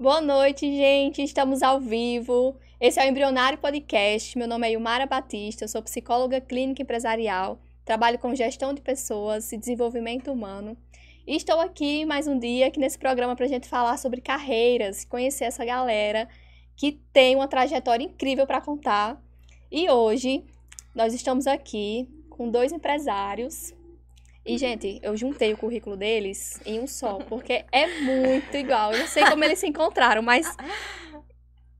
Boa noite, gente. Estamos ao vivo. Esse é o Embrionário Podcast. Meu nome é Yumara Batista, eu sou psicóloga clínica empresarial, trabalho com gestão de pessoas e desenvolvimento humano. E estou aqui mais um dia aqui nesse programa para a gente falar sobre carreiras, conhecer essa galera que tem uma trajetória incrível para contar. E hoje nós estamos aqui com dois empresários. E, gente, eu juntei o currículo deles em um só, porque é muito igual. Eu não sei como eles se encontraram, mas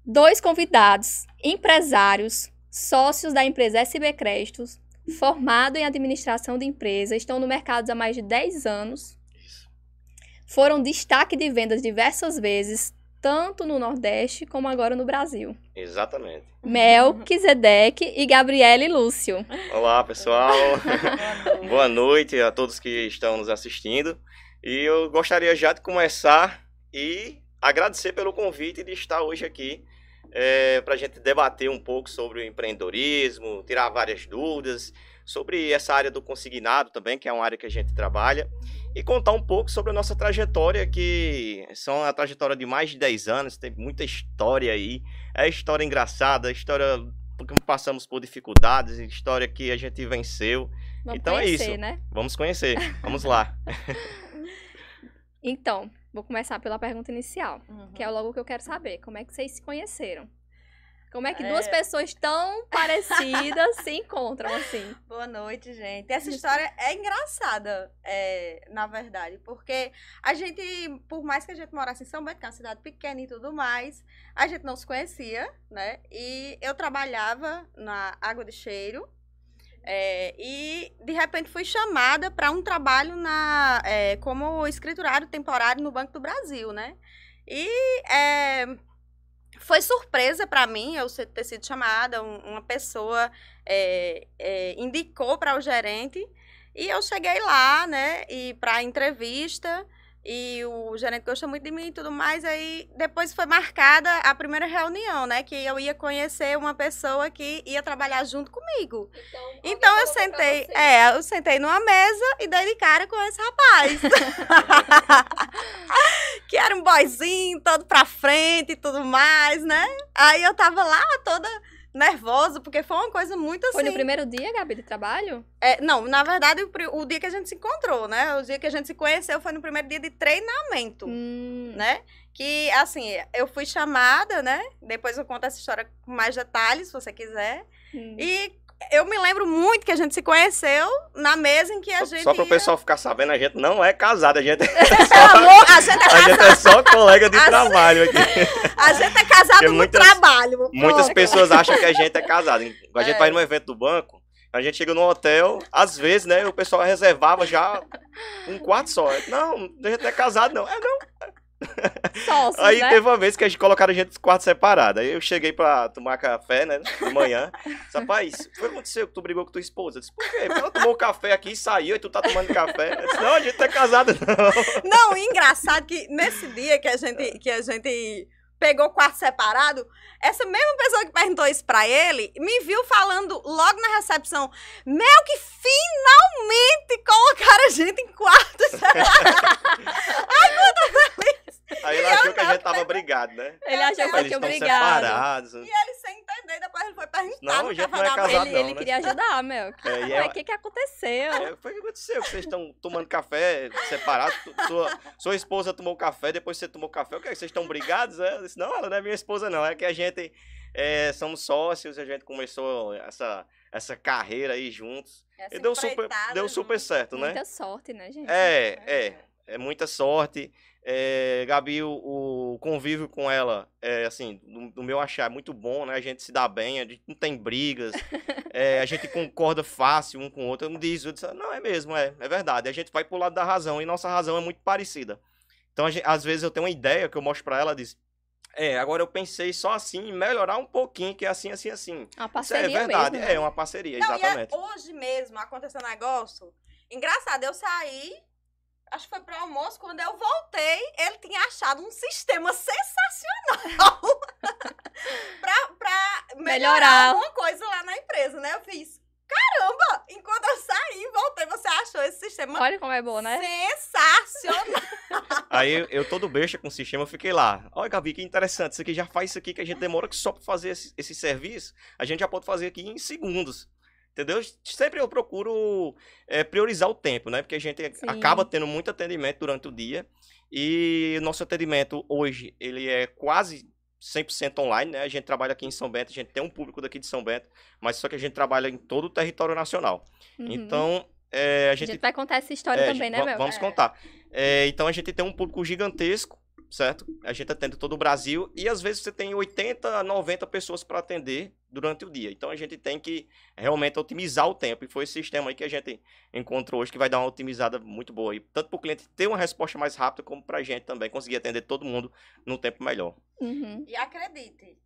dois convidados, empresários, sócios da empresa SB Créditos, formado em administração de empresa, estão no mercado há mais de 10 anos. Foram destaque de vendas diversas vezes, tanto no Nordeste como agora no Brasil. Exatamente. Mel, Kizedek e Gabriele Lúcio. Olá, pessoal. Boa noite a todos que estão nos assistindo. E eu gostaria já de começar e agradecer pelo convite de estar hoje aqui é, para a gente debater um pouco sobre o empreendedorismo, tirar várias dúvidas sobre essa área do consignado também, que é uma área que a gente trabalha, e contar um pouco sobre a nossa trajetória, que são a trajetória de mais de 10 anos, tem muita história aí, é história engraçada, história porque passamos por dificuldades, história que a gente venceu. Vamos então conhecer, é isso. né? Vamos conhecer. Vamos lá. Então, vou começar pela pergunta inicial, Uhum. que é logo o que eu quero saber. Como é que vocês se conheceram? Como é que duas É. pessoas tão parecidas se encontram assim? Boa noite, gente. Essa história é engraçada, é, na verdade, porque a gente, por mais que a gente morasse em São Bento, que é uma cidade pequena e tudo mais, a gente não se conhecia, né? E eu trabalhava na Água de Cheiro. é, e de repente fui chamada para um trabalho na, é, como escriturário temporário no Banco do Brasil, né? E é, foi surpresa para mim eu ter sido chamada, um- uma pessoa é, é, indicou para o gerente e eu cheguei lá, né, e para entrevista e o gerente gostou muito de mim e tudo mais, aí depois foi marcada a primeira reunião, né, que eu ia conhecer uma pessoa que ia trabalhar junto comigo. Então eu sentei, é, eu sentei numa mesa e dei de cara com esse rapaz. que era um boyzinho, todo pra frente e tudo mais, né? Aí eu tava lá toda nervosa, porque foi uma coisa muito assim. Foi no primeiro dia, Gabi, de trabalho? É, não, na verdade, o, o dia que a gente se encontrou, né? O dia que a gente se conheceu foi no primeiro dia de treinamento, Hum, né? Que, assim, eu fui chamada, né? Depois eu conto essa história com mais detalhes, se você quiser. hum. E eu me lembro muito que a gente se conheceu na mesa em que a Só, gente. só para o ia- pessoal ficar sabendo, a gente não é casado, a gente, Pelo amor, a gente é a gente é só colega de Assim, trabalho aqui. A gente é casado no muitas- trabalho. Muitas pessoas acham que a gente é casado. A gente É. vai num evento do banco, a gente chega no hotel, às vezes, né, o pessoal reservava já um quarto só. Não, a gente não é casado, não. É, não. Sócios, Aí né? teve uma vez que a gente colocaram a gente em quarto separado. Aí eu cheguei pra tomar café, né, de manhã. Disse, Rapaz, o que foi que aconteceu que tu brigou com tua esposa? Eu disse, por quê? Porque ela tomou café aqui e saiu e tu tá tomando café. Eu disse, não, a gente é casado, não. Não, engraçado que nesse dia que a gente, que a gente pegou o quarto separado, essa mesma pessoa que perguntou isso pra ele, me viu falando logo na recepção, Mel, que finalmente colocaram a gente em quarto separado. Aí ele achou que a gente tava brigado, né? Ele achou que tinha estão obrigado. separados. E ele sem entender, depois ele foi perguntar Não, a gente café não é casado. Ele, não, ele né? queria ajudar, Mel. É, e Ué, O que que aconteceu? É, foi o que aconteceu? Vocês estão tomando café separado? Tu- Sua, sua esposa tomou café, depois você tomou café. O que? é? Vocês estão brigados? É? Eu disse, não, ela não é minha esposa, não. É que a gente é, somos sócios, a gente começou essa, essa carreira aí juntos. Essa E deu super, empreitada deu junto. super certo, né? Muita sorte, né, gente? É, é. É muita sorte. É, Gabi, o, o convívio com ela, é, assim, no, no meu achar, é muito bom, né? A gente se dá bem, a gente não tem brigas, é, a gente concorda fácil um com o outro. Eu não diz, eu disse, não, é mesmo, é, é verdade. A gente vai pro lado da razão e nossa razão é muito parecida. Então, gente- às vezes eu tenho uma ideia que eu mostro pra ela, diz, é, agora eu pensei só assim, em melhorar um pouquinho, que é assim, assim, assim. Uma Isso é parceria verdade, mesmo, né? é uma parceria, Não, e é exatamente. hoje mesmo aconteceu um negócio. Engraçado, eu saí, acho que foi pro almoço, quando eu voltei, ele tinha achado um sistema sensacional pra, pra melhorar Melhorar. alguma coisa lá na empresa, né? Eu fiz, caramba, enquanto eu saí e voltei, você achou esse sistema Olha como é bom, né? sensacional. Aí eu, eu todo besta com o sistema, eu fiquei lá. Olha, Gabi, que interessante. Isso aqui já faz isso aqui que a gente demora que só para fazer esse, esse serviço, a gente já pode fazer aqui em segundos. Entendeu? Sempre eu procuro é, priorizar o tempo, né? Porque a gente Sim. acaba tendo muito atendimento durante o dia. E nosso atendimento hoje, ele é quase 100% online, né? A gente trabalha aqui em São Bento, a gente tem um público daqui de São Bento, mas só que a gente trabalha em todo o território nacional. Uhum. Então, é, a a gente gente vai contar essa história é, também, né, va- Mel? Vamos É. contar. É, então a gente tem um público gigantesco, certo? A gente atende todo o Brasil e às vezes você tem 80, 90 pessoas para atender durante o dia. Então a gente tem que realmente otimizar o tempo. E foi esse sistema aí que a gente encontrou hoje que vai dar uma otimizada muito boa. aí, tanto para o cliente ter uma resposta mais rápida, como para a gente também conseguir atender todo mundo num tempo melhor. Uhum. E acredite,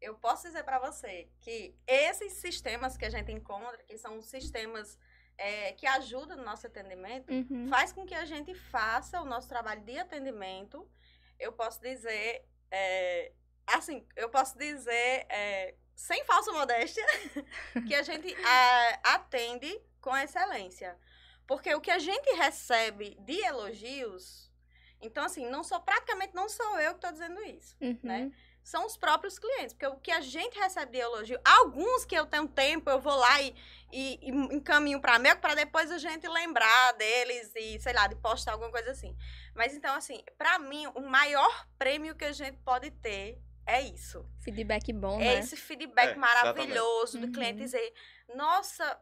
eu posso dizer para você que esses sistemas que a gente encontra, que são sistemas é, que ajudam no nosso atendimento, Uhum. faz com que a gente faça o nosso trabalho de atendimento. Eu posso dizer, é, assim, eu posso dizer, é, sem falsa modéstia, que a gente é, atende com excelência. Porque o que a gente recebe de elogios, então assim, não sou praticamente não sou eu que estou dizendo isso Uhum. né? são os próprios clientes. Porque o que a gente recebe de elogio, alguns que eu tenho tempo, eu vou lá e, e, e encaminho para mim, para depois a gente lembrar deles e, sei lá, de postar alguma coisa assim. Mas então, assim, para mim, o maior prêmio que a gente pode ter é isso. Feedback bom, É né? esse feedback É, maravilhoso do Uhum. cliente dizer, nossa.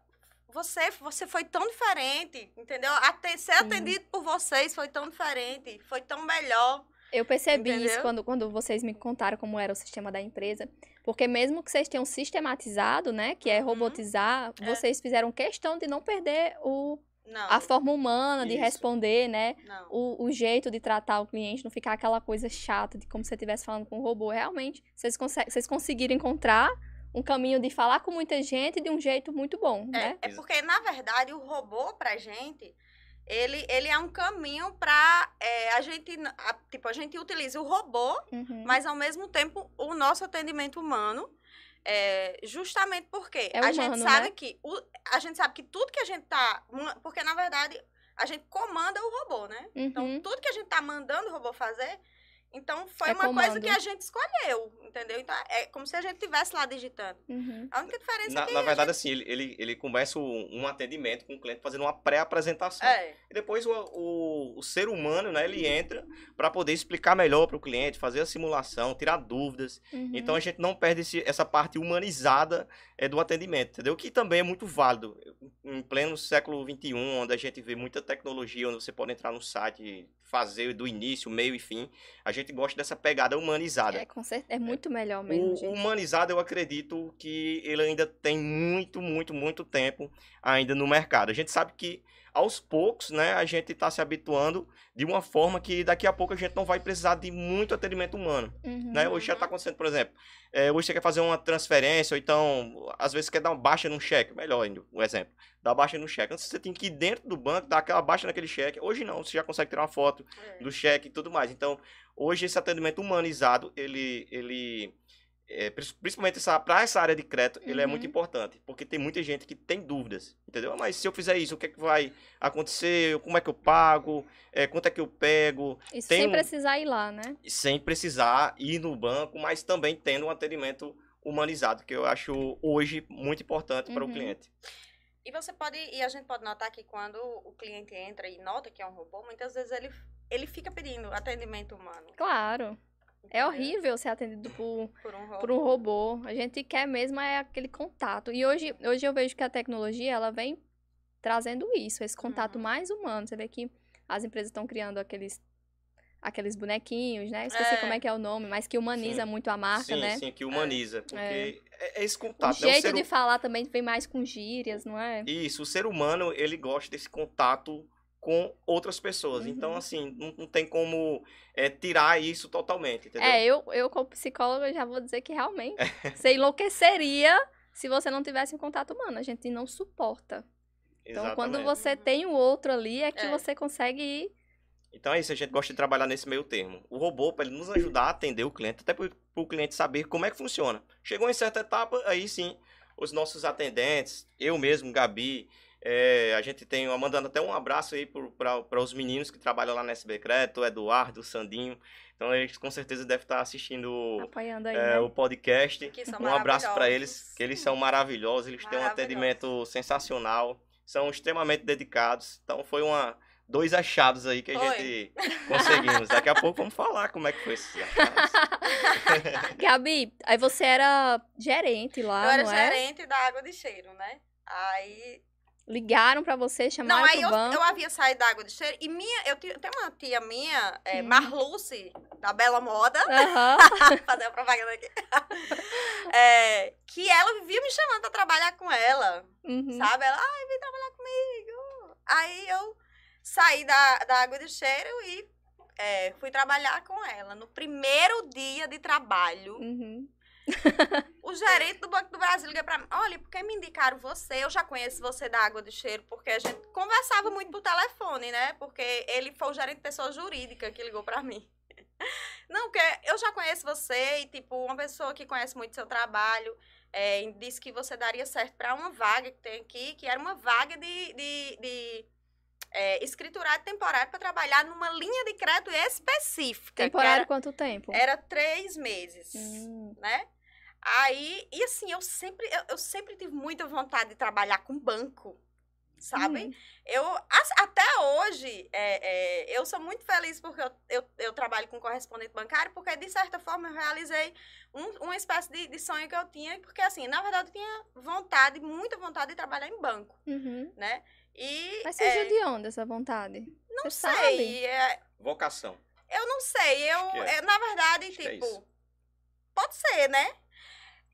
Você, você foi tão diferente, entendeu? Até ser atendido por vocês foi tão diferente, foi tão melhor. Eu percebi isso Entendeu? quando, quando vocês me contaram como era o sistema da empresa. Porque mesmo que vocês tenham sistematizado, né? Que é Uhum. robotizar, É. vocês fizeram questão de não perder o, Não. a forma humana de Isso. responder, né? O, o jeito de tratar o cliente, não ficar aquela coisa chata de como se você estivesse falando com um robô. Realmente, vocês, vocês conseguiram encontrar um caminho de falar com muita gente de um jeito muito bom, né? É, é porque, na verdade, o robô, pra gente, ele, ele é um caminho pra é, a gente. a- tipo, a gente utiliza o robô, Uhum. mas ao mesmo tempo o nosso atendimento humano. é, justamente porque É a gente humano, sabe né? que o- a gente sabe que tudo que a gente tá porque na verdade a gente comanda o robô né então Uhum. tudo que a gente tá mandando o robô fazer então foi É uma coisa comando. que a gente escolheu entendeu então é como se a gente estivesse lá digitando Uhum. a única diferença Na, é que na verdade, assim, ele, ele, ele começa um, atendimento com o cliente fazendo uma pré-apresentação. gente, é E depois o, o, o ser humano, né, ele entra para poder explicar melhor para o cliente, fazer a simulação, tirar dúvidas. Uhum. Então a gente não perde esse- essa parte humanizada é, do atendimento, entendeu? Que também é muito válido. Em pleno século XXI, onde a gente vê muita tecnologia, onde você pode entrar no site, fazer do início, meio e fim, a gente gosta dessa pegada humanizada. É, com cer- é muito melhor mesmo, O, gente. humanizado, eu acredito que ele ainda tem muito, muito, muito tempo ainda no mercado. A gente sabe que aos poucos, né, a gente está se habituando de uma forma que daqui a pouco a gente não vai precisar de muito atendimento humano. Uhum. Né? Hoje já está acontecendo, por exemplo, é, hoje você quer fazer uma transferência, ou então, às vezes, você quer dar uma baixa num cheque, melhor ainda, um exemplo, dar baixa no cheque. Antes você tem que ir dentro do banco, dar aquela baixa naquele cheque. Hoje não, você já consegue tirar uma foto é. do cheque e tudo mais. Então, hoje esse atendimento humanizado, ele, ele é, principalmente para essa área de crédito, ele é Uhum. muito importante, porque tem muita gente que tem dúvidas, entendeu? Ah, Mas se eu fizer isso, o que é que vai acontecer? Como é que eu pago? É, quanto é que eu pego? Isso tem sem um- precisar ir lá, né? Sem precisar ir no banco, mas também tendo um atendimento humanizado, que eu acho hoje muito importante para o Uhum. cliente. E você pode, e a gente pode notar que quando o cliente entra e nota que é um robô, muitas vezes ele, ele fica pedindo atendimento humano. Claro. É entendeu? horrível ser atendido por, Por um robô. por um robô. A gente quer mesmo é aquele contato. E hoje, hoje eu vejo que a tecnologia, ela vem trazendo isso, esse contato Uhum. mais humano. Você vê que as empresas estão criando aqueles aqueles bonequinhos, né? Esqueci É. como é que é o nome, mas que humaniza Sim. muito a marca, sim, né? sim, que humaniza, porque é, é esse O contato. né? O jeito ser de falar também vem mais com gírias, não é? Isso, o ser humano, ele gosta desse contato com outras pessoas. Uhum. Então, assim, não, não tem como é, tirar isso totalmente, entendeu? É, eu, eu como psicóloga já vou dizer que realmente você enlouqueceria se você não tivesse um contato humano. A gente não suporta. Então, quando Exatamente. você tem o outro ali, é que É. você consegue ir. Então é isso, a gente gosta de trabalhar nesse meio termo. O robô, para ele nos ajudar a atender o cliente, até para o cliente saber como é que funciona. Chegou em certa etapa, aí sim, os nossos atendentes, eu mesmo, Gabi, É, a gente tem, mandando até um abraço aí para os meninos que trabalham lá na SB Crédito, o Eduardo, o Sandinho. Então eles com certeza devem estar assistindo Apoiando aí, é, né? o podcast. Que são Um abraço para eles, que eles são maravilhosos, eles têm um atendimento sensacional, são extremamente dedicados. Então foi uma dois achados aí que a Foi. gente conseguimos. Daqui a pouco vamos falar como é que foi esses achados. Gabi, aí você era gerente lá, eu era é? gerente da água de cheiro, né? Aí. Ligaram pra você, chamaram Não, aí eu, havia saído da água de cheiro e minha. Eu tenho, uma tia minha, é, Hum. Marluce, da Bela Moda. Aham. fazer a propaganda aqui. É, que ela vivia me chamando pra trabalhar com ela. Uhum. Sabe? Ela, ai, vem trabalhar comigo. Aí eu saí da, da água de cheiro e é, fui trabalhar com ela. No primeiro dia de trabalho, Uhum. o gerente do Banco do Brasil liga pra mim. Olha, por que me indicaram você? Eu já conheço você da água de cheiro, porque a gente conversava muito por telefone, né? Porque ele foi o gerente de pessoa jurídica que ligou pra mim. Não, porque eu já conheço você e, tipo, uma pessoa que conhece muito seu trabalho é, disse que você daria certo pra uma vaga que tem aqui, que era uma vaga de, de, de é, escriturado temporário para trabalhar numa linha de crédito específica. Temporário era, quanto tempo? era três meses Hum. né? Aí, e assim, eu sempre, eu, eu sempre tive muita vontade de trabalhar com banco, sabe? Uhum. Eu, até hoje, é, é, eu sou muito feliz porque eu, eu, eu trabalho com correspondente bancário, porque de certa forma eu realizei um- uma espécie de, de sonho que eu tinha, porque assim, na verdade eu tinha vontade, muita vontade de trabalhar em banco, Uhum. né? E, Mas é, surgiu de onde essa vontade? não Você sabe? sei, é, Vocação. eu não sei, eu, é. eu, na verdade, Acho é tipo, pode ser, né?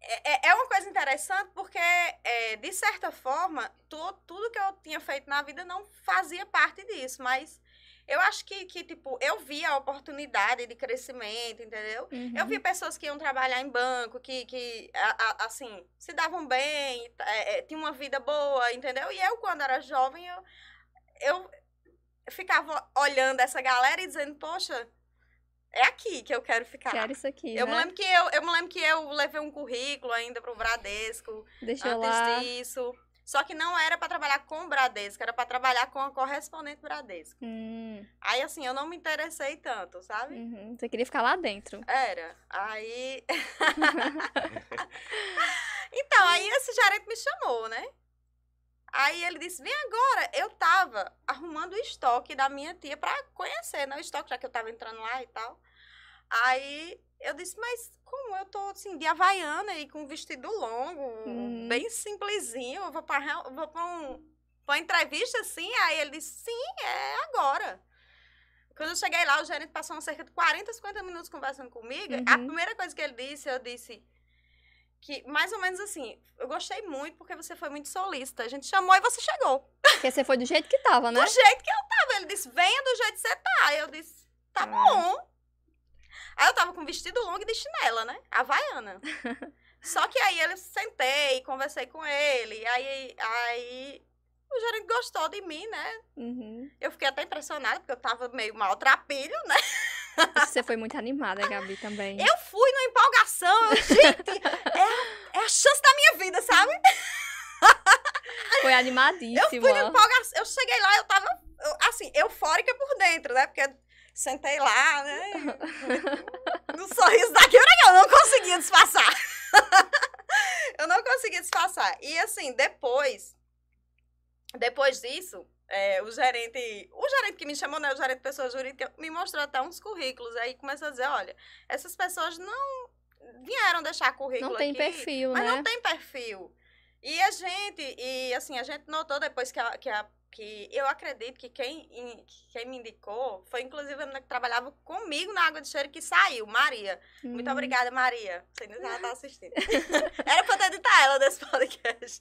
É, é- é uma coisa interessante porque, é, de certa forma, tu- tudo que eu tinha feito na vida não fazia parte disso, mas eu acho que, que tipo, eu via a oportunidade de crescimento, entendeu? Uhum. Eu vi pessoas que iam trabalhar em banco, que, que a- a- assim, se davam bem, é, é, tinham uma vida boa, entendeu? E eu, quando era jovem, eu, eu ficava olhando essa galera e dizendo, poxa, é aqui que eu quero ficar. Quero isso aqui, Eu né? me lembro que eu, eu me lembro que eu levei um currículo ainda pro Bradesco Deixa antes lá. disso. Só que não era para trabalhar com o Bradesco, era para trabalhar com a correspondente Bradesco. Hum, Aí assim, eu não me interessei tanto, sabe? uhum. Você queria ficar lá dentro. Era. Aí. então, aí esse gerente me chamou, né? Aí ele disse: vem agora. Eu tava arrumando o estoque da minha tia pra conhecer, né? O estoque, já que eu tava entrando lá e tal. Aí eu disse: mas como eu tô assim, de havaiana e com um vestido longo, Hum. bem simplesinho, eu vou pra, reu- vou pra, um, pra uma entrevista assim? Aí ele disse: sim, é agora. Quando eu cheguei lá, o gerente passou cerca de 40, 50 minutos conversando comigo. A Uhum. primeira coisa que ele disse, eu disse que, mais ou menos assim, eu gostei muito porque você foi muito solícita. A gente chamou e você chegou. Porque você foi do jeito que tava, né? Do jeito que eu tava. Ele disse, venha do jeito que você tá. Eu disse, tá Ah. bom. Aí eu tava com vestido longo e de chinela, né? Havaiana. Só que aí ele sentei, conversei com ele. Aí, aí o gerente gostou de mim, né? Uhum. Eu fiquei até impressionada, porque eu tava meio maltrapilho, né? Você foi muito animada, Gabi, também. Eu fui numa empolgação, eu, gente, é, é a chance da minha vida, sabe? Foi Eu animadíssima. fui numa empolgação, eu cheguei lá, eu tava, eu, assim, eufórica por dentro, né? Porque sentei lá, né? No sorriso da que eu não conseguia disfarçar. eu não conseguia disfarçar. E assim, depois, depois disso, é, o gerente, o gerente que me chamou, né, o gerente de pessoa jurídica, me mostrou até uns currículos. Aí começou a dizer, olha, essas pessoas não vieram deixar currículo Não tem aqui, perfil, mas né? não tem perfil. E a gente, e assim, a gente notou depois que a, que a que eu acredito que quem, quem me indicou foi inclusive a menina que trabalhava comigo na água de cheiro que saiu, Maria. Muito Hum. obrigada, Maria. Nem se ela tá assistindo. Era pra eu ter editar ela desse podcast.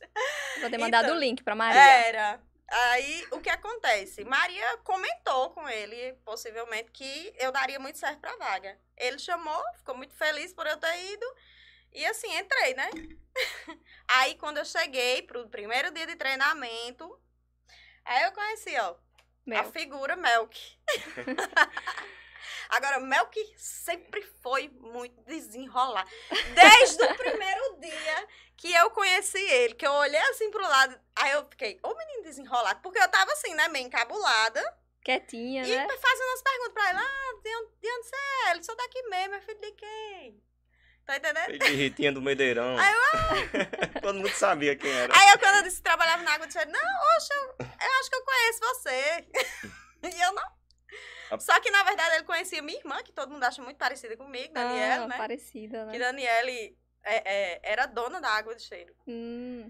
Vou ter mandado Então, o link pra Maria. Era. Aí, o que acontece? Maria comentou com ele, possivelmente, que eu daria muito certo pra vaga. Ele chamou, ficou muito feliz por eu ter ido. E assim, entrei, né? Aí, quando eu cheguei pro primeiro dia de treinamento, aí eu conheci, ó, a figura Melk. Agora, Melk sempre foi muito desenrolar. Desde o primeiro dia que eu conheci ele, que eu olhei assim pro lado, aí eu fiquei, ô menino desenrolado, porque eu tava assim, né, meio encabulada, Quietinha, e né? fazendo umas perguntas pra ele, ah, de onde, de onde você é? Ele sou daqui mesmo, é filho de quem? Tá entendendo? De Ritinha do Medeirão. Aí Todo mundo sabia quem era. Aí eu, quando eu disse que trabalhava na água, eu disse, não, oxe, eu, eu acho que eu conheço você. e eu não. A- Só que, na verdade, ele conhecia minha irmã, que todo mundo acha muito parecida comigo, Daniela, ah, né? parecida, Que né? Daniele é, é, era dona da água do cheiro. Hum.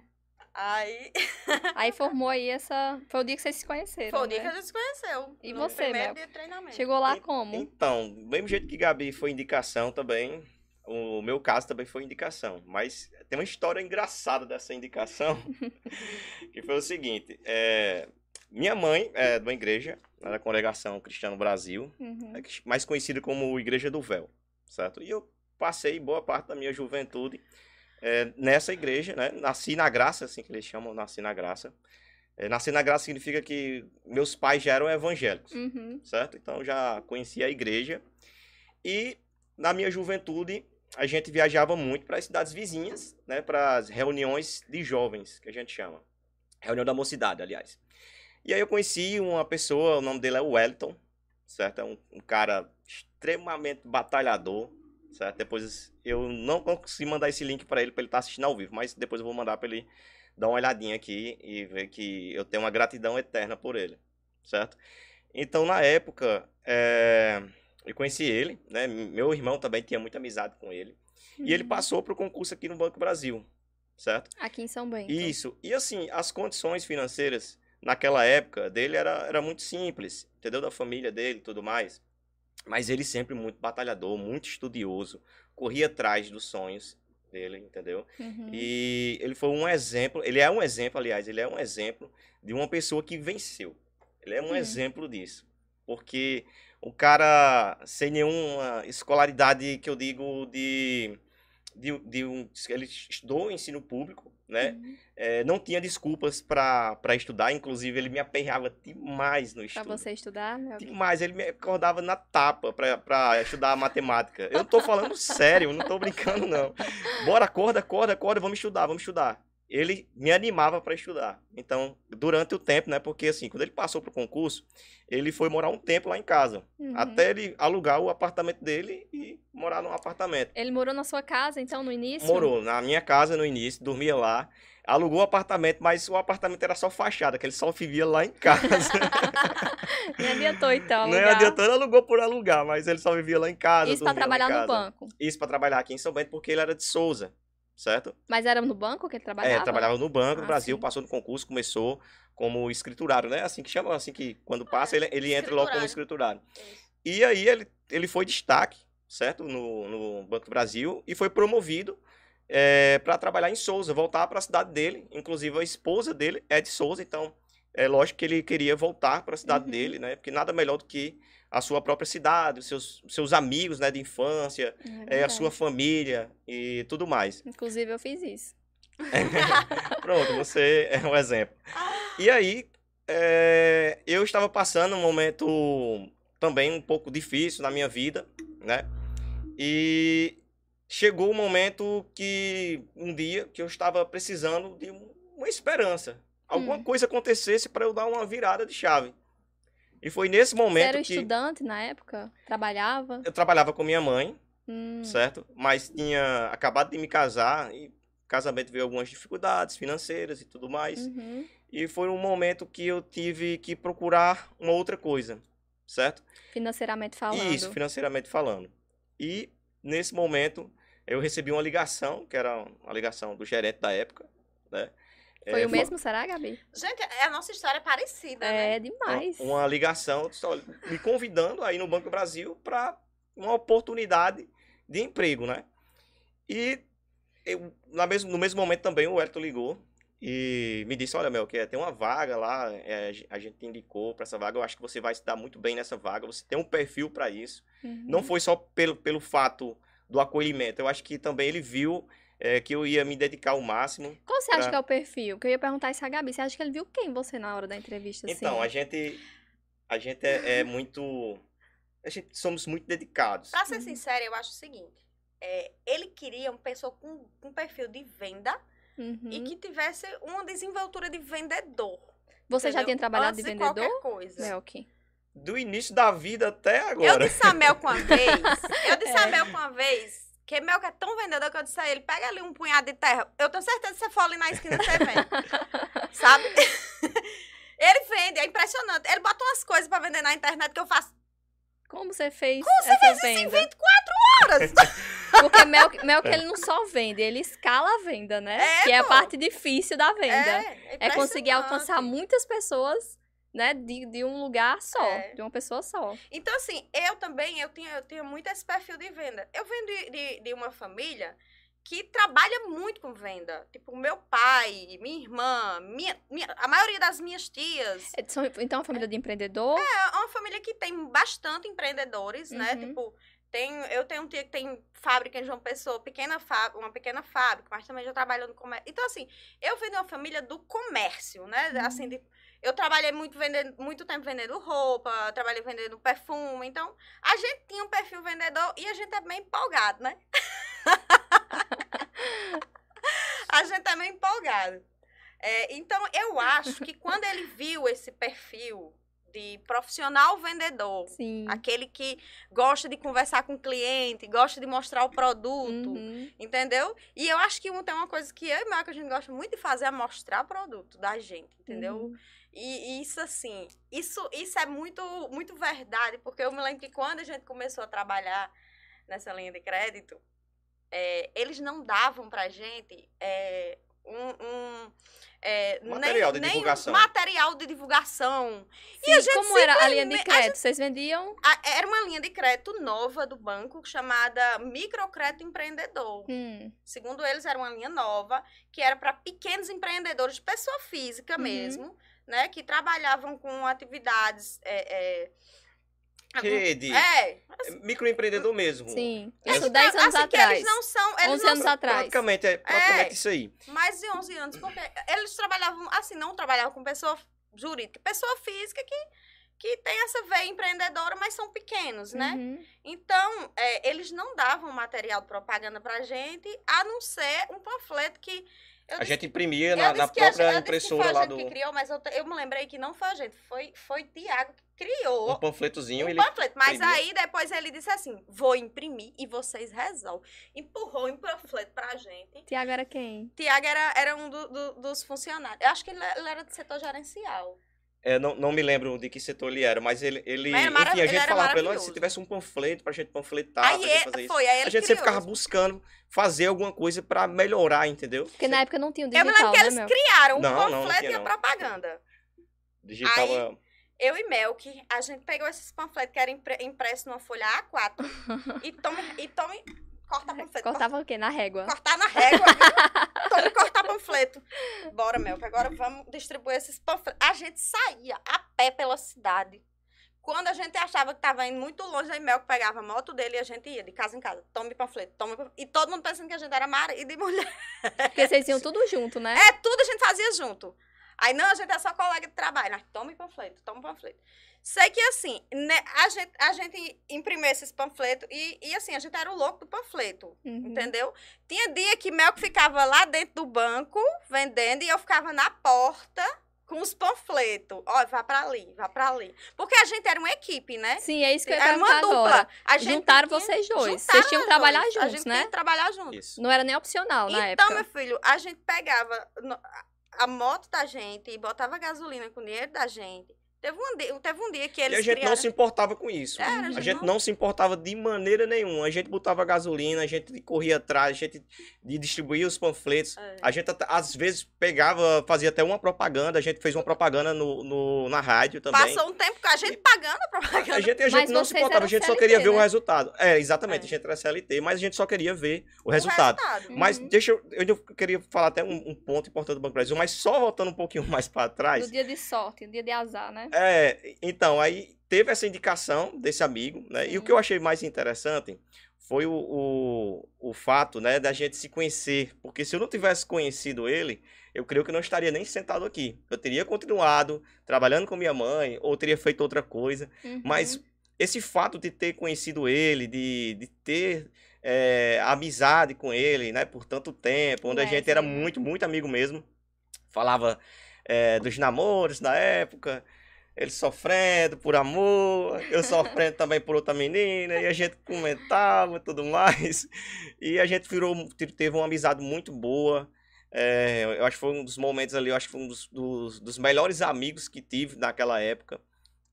Aí, Aí formou aí essa. Foi o dia que vocês se conheceram. foi o dia né? que a gente se conheceu. E você, primeiro Mel? dia de treinamento. Chegou lá En- como? Então, do mesmo jeito que Gabi foi indicação também, o meu caso também foi indicação. Mas tem uma história engraçada dessa indicação, que foi o seguinte. é, minha mãe é de uma igreja, da Congregação Cristiano Brasil, Uhum. é mais conhecida como Igreja do Véu, certo? E eu passei boa parte da minha juventude é, nessa igreja, né? Nasci na graça, assim que eles chamam, nasci na graça. É, nasci na graça significa que meus pais já eram evangélicos Uhum. certo? Então já conhecia a igreja. E na minha juventude a gente viajava muito para as cidades vizinhas, né, para as reuniões de jovens, que a gente chama. Reunião da mocidade, aliás. E aí eu conheci uma pessoa, o nome dele é Wellington, certo? É um, um cara extremamente batalhador, certo? Depois eu não consegui mandar esse link para ele para ele estar assistindo ao vivo, mas depois eu vou mandar para ele dar uma olhadinha aqui e ver que eu tenho uma gratidão eterna por ele, certo? Então, na época, é, eu conheci ele, né? Meu irmão também tinha muita amizade com ele. E ele Uhum. passou para o concurso aqui no Banco Brasil, certo? Aqui em São Bento. Isso. E assim, as condições financeiras naquela época dele era, era muito simples, entendeu? Da família dele e tudo mais. Mas ele sempre muito batalhador, muito estudioso, corria atrás dos sonhos dele, entendeu? Uhum. E ele foi um exemplo, ele é um exemplo, aliás, ele é um exemplo de uma pessoa que venceu. Ele é um Hum. exemplo disso. Porque o cara sem nenhuma escolaridade que eu digo de, de, de um, ele estudou ensino público, né? Uhum. É, não tinha desculpas para estudar, inclusive ele me aperreava demais no estudo. você estudar, meu. Demais, ele me acordava na tapa pra estudar matemática. Eu tô falando sério, não tô brincando, não. Bora, acorda, acorda, acorda, vamos estudar, vamos estudar. Ele me animava pra estudar. Então, durante o tempo, né? Porque assim, quando ele passou pro concurso, ele foi morar um tempo lá em casa. Uhum. Até ele alugar o apartamento dele e morar num apartamento. Ele morou na sua casa, então, no início? Morou na minha casa no início, dormia lá. Alugou o apartamento, mas o apartamento era só fachada, que ele só vivia lá em casa. Me adiantou, então. Não é alugar. adiantando, alugou por alugar, mas ele só vivia lá em casa. Isso em trabalhar no banco. Isso pra trabalhar aqui em São Bento, porque ele era de Souza, certo? Mas era no banco que ele trabalhava? É, trabalhava no banco, no Ah, Brasil, sim. passou no concurso, começou como escriturário, né? Assim que chama, assim que quando passa, ele, ele entra logo como escriturário. Isso. E aí ele, ele foi destaque, certo? No, no Banco do Brasil e foi promovido para trabalhar em Souza, voltar para a cidade dele. Inclusive a esposa dele é de Souza, então é lógico que ele queria voltar para a cidade Uhum. dele, né? Porque nada melhor do que a sua própria cidade, os seus, seus amigos, né, de infância, É é, a sua família e tudo mais. Inclusive, eu fiz isso. Pronto, você é um exemplo. E aí, é, eu estava passando um momento também um pouco difícil na minha vida, né? E chegou o um momento que, um dia, que eu estava precisando de um- uma esperança. Alguma Hum. coisa acontecesse para eu dar uma virada de chave. E foi nesse Você momento era que estudante na época? Trabalhava? eu trabalhava com minha mãe, Hum. certo? Mas tinha acabado de me casar e o casamento veio algumas dificuldades financeiras e tudo mais. Uhum. E foi um momento que eu tive que procurar uma outra coisa, certo? Financeiramente falando. Isso, financeiramente falando. E nesse momento eu recebi uma ligação, que era uma ligação do gerente da época, né? Foi É, o fa- mesmo, será, Gabi? Gente, a nossa história é parecida, né? É demais. Uma, uma ligação me convidando aí no Banco do Brasil para uma oportunidade de emprego, né? E eu, na mesmo, no mesmo momento também o Elton ligou e me disse, olha, Mel, que tem uma vaga lá, é, a gente te indicou para essa vaga, eu acho que você vai se dar muito bem nessa vaga, você tem um perfil para isso. Uhum. Não foi só pelo, pelo fato do acolhimento, eu acho que também ele viu é, que eu ia me dedicar ao máximo. Qual você acha pra- que é o perfil? Que eu ia perguntar isso a Gabi. Você acha que ele viu quem você na hora da entrevista? Então, assim? a gente, a gente é, é muito... A gente somos muito dedicados. Pra ser Uhum. sincera, eu acho o seguinte. é, ele queria uma pessoa com, com perfil de venda, Uhum. e que tivesse uma desenvoltura de vendedor. Você já entendeu? tinha trabalhado Antes de de vendedor? qualquer coisa. Melk. Do início da vida até Eu agora. disse a Mel com uma vez, eu disse a É. Mel com uma vez, que Mel que é tão vendedor que eu disse a ele, pega ali um punhado de terra. Eu tenho certeza que você for ali na esquina, você vende. Sabe? Ele vende, é impressionante. Ele bota umas coisas pra vender na internet que eu faço Como você fez essa venda? em 24 horas. Porque Melk, Melk, ele não só vende, ele escala a venda, né? É, que é a parte difícil da venda. É, É, conseguir alcançar muitas pessoas, né? De, de um lugar só, É. de uma pessoa só. Então, assim, eu também, eu tinha, eu tinha muito esse perfil de venda. Eu venho de, de, de uma família que trabalha muito com venda. Tipo, meu pai, minha irmã, minha, minha- a maioria das minhas tias. É, são- Então, uma família de empreendedor. É uma família que tem bastante empreendedores, né? Uhum. Tipo, tem, eu tenho um tio que tem fábrica em João Pessoa, pequena uma pequena fábrica, mas também já trabalhou no comércio. Então, assim, eu venho de uma família do comércio, né? Uhum. Assim, de- eu trabalhei muito, vendendo, muito tempo vendendo roupa, trabalhei vendendo perfume. Então, a gente tinha um perfil vendedor e a gente é bem empolgado, né? a gente é meio empolgado. É, então, eu acho que quando ele viu esse perfil de profissional vendedor, Sim. aquele que gosta de conversar com o cliente, gosta de mostrar o produto, Uhum. entendeu? E eu acho que tem uma coisa que eu e Marco a gente gosta muito de fazer é mostrar o produto da gente, entendeu? Uhum. E, e isso assim, isso, isso é muito, muito verdade, porque eu me lembro que quando a gente começou a trabalhar nessa linha de crédito, é, eles não davam pra gente é, um, um, é, Material nem, de nem divulgação. material de divulgação. Sim, a gente como era a linha de crédito? Vocês vendiam? A- Era uma linha de crédito nova do banco chamada Microcrédito Empreendedor. Hum. Segundo eles, era uma linha nova que era para pequenos empreendedores de pessoa física Uhum. Né? Que trabalhavam com atividades. É, é, Rede. é, Microempreendedor mesmo. Sim. É, Isso 10 anos assim, que atrás. eles não são. Eles 11 não anos são atrás. Praticamente, é praticamente É. isso aí. mais de 11 anos, porque eles trabalhavam, assim, não trabalhavam com pessoa jurídica, pessoa física que, que tem essa veia empreendedora, mas são pequenos, né? Uhum. Então, é, eles não davam material de propaganda pra gente, a não ser um panfleto que. Eu A disse- gente imprimia na, na a própria eu disse que impressora foi a lá gente do. que criou, mas eu, eu me lembrei que não foi a gente, foi, foi Tiago que criou Um panfletozinho, um ele. panfleto. Mas imprimia. aí depois ele disse assim: vou imprimir e vocês resolvem. Empurrou um panfleto pra gente. Tiago era quem? Tiago era, era um do- do- dos funcionários. Eu acho que ele, ele era do setor gerencial. É, não, não me lembro de que setor ele era, mas ele. ele Mas marav- enfim, a gente falava pra ele, olha, maravilhoso. se tivesse um panfleto pra gente panfletar, aí pra gente é- fazer isso. foi, aí A gente sempre ficava buscando fazer alguma coisa pra melhorar, entendeu? Porque na época não tinha o Eu me digital, lembro que né, eles Mel? criaram um Não, não, não panfleto tinha, e a não. propaganda. Digitava. Eu e Melk, a gente pegou esses panfletos que eram impre- impressos numa folha A4 e tome, e tome corta panfleto. Cortava o quê? Na régua. cortar na régua. viu? Tome cortar panfleto. Bora, Melk, agora vamos distribuir esses panfletos. A gente saía a pé pela cidade. Quando a gente achava que tava indo muito longe, aí Melk pegava a moto dele e a gente ia de casa em casa. Tome panfleto, tome panfleto. E todo mundo pensando que a gente era marido e mulher. Porque vocês iam tudo junto, né? É, tudo a gente fazia junto. Aí, não, a gente é só colega de trabalho. Nós tome panfleto, toma panfleto. Sei que, assim, né, a, gente, a gente imprimiu esses panfletos e, e, assim, a gente era o louco do panfleto, Uhum. entendeu? Tinha dia que Mel que ficava lá dentro do banco, vendendo, e eu ficava na porta com os panfletos. Ó, vá pra ali, vá pra ali. Porque a gente era uma equipe, né? Sim, é isso que eu ia Era uma dupla. agora. A gente Juntaram tinha- vocês dois. juntaram Vocês tinham que trabalhar dois. A juntos, gente né? tinha que trabalhar junto. Isso. Não era nem opcional na então, época. meu filho, a gente pegava a moto da gente e botava gasolina com o dinheiro da gente. Teve um dia, teve um dia que E eles a gente não criaram... se importava com isso. Era, A gente não se importava de maneira nenhuma. A gente botava gasolina, a gente corria atrás, a gente distribuía os panfletos. É. A gente às vezes pegava, fazia até uma propaganda. A gente fez uma propaganda no, no- na rádio também. Passou um tempo com a gente pagando a propaganda. A gente, a Mas gente não se importava, a gente só CLT, queria ver o né? resultado. É, exatamente, É. a gente era CLT, mas a gente só queria ver o O resultado. resultado. Mas Uhum. deixa eu, eu queria falar até um, um ponto importante do Banco do Brasil, mas só voltando um pouquinho mais para trás. Do dia de sorte, do dia de azar, né? É, então, aí teve essa indicação desse amigo, né? E o Sim. que eu achei mais interessante foi o, o, o fato, né, da gente se conhecer. Porque se eu não tivesse conhecido ele, eu creio que não estaria nem sentado aqui. Eu teria continuado trabalhando com minha mãe, ou teria feito outra coisa. Uhum. Mas esse fato de ter conhecido ele, de, de ter é, amizade com ele, né, por tanto tempo, onde a gente era muito, muito amigo mesmo, falava é, dos namoros da época, ele sofrendo por amor, eu sofrendo também por outra menina, e a gente comentava e tudo mais. E a gente virou, teve uma amizade muito boa. É, eu acho que foi um dos momentos ali, eu acho que foi um dos, dos, dos melhores amigos que tive naquela época.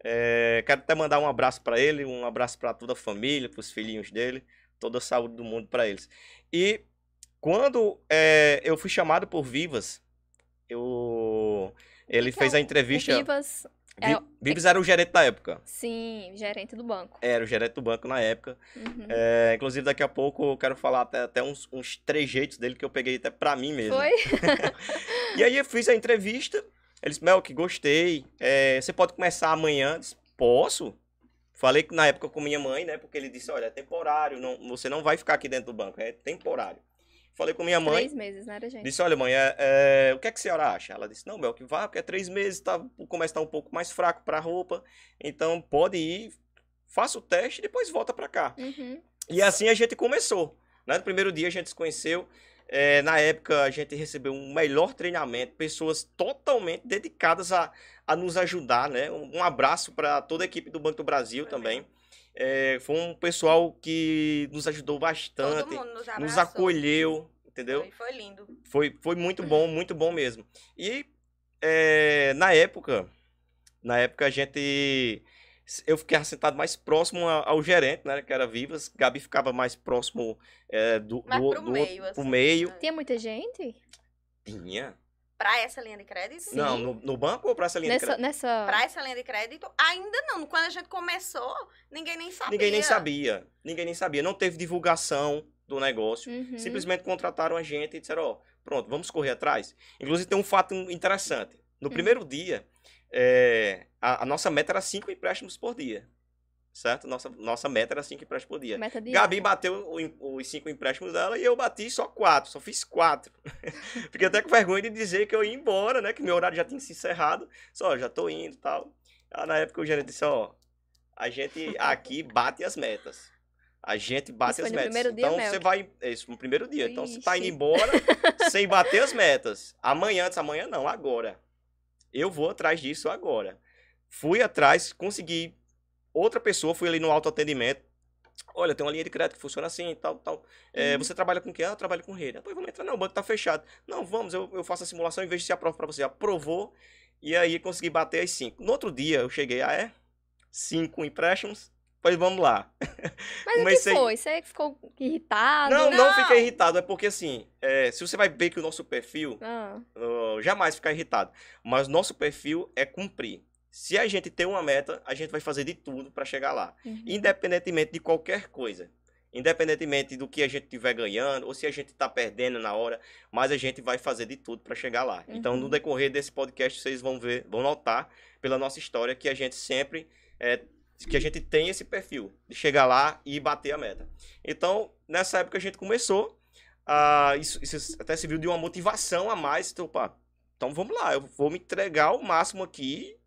É, quero até mandar um abraço para ele, um abraço para toda a família, para os filhinhos dele, toda a saúde do mundo para eles. E quando é, eu fui chamado por Vivas, eu ele fez a entrevista. Vivas é, Vibes era o gerente da época. Sim, gerente do banco. Era o gerente do banco na época. Uhum. É, inclusive, daqui a pouco eu quero falar até, até uns, uns trejeitos dele que eu peguei até pra mim mesmo. Foi? e aí eu fiz a entrevista. Ele disse, Mel, que gostei. É, você pode começar amanhã? Eu disse, Posso? Falei na época com minha mãe, né? Porque ele disse, olha, é temporário, não, você não vai ficar aqui dentro do banco, é temporário. Falei com minha mãe. Três meses, não era, gente? Disse, olha, mãe, é, é, o que é que a senhora acha? Ela disse, não, Bel, que vá, porque é três meses, tá, o comércio tá um pouco mais fraco pra roupa, então pode ir, faça o teste e depois volta pra cá. Uhum. E assim a gente começou. Né? No primeiro dia a gente se conheceu. É, na época a gente recebeu um melhor treinamento, pessoas totalmente dedicadas a, a nos ajudar, né? Um, abraço para toda a equipe do Banco do Brasil foi também. É, foi um pessoal que nos ajudou bastante, nos, nos, acolheu, entendeu? Foi, foi, lindo. Foi, foi muito bom, muito bom mesmo. E é, na época, na época a gente eu fiquei assentado mais próximo ao gerente, né? Que era Vivas. Gabi ficava mais próximo é, do, mais do, pro do, meio, pro assim, meio. Tinha muita gente? Tinha. Pra essa linha de crédito? Sim. Não, no, no, banco ou pra essa linha nessa, de crédito? Nessa... Pra essa linha de crédito, ainda não. Quando a gente começou, ninguém nem sabia. Ninguém nem sabia. Ninguém nem sabia. Não teve divulgação do negócio. Uhum. Simplesmente contrataram a gente e disseram, ó, oh, pronto, vamos correr atrás. Inclusive tem um fato interessante. No uhum. primeiro dia, é, a, a, nossa meta era cinco empréstimos por dia certo? Nossa, nossa meta era cinco empréstimos por dia. Meta de... Gabi bateu os cinco empréstimos dela e eu bati só quatro, só fiz quatro. Fiquei até com vergonha de dizer que eu ia embora, né? Que meu horário já tinha se encerrado. Só, já tô indo e tal. Aí, na época o gerente disse, ó, a gente aqui bate as metas. A gente bate isso as metas. Dia, então Mel. você vai. Isso no primeiro dia. Ixi. Então você tá indo embora sem bater as metas. Amanhã, antes amanhã não, agora. Eu vou atrás disso agora. Fui atrás, consegui Outra pessoa foi ali no autoatendimento. Olha, tem uma linha de crédito que funciona assim, tal, tal. É, uhum. Você trabalha com quem? Ah, eu trabalho com rede. Depois vamos entrar. Não, o banco tá fechado. Não, vamos, eu, eu faço a simulação e vejo se aprova para você. Aprovou. E aí consegui bater as cinco. No outro dia eu cheguei, ah, é? Cinco empréstimos. Pois vamos lá. Mas Comecei... o que foi? Você ficou irritado? Não, não, não fiquei irritado. É porque assim, é, se você vai ver que o nosso perfil, ah. uh, jamais ficar irritado. Mas nosso perfil é cumprir. Se a gente tem uma meta, a gente vai fazer de tudo para chegar lá, uhum. independentemente de qualquer coisa. Independentemente do que a gente estiver ganhando ou se a gente está perdendo na hora, mas a gente vai fazer de tudo para chegar lá. Uhum. Então, no uhum. decorrer desse podcast, vocês vão ver, vão notar pela nossa história que a gente sempre é, que a gente tem esse perfil de chegar lá e bater a meta. Então, nessa época a gente começou, isso, isso até se viu de uma motivação a mais. Então, opa, então vamos lá, eu vou me entregar o máximo aqui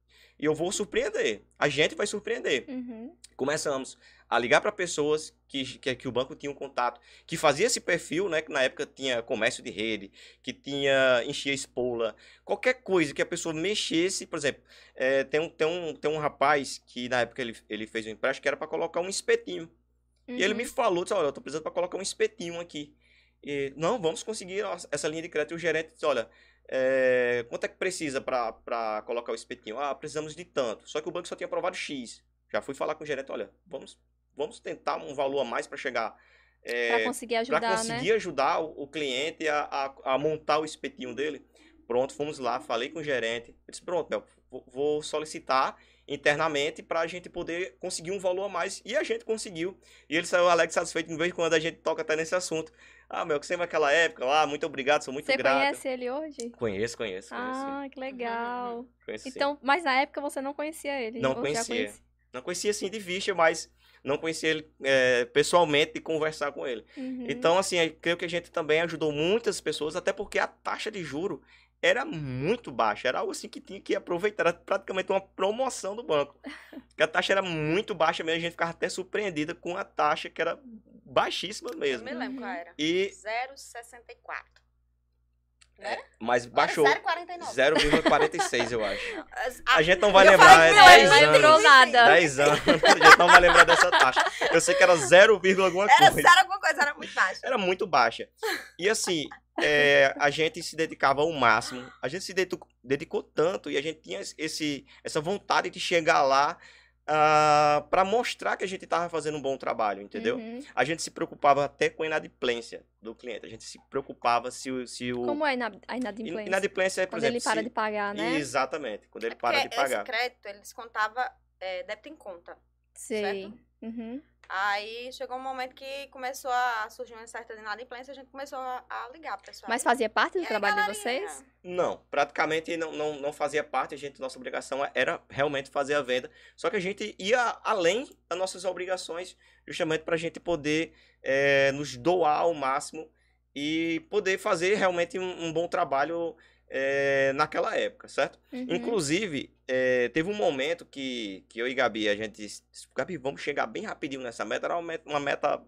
e eu vou surpreender. A gente vai surpreender. Uhum. Começamos a ligar para pessoas que, que, que, o banco tinha um contato, que fazia esse perfil, né? Que na época tinha comércio de rede, que tinha enchia espola, qualquer coisa que a pessoa mexesse, por exemplo, é, tem, um, tem, um, tem um rapaz que na época ele, ele fez um empréstimo que era para colocar um espetinho. Uhum. E ele me uhum. falou, disse, olha, eu tô precisando para colocar um espetinho aqui. E, não, vamos conseguir essa linha de crédito. E o gerente disse, olha, é, quanto é que precisa para colocar o espetinho? Ah, precisamos de tanto. Só que o banco só tinha aprovado X. Já fui falar com o gerente, olha, vamos, vamos tentar um valor a mais para chegar. É, para conseguir ajudar, pra conseguir né? ajudar o, o cliente a, a, a, montar o espetinho dele. Pronto, fomos lá, falei com o gerente. Ele disse, pronto, Mel, vou solicitar internamente para a gente poder conseguir um valor a mais. E a gente conseguiu. E ele saiu alegre satisfeito, de vez em quando a gente toca até nesse assunto. Ah, meu, que sempre aquela época lá, muito obrigado, sou muito você grato. Você conhece ele hoje? Conheço, conheço, conheço. Ah, que legal. Conheci. Então, mas na época você não conhecia ele? Não conhecia. Não conhecia assim de vista, mas não conhecia ele é, pessoalmente de conversar com ele. Uhum. Então, assim, creio que a gente também ajudou muitas pessoas, até porque a taxa de juro era muito baixa. Era algo assim que tinha que aproveitar. Era praticamente uma promoção do banco. Porque a taxa era muito baixa mesmo. A gente ficava até surpreendida com a taxa que era baixíssima Eu mesmo. me lembro qual era. E, 0,64. Né? mas baixou Era 0,49. 0,46, eu acho. A gente não vai Eu lembrar, falei é que Não não, 10 mas lembrou anos. entendi. nada. 10 anos. A gente não vai lembrar dessa taxa. Eu sei que era 0, alguma Era coisa. zero alguma coisa, era muito baixo. Era muito baixa. E assim, é, a gente se dedicava ao máximo. A gente se dedico- dedicou tanto e a gente tinha esse, essa vontade de chegar lá para mostrar que a gente estava fazendo um bom trabalho, entendeu? Uhum. A gente se preocupava até com a inadimplência do cliente. A gente se preocupava se o. Se o Como é a ina- a in- inadimplência? inadimplência é, por Quando exemplo. ele para se- de pagar, né? Exatamente, quando ele É para de pagar. esse crédito, ele descontava é, débito em conta. Sei. Uhum. Aí chegou um momento que começou a surgir uma certa inadimplência, a gente começou a, a ligar pro pessoal. Mas fazia parte E do aí, trabalho de vocês? Não, praticamente não, não, não fazia parte, a gente, nossa obrigação era realmente fazer a venda. Só que a gente ia além das nossas obrigações, justamente para a gente poder eh, nos doar ao máximo e poder fazer realmente um, um bom trabalho eh, naquela época, certo? Uhum. Inclusive, eh, teve um momento que, que eu e Gabi, a gente disse, Gabi, vamos chegar bem rapidinho nessa meta, era uma meta, uma meta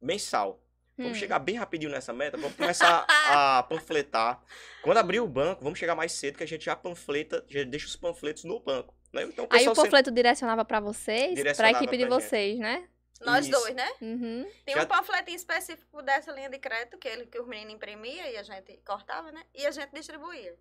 mensal. Vamos Hum. chegar bem rapidinho nessa meta, vamos começar a panfletar. Quando abrir o banco, vamos chegar mais cedo que a gente já panfleta, já deixa os panfletos no banco. Né? Então, Aí o pessoal sempre- panfleto direcionava pra vocês, pra Direcionava equipe de pra gente. vocês, né? Nós Isso. dois, né? Uhum. Tem Já- um panfletinho específico dessa linha de crédito que, ele, que os meninos imprimiam e a gente cortava, né? E a gente distribuía.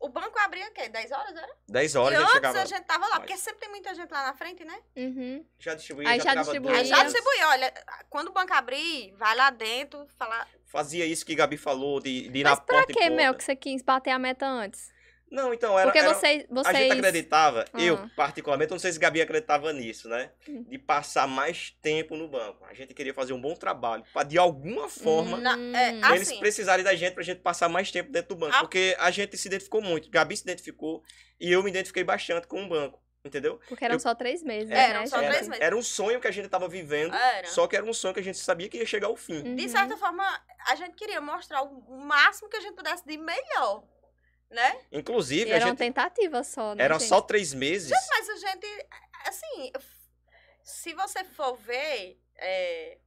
O banco abria o quê? 10 horas, era? 10 e horas já antes chegava. a gente tava lá, porque sempre tem muita gente lá na frente, né? Uhum. Já distribuía, Aí já, já distribuía. Aí já distribuía, olha, quando o banco abrir, vai lá dentro, falar. Fazia isso que Gabi falou, de, de ir na Mas pra porta e que, porta. Mel, que você quis bater a meta antes? Não, então era... Porque era- vocês, A vocês... gente acreditava, Ah. eu particularmente, eu não sei se Gabi acreditava nisso, né? Hum. De passar mais tempo no banco. A gente queria fazer um bom trabalho, para de alguma forma Na- é, Hum. eles assim, precisarem da gente pra gente passar mais tempo dentro do banco. Ah. Porque a gente se identificou muito. Gabi se identificou e eu me identifiquei bastante com o banco. Entendeu? Porque eram eu- só três meses, É, né? eram só gente? três Era, meses. era um sonho que a gente tava vivendo, Era. só que era um sonho que a gente sabia que ia chegar ao fim. Uhum. De certa forma, a gente queria mostrar o máximo que a gente pudesse de melhor, né? E Inclusive, a era uma gente. tentativa só, né, Eram gente? só três meses. Mas a gente, assim, se você for ver, é,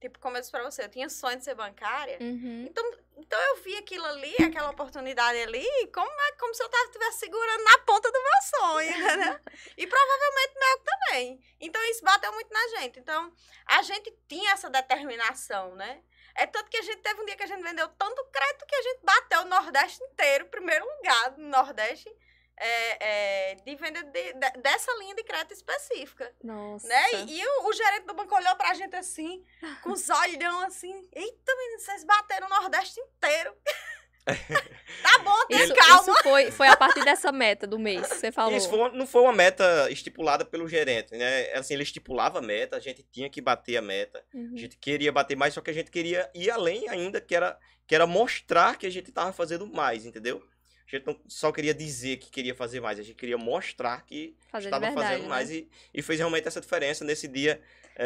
tipo, como eu disse pra você, eu tinha sonho de ser bancária. Uhum. Então, então eu vi aquilo ali, aquela oportunidade ali, como, é, como se eu estivesse segurando na ponta do meu sonho, entendeu? E provavelmente meu também. Então isso bateu muito na gente. Então, a gente tinha essa determinação, né? É tanto que a gente teve um dia que a gente vendeu tanto crédito que a gente bateu o Nordeste inteiro, primeiro lugar no Nordeste, é, é, de venda de- de- dessa linha de crédito específica. Nossa. Né? E, e o, o gerente do banco olhou pra gente assim, com os olhão assim. Eita, menino, vocês bateram o Nordeste inteiro. tá bom, tenha Isso, calma. isso foi, foi a partir dessa meta do mês, que você falou. Isso foi não foi uma meta estipulada pelo gerente, né? Assim, ele estipulava a meta, a gente tinha que bater a meta. Uhum. A gente queria bater mais, só que a gente queria ir além ainda, que era, que era mostrar que a gente estava fazendo mais, entendeu? A gente não só queria dizer que queria fazer mais, a gente queria mostrar que Fazer estava verdade, fazendo né? mais e, e fez realmente essa diferença nesse dia.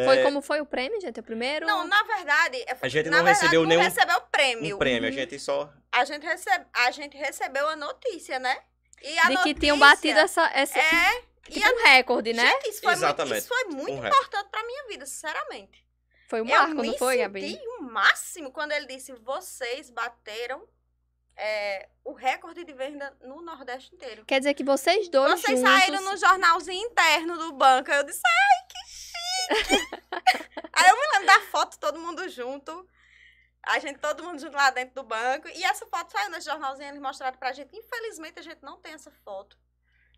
Foi é, como foi o prêmio, gente? O primeiro? Não, na verdade. é- A gente na não verdade, recebeu não nenhum- recebeu o prêmio. um prêmio, a Uhum. gente só A, gente recebe, a gente recebeu a notícia, né? E a de notícia que tinham batido essa, essa É. tipo e a- um recorde, né? Gente, isso foi muito, Exatamente. isso foi muito Um importante pra minha vida, sinceramente. Foi o eu marco, não foi, senti Gabi? o máximo quando ele disse: vocês bateram é, o recorde de venda no Nordeste inteiro. Quer dizer que vocês dois Vocês juntos... saíram no jornalzinho interno do banco. Eu disse, ai, que chique! Aí eu me lembro da foto, todo mundo junto. A gente, todo mundo junto lá dentro do banco. E essa foto saiu nesse jornalzinho, eles mostraram pra gente. Infelizmente, a gente não tem essa foto.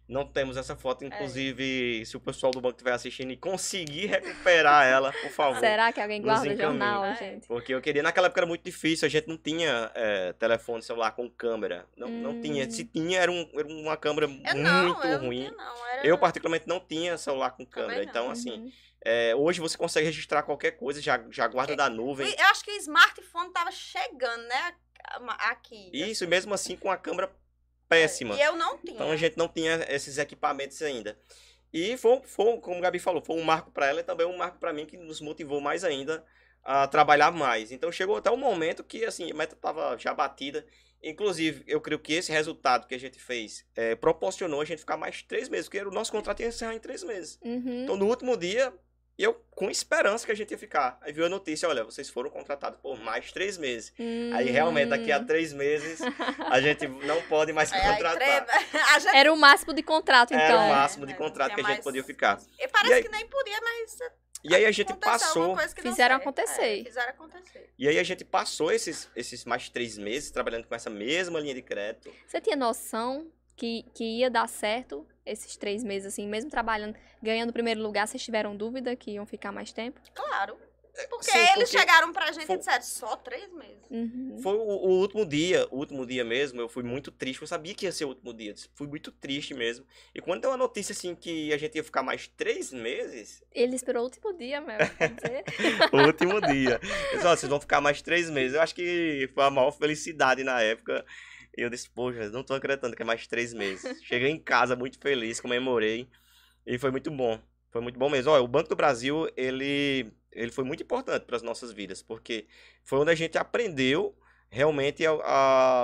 não temos essa É. foto. Inclusive, se o pessoal do banco estiver assistindo e conseguir recuperar ela, por favor. Será que alguém guarda o jornal, É. gente? Porque eu queria, naquela época era muito difícil, a gente não tinha é, telefone celular com câmera. Não, não Hum. tinha. Se tinha, era, um- era uma câmera Eu não, muito eu ruim. não tinha, não. Era... Eu, particularmente, não tinha celular com câmera. não. Então, assim, Uhum. É, hoje você consegue registrar qualquer coisa, já, já guarda É, da nuvem. Eu acho que o smartphone tava chegando, né? Aqui. Isso, e mesmo assim com a câmera péssima. E eu não tinha. Então a gente não tinha esses equipamentos ainda. E foi, foi como o Gabi falou, foi um marco para ela e também um marco para mim que nos motivou mais ainda a trabalhar mais. Então chegou até um momento que assim, a meta estava já batida. Inclusive, eu creio que esse resultado que a gente fez é, proporcionou a gente ficar mais três meses, porque o nosso contrato ia encerrar em três meses. Uhum. Então, no último dia, eu com esperança que a gente ia ficar. Aí viu a notícia, olha, vocês foram contratados por mais três meses. Aí realmente, daqui a Hum. três meses, a gente não pode mais É, contratar. treva- a gente Era o máximo de contrato, então. Era o É, máximo de é, contrato tinha que a gente mais- podia ficar. E parece E aí- que nem podia, mas E aí a gente passou. Fizeram acontecer. É, fizeram acontecer. E aí a gente passou esses, esses mais três meses trabalhando com essa mesma linha de crédito. Você tinha noção que, que ia dar certo esses três meses, assim, mesmo trabalhando, ganhando o primeiro lugar, vocês tiveram dúvida que iam ficar mais tempo? Claro. Porque Sim, eles porque chegaram pra gente foi- e disseram só três meses. Uhum. Foi o, o último dia, o último dia mesmo, eu fui muito triste. Eu sabia que ia ser o último dia. Fui muito triste mesmo. E quando deu a notícia assim que a gente ia ficar mais três meses, Ele esperou o último dia, dizer. o último dia. Eu disse, vocês vão ficar mais três meses. Eu acho que foi a maior felicidade na época. E eu disse, poxa, não tô acreditando que é mais três meses. Cheguei em casa muito feliz, comemorei. E foi muito bom. Foi muito bom mesmo. Olha, o Banco do Brasil, ele, ele foi muito importante para as nossas vidas, porque foi onde a gente aprendeu realmente a,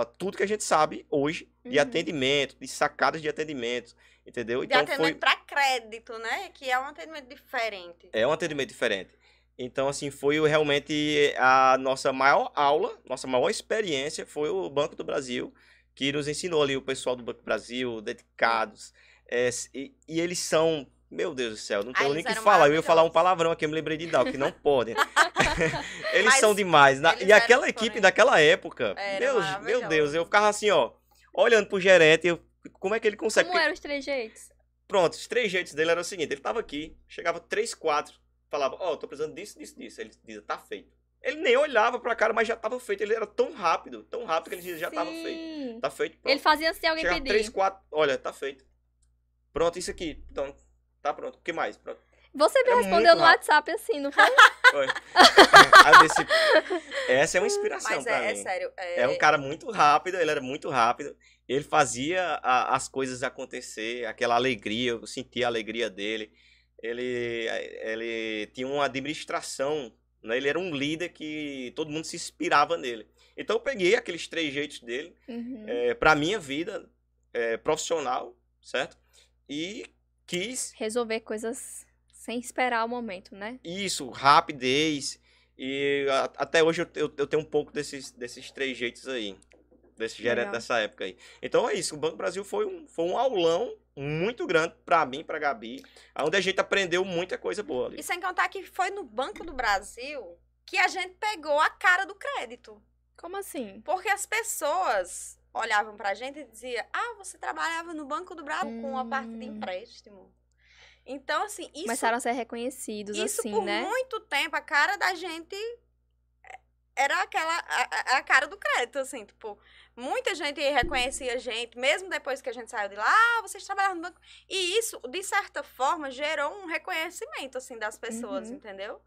a- tudo que a gente sabe hoje de Uhum. atendimento, de sacadas de atendimento, entendeu? De Então atendimento foi pra crédito, né? Que é um atendimento diferente. é um atendimento diferente. Então, assim, foi realmente a nossa maior aula, nossa maior experiência foi o Banco do Brasil, que nos ensinou ali o pessoal do Banco do Brasil, dedicados. é, e, e eles são, meu Deus do céu, não Ah, tenho eles nem o que falar. Eu ia falar um palavrão aqui, eu me lembrei de dar, que não pode. eles Mas são demais. Eles e aquela equipe porém- daquela época, Deus, meu. Deus, eu ficava assim, ó, olhando pro gerente, eu, como é que ele consegue? Como eram os três jeitos? Pronto, os três jeitos dele eram o seguinte: ele tava aqui, chegava três, quatro, falava, ó, tô precisando disso, disso, disso. Ele dizia, tá feito. Ele nem olhava pra cara, mas já tava feito. Ele era tão rápido, tão rápido que ele dizia, já tava feito. Sim. Tá feito, pronto. Ele fazia de alguém Chegava pedir. três, quatro, olha, tá feito. Pronto, isso aqui. Então, tá pronto. O que mais? Pronto. Você me É respondeu no. WhatsApp assim, não foi? Foi. Essa é uma inspiração Mas é, é mim. sério. É, É um cara muito rápido, ele era muito rápido. Ele fazia a- as coisas acontecer, aquela alegria, eu sentia a alegria dele. Ele, ele tinha uma administração, né? ele era um líder que todo mundo se inspirava nele. Então eu peguei aqueles três jeitos dele Uhum. é, para minha vida é, profissional, certo? E quis Resolver coisas sem esperar o momento, né? isso, rapidez. E a- até hoje eu, eu, eu tenho um pouco desses, desses três jeitos aí. Desse gerente dessa época aí. Então é isso. O Banco Brasil foi um, foi um aulão muito grande pra mim, pra Gabi. Onde a gente aprendeu muita coisa boa ali. E sem contar que foi no Banco do Brasil que a gente pegou a cara do crédito. Como assim? Porque as pessoas olhavam pra gente e diziam: Ah, você trabalhava no Banco do Brasil com a parte de Hum. empréstimo. Então, assim, isso, Começaram a ser reconhecidos, isso assim, por né? muito tempo, a cara da gente era aquela. A, a- a cara do crédito, assim, tipo. Muita gente reconhecia a gente, mesmo depois que a gente saiu de lá, ah, vocês trabalhavam no banco. E isso, de certa forma, gerou um reconhecimento, assim, das pessoas, Uhum. entendeu?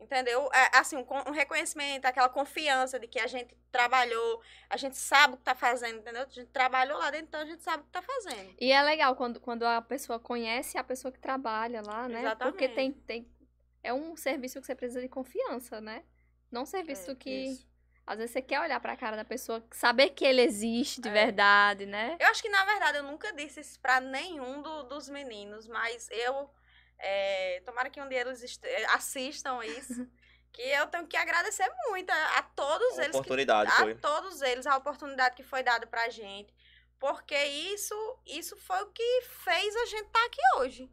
Entendeu? É, assim, um, um reconhecimento, aquela confiança de que a gente trabalhou, a gente sabe o que tá fazendo, entendeu? A gente trabalhou lá dentro, então a gente sabe o que tá fazendo. E é legal quando, quando a pessoa conhece a pessoa que trabalha lá, né? Porque Exatamente. tem, tem. É um serviço que você precisa de confiança, né? Não um serviço É, que. Isso. Às vezes você quer olhar pra cara da pessoa, saber que ele existe de É. verdade, né? Eu acho que, na verdade, eu nunca disse isso pra nenhum do- dos meninos, mas eu. é, tomara que um dia eles eh, assistam isso. que eu tenho que agradecer muito a, a todos Uma eles. que- oportunidade a foi. todos eles a oportunidade que foi dada pra gente. Porque isso, isso foi o que fez a gente estar aqui hoje.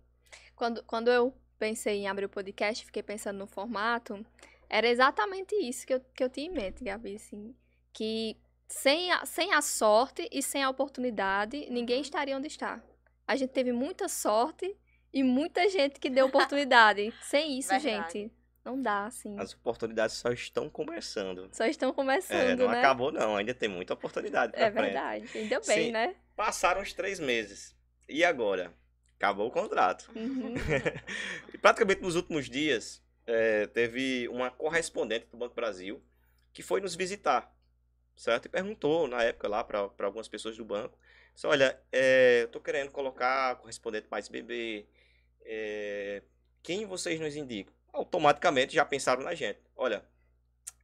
Quando, quando eu pensei em abrir o podcast, fiquei pensando no formato, era exatamente isso que eu, que eu tinha em mente, Gabi, assim. Que sem a, sem a sorte e sem a oportunidade, ninguém Uhum. estaria onde está. A gente teve muita sorte e muita gente que deu oportunidade. sem isso, Verdade. gente, não dá, assim. As oportunidades só estão começando. Só estão É, começando, não né? acabou não, ainda tem muita oportunidade pra É frente. verdade. Ainda bem, Sim. né? Passaram os três meses. E agora? Acabou o contrato. Uhum. E praticamente nos últimos dias, é, teve uma correspondente do Banco do Brasil que foi nos visitar, certo? E perguntou na época lá para algumas pessoas do banco, disse, olha, é, eu tô querendo colocar correspondente mais bebê, é, quem vocês nos indicam? Automaticamente já pensaram na gente, olha,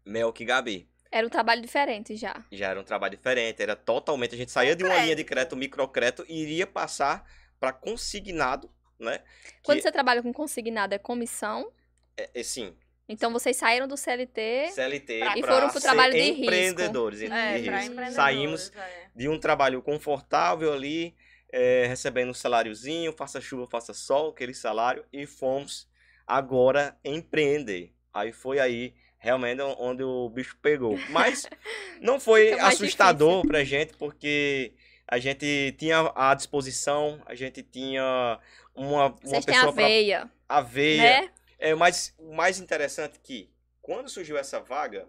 Melk e Gabi. Era um trabalho diferente já. Já era um trabalho diferente, era totalmente. A gente saía de uma linha de crédito, microcrédito, e iria passar para consignado, né? Quando Que- você trabalha com consignado, é comissão. É, é, sim, Então vocês saíram do CLT. CLT Pra- E pra foram pro ser trabalho de risco. empreendedores. de É, pra risco. empreendedores. Saímos é. de um trabalho confortável ali, é, recebendo um saláriozinho, faça chuva, faça sol, aquele salário, e fomos agora empreender. Aí foi aí realmente onde o bicho pegou. Mas não foi assustador pra gente, porque a gente tinha à disposição, a gente tinha uma, uma Vocês têm a pessoa para veia, a veia. né? É, mas o mais interessante é que, quando surgiu essa vaga,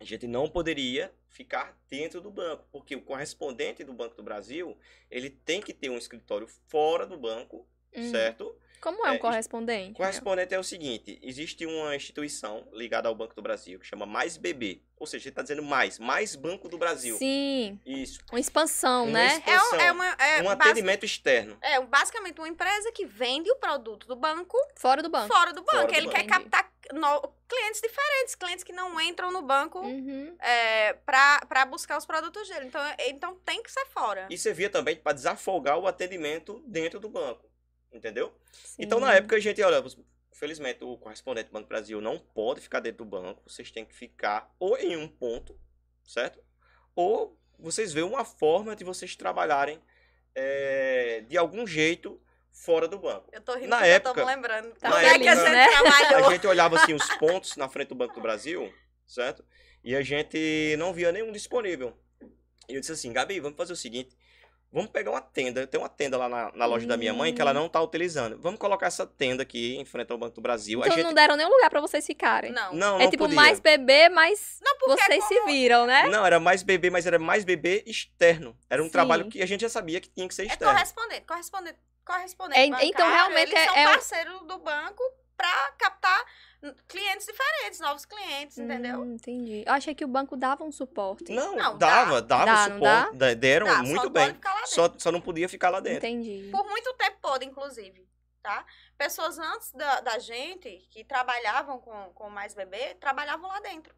a gente não poderia ficar dentro do banco, porque o correspondente do Banco do Brasil, ele tem que ter um escritório fora do banco, Hum. certo? Como é um É, correspondente? Correspondente é o seguinte, existe uma instituição ligada ao Banco do Brasil, que chama Mais BB, ou seja, ele está dizendo mais, mais Banco do Brasil. Sim, Isso, uma expansão, Uma né? expansão. É, um- é uma, é, um atendimento externo. é basicamente uma empresa que vende o produto do banco Fora do banco. fora do banco. Fora do Ele banco. quer captar no- clientes diferentes, clientes que não entram no banco Uhum. é, pra buscar os produtos dele. Então, é- então tem que ser fora. E servia também para desafogar o atendimento dentro do banco, entendeu? Então, Sim. na época, a gente, olha, felizmente, o correspondente do Banco do Brasil não pode ficar dentro do banco. Vocês têm que ficar ou em um ponto, certo? Ou vocês veem uma forma de vocês trabalharem é, de algum jeito fora do banco. Eu tô rindo Na época- eu tô me lembrando. Tá Como é que a feliz, gente né? A gente olhava assim os pontos na frente do Banco do Brasil, certo? E a gente não via nenhum disponível. E eu disse assim, Gabi, vamos fazer o seguinte. Vamos pegar uma tenda. Tem uma tenda lá na, na loja da minha mãe que ela Hum. não tá utilizando. Vamos colocar essa tenda aqui em frente ao Banco do Brasil. Então a gente não deram nenhum lugar pra vocês ficarem. Não. não, é não tipo podia. mais bebê, mas Não, porque vocês se como- viram, né? Não, era mais bebê, mas era mais bebê externo. Era um Sim. trabalho que a gente já sabia que tinha que ser É externo. correspondente, correspondente, correspondente É, então, bancário, realmente, eles é- são é o- parceiro do banco pra captar clientes diferentes, novos clientes, entendeu? Hum, entendi. Eu achei que o banco dava um suporte. Não, Não, dava, dava Dá, suporte. da- Deram só muito não bem. Só, só não podia ficar lá dentro. Entendi. Por muito tempo pôde, inclusive, tá? Pessoas antes da, da gente, que trabalhavam com, com mais bebê, trabalhavam lá dentro.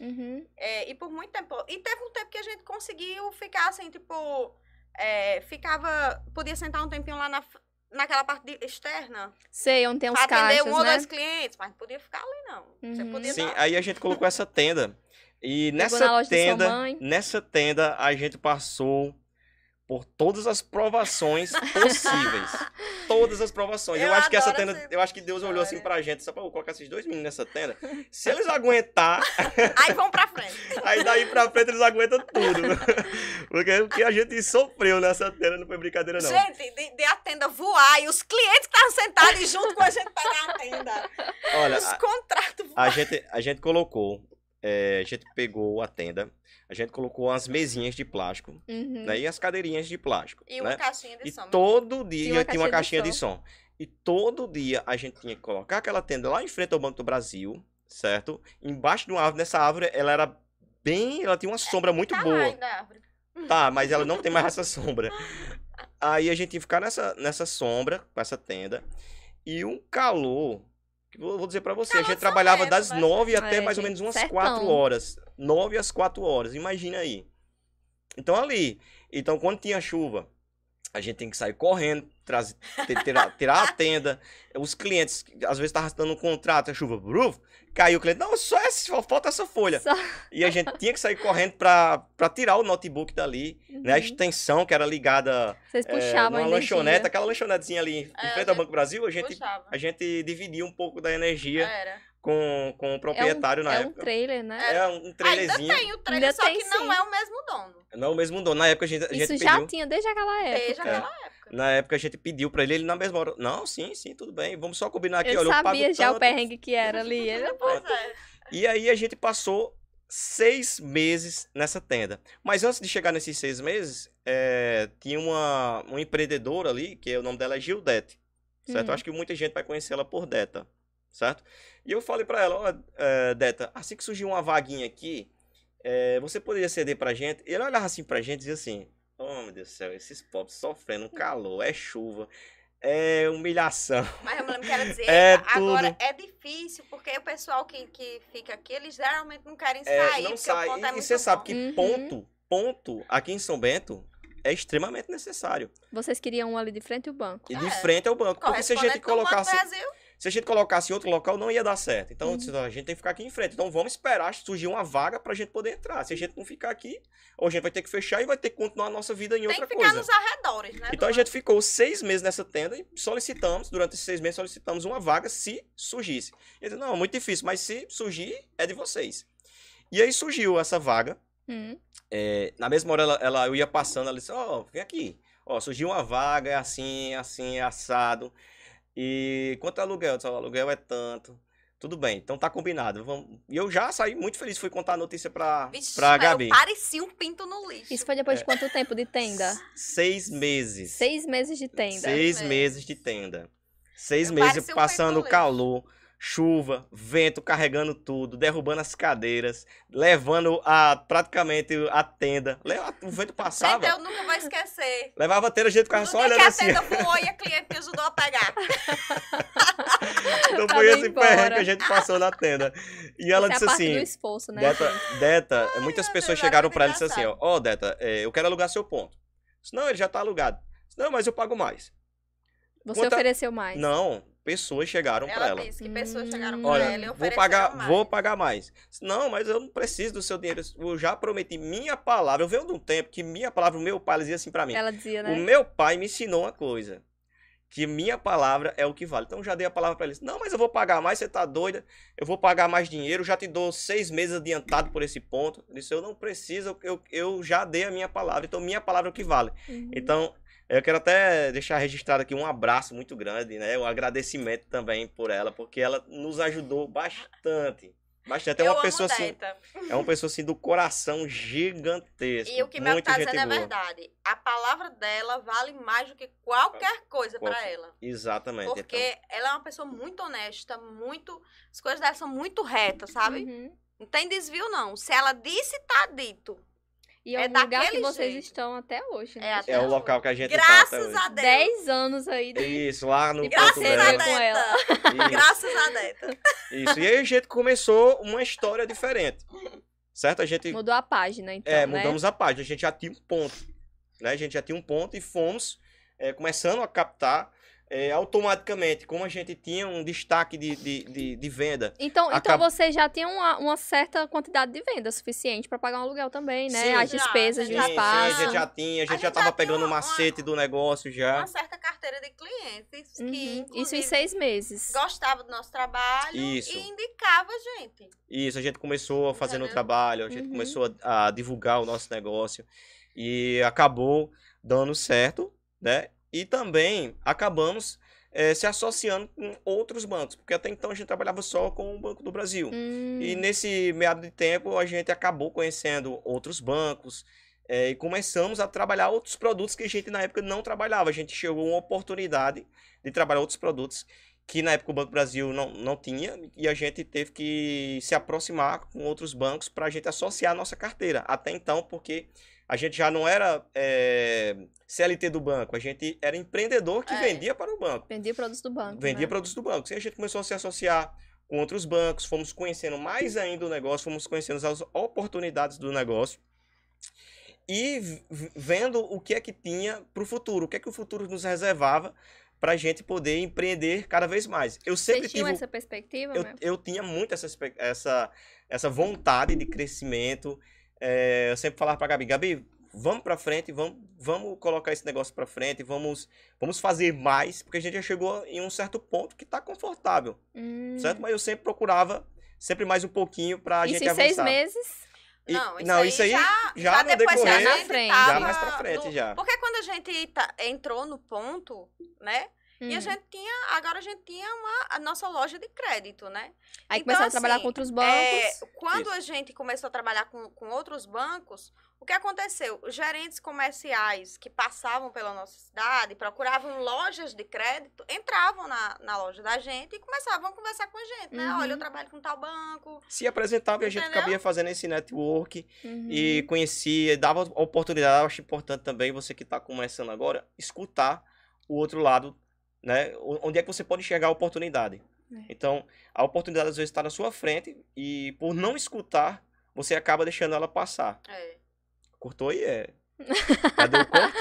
Uhum. É, e por muito tempo. E teve um tempo que a gente conseguiu ficar assim, tipo. é, ficava. Podia sentar um tempinho lá na, naquela parte de- externa. Sei, onde tem uns atender caixas, um ou né? dois clientes. Mas não podia ficar ali, não. Você Uhum. podia Sim, dar- aí a gente colocou essa tenda. E nessa tenda, mãe. nessa tenda, a gente passou por todas as provações possíveis. todas as provações. Eu, Eu acho que essa tenda, eu acho que Deus olhou assim pra gente, só pra eu colocar esses dois meninos nessa tenda. Se eles aguentar, Aí vão pra frente. aí daí pra frente eles aguentam tudo. Porque o que a gente sofreu nessa tenda não foi brincadeira não. Gente, de, de a tenda voar e os clientes que estavam sentados junto com a gente pegar a tenda. Olha, os a- contratos A voar. gente, a gente colocou, é, a gente pegou a tenda, a gente colocou as mesinhas de plástico, Uhum. né, e as cadeirinhas de plástico, E uma né? caixinha de E som. todo dia Tinha tinha uma uma caixinha caixinha de de som. E todo dia a gente tinha que colocar aquela tenda lá em frente ao Banco do Brasil, certo? Embaixo de uma árvore, nessa árvore, ela era bem, ela tinha uma sombra muito Tá boa. Tá, mas ela não tem mais essa sombra. Aí a gente ia ficar nessa, nessa sombra, com essa tenda. E um calor. Vou dizer pra você, a gente trabalhava Bento, das nove até É, mais ou menos umas quatro horas. Nove às quatro horas, imagina aí. Então ali. Então quando tinha chuva, a gente tem que sair correndo, trazer, ter- tirar, tirar a tenda. Os clientes, às vezes, estavam dando um contrato, a chuva, bruf, caiu o cliente. Não, só, essa, só falta essa folha. Só- E a gente tinha que sair correndo pra, pra tirar o notebook dali, né? A Uhum. extensão que era ligada Vocês é, puxavam a numa energia. lanchonete, aquela lanchonetezinha ali em É, frente ao Banco Brasil, a gente, Puxava. a gente dividia um pouco da energia Era. com, com o proprietário na é um época. trailer, né? É um trailerzinho. Ainda tem o trailer, Ainda só tem, que não sim. é o mesmo dono. Não, o mesmo dono. Na época a gente, a Isso gente já pediu. tinha desde aquela época. Desde aquela época. Na época a gente pediu pra ele, ele na mesma hora. Não, sim, sim, tudo bem. Vamos só combinar aqui, olha, eu pago sabia já o tanto. perrengue que era ali. Ele... Pois é. E aí a gente passou seis meses nessa tenda. Mas antes de chegar nesses seis meses, é, tinha uma, uma empreendedora ali, que o nome dela é Gildete. Certo? Uhum. Eu acho que muita gente vai conhecer ela por Deta. Certo? E eu falei pra ela, ó, é, Deta, assim que surgiu uma vaguinha aqui, é, você poderia ceder pra gente? E ela olhava assim pra gente e dizia assim, oh meu Deus do céu, esses pobres sofrendo um calor, é chuva. é humilhação. Mas eu me lembro que era dizer, É agora tudo. é difícil, porque o pessoal que, que fica aqui, eles geralmente não querem É, sair, não porque sai. o ponto é E- e você sabe que Uhum. ponto, ponto, aqui em São Bento, é extremamente necessário. Vocês queriam um ali de frente ao banco. E de É. frente ao banco. Porque se a gente Banco colocasse. Brasil, Se a gente colocasse em outro local, não ia dar certo. Então, Uhum. eu disse, "Ó, a gente tem que ficar aqui em frente. Então, vamos esperar surgir uma vaga pra gente poder entrar. Se a gente não ficar aqui, ou a gente vai ter que fechar e vai ter que continuar a nossa vida em tem outra que ficar coisa. nos arredores, né? Então, a gente ficou seis meses nessa tenda e solicitamos, durante esses seis meses, solicitamos uma vaga se surgisse. E eu disse, não, muito difícil, mas se surgir, é de vocês. E aí surgiu essa vaga. Hum. É, na mesma hora, ela, ela- eu ia passando, ela disse, ó, vem aqui. Ó, surgiu uma vaga, é assim, é assim, é assado. E quanto é aluguel? Eu disse, "Ó, o aluguel é tanto. Tudo bem, então tá combinado. Vamos... E eu já saí muito feliz, fui contar a notícia pra, Vixe, pra Gabi. parecia um pinto no lixo. Isso foi depois de quanto tempo de tenda? Seis meses. Seis meses de tenda. Seis meses. de tenda. Seis Eu meses um passando peito calor, chuva, vento carregando tudo, derrubando as cadeiras, levando a praticamente a tenda. O vento passava, Gente, eu nunca vou esquecer. levava a tenda, a gente ficava só olhando que a assim. tenda voou e a cliente me ajudou a pegar. Então Tava foi esse perrengue que a gente passou na tenda. E ela Essa disse é a parte do assim, esforço, né? Deta, Deta, muitas meu pessoas Deus, chegaram era pra ela e disseram assim, ó, ó, Deta, é, eu quero alugar seu ponto. Disse, não, ele já tá alugado. Disse, não, mas eu pago mais. Você Quanto a- ofereceu mais. Não, pessoas chegaram pra Ela disse que pessoas chegaram Hum. pra Olha, ela e vou pagar, mais. vou pagar mais. Não, mas eu não preciso do seu dinheiro. Eu já prometi minha palavra. Eu venho de um tempo que minha palavra, o meu pai dizia assim pra mim. Ela dizia, O né? meu pai me ensinou uma coisa. Que minha palavra é o que vale. Então eu já dei a palavra pra ele. Não, mas eu vou pagar mais, você tá doida? Eu vou pagar mais dinheiro, já te dou seis meses adiantado por esse ponto. Ele disse, eu não preciso, eu, eu já dei a minha palavra. Então minha palavra é o que vale. Uhum. Então, eu quero até deixar registrado aqui um abraço muito grande, né? Um agradecimento também por ela, porque ela nos ajudou bastante. Bastante. É eu uma amo pessoa assim, é uma pessoa assim do coração gigantesco. E o que Mel muita tá dizendo é boa. verdade. A palavra dela vale mais do que qualquer coisa Qual- pra ela. Exatamente. Porque então. ela é uma pessoa muito honesta, muito. As coisas dela são muito retas, sabe? Uhum. Não tem desvio, não. Se ela disse, tá dito. E é, É o lugar que daquele vocês jeito. estão até hoje, né? É, até É o hoje. local que a gente tá Graças até hoje. a Deus. Dez anos aí de Isso, lá no Graças Porto a com ela. Isso, Graças a Deta. isso. E aí a gente começou uma história diferente. Certo? A gente Mudou a página, então, É, né? mudamos a página. A gente já tinha um ponto. Né? A gente já tinha um ponto e fomos é, começando a captar é, automaticamente. Como a gente tinha um destaque de, de, de, de venda. Então, então Acaba- você já tinha uma, uma certa quantidade de venda suficiente pra pagar um aluguel também, né? Sim. As despesas já. Sim, espaço. sim, a gente já tinha, a gente, gente já já tava tinha pegando o uma- macete do negócio já. Uma certa carteira de clientes que, Uhum. Isso em seis meses. gostava do nosso trabalho Isso. e indicava a gente. Isso, a gente começou a fazer no Entendeu? trabalho, a gente Uhum. começou a, a divulgar o nosso negócio e acabou dando certo, né? E também acabamos eh, se associando com outros bancos, porque até então a gente trabalhava só com o Banco do Brasil. Hum, E nesse meado de tempo a gente acabou conhecendo outros bancos eh, e começamos a trabalhar outros produtos que a gente na época não trabalhava. A gente chegou a uma oportunidade de trabalhar outros produtos que na época o Banco do Brasil não, não tinha e a gente teve que se aproximar com outros bancos para a gente associar a nossa carteira. Até então, porque a gente já não era eh, CLT do banco, a gente era empreendedor que É. vendia para o banco Vendia produtos do banco. vendia né? produtos do banco. E a gente começou a se associar com outros bancos, fomos conhecendo mais ainda o negócio, fomos conhecendo as oportunidades do negócio e vendo o que é que tinha para o futuro, o que é que o futuro nos reservava para a gente poder empreender cada vez mais. Eu sempre Vocês tinham tive, essa perspectiva, eu, né? eu tinha muito essa, essa, essa vontade de crescimento. É, eu sempre falava para Gabi, Gabi, vamos para frente, vamos, vamos colocar esse negócio para frente, vamos, vamos fazer mais, porque a gente já chegou em um certo ponto que está confortável, Hum. certo? Mas eu sempre procurava sempre mais um pouquinho para a Isso gente em avançar. seis meses. E- não, isso não, aí, isso aí já, já depois a decorrer, Já na frente. já mais pra frente, no- já. Porque quando a gente tá- entrou no ponto, né? E a Hum. gente tinha, agora a gente tinha uma, a nossa loja de crédito, né? Aí Então, começaram a trabalhar assim, com outros bancos. É, quando Isso. a gente começou a trabalhar com, com outros bancos, o que aconteceu? Os gerentes comerciais que passavam pela nossa cidade, procuravam lojas de crédito, entravam na, na loja da gente e começavam a conversar com a gente, né? Uhum. Olha, eu trabalho com tal banco. Se apresentava e a gente acabia fazendo esse network Uhum. e conhecia, dava oportunidade. Eu acho importante também você que está começando agora escutar o outro lado né? Onde é que você pode enxergar a oportunidade? É. Então, a oportunidade às vezes está na sua frente e por não escutar, você acaba deixando ela passar. É. Cortou aí? É. Cadê o corte?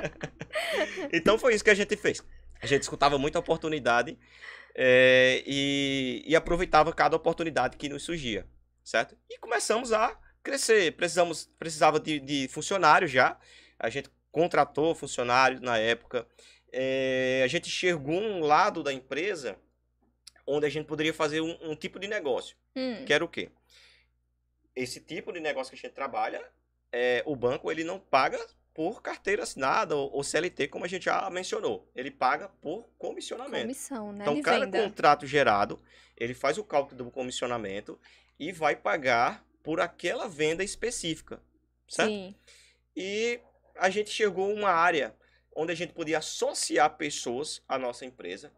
então foi isso que a gente fez. A gente escutava muita oportunidade é, e, e aproveitava cada oportunidade que nos surgia, certo? E começamos a crescer. Precisamos, precisava de, de funcionários já. A gente contratou funcionários na época. É, a gente enxergou um lado da empresa onde a gente poderia fazer um, um tipo de negócio. Hum. Que era o quê? Esse tipo de negócio que a gente trabalha, é, o banco ele não paga por carteira assinada ou, ou, CLT, como a gente já mencionou. Ele paga por comissionamento. Comissão, né? Então, de cada venda. contrato gerado, ele faz o cálculo do comissionamento e vai pagar por aquela venda específica, certo? Sim. E a gente chegou a uma área onde a gente podia associar pessoas à nossa empresa,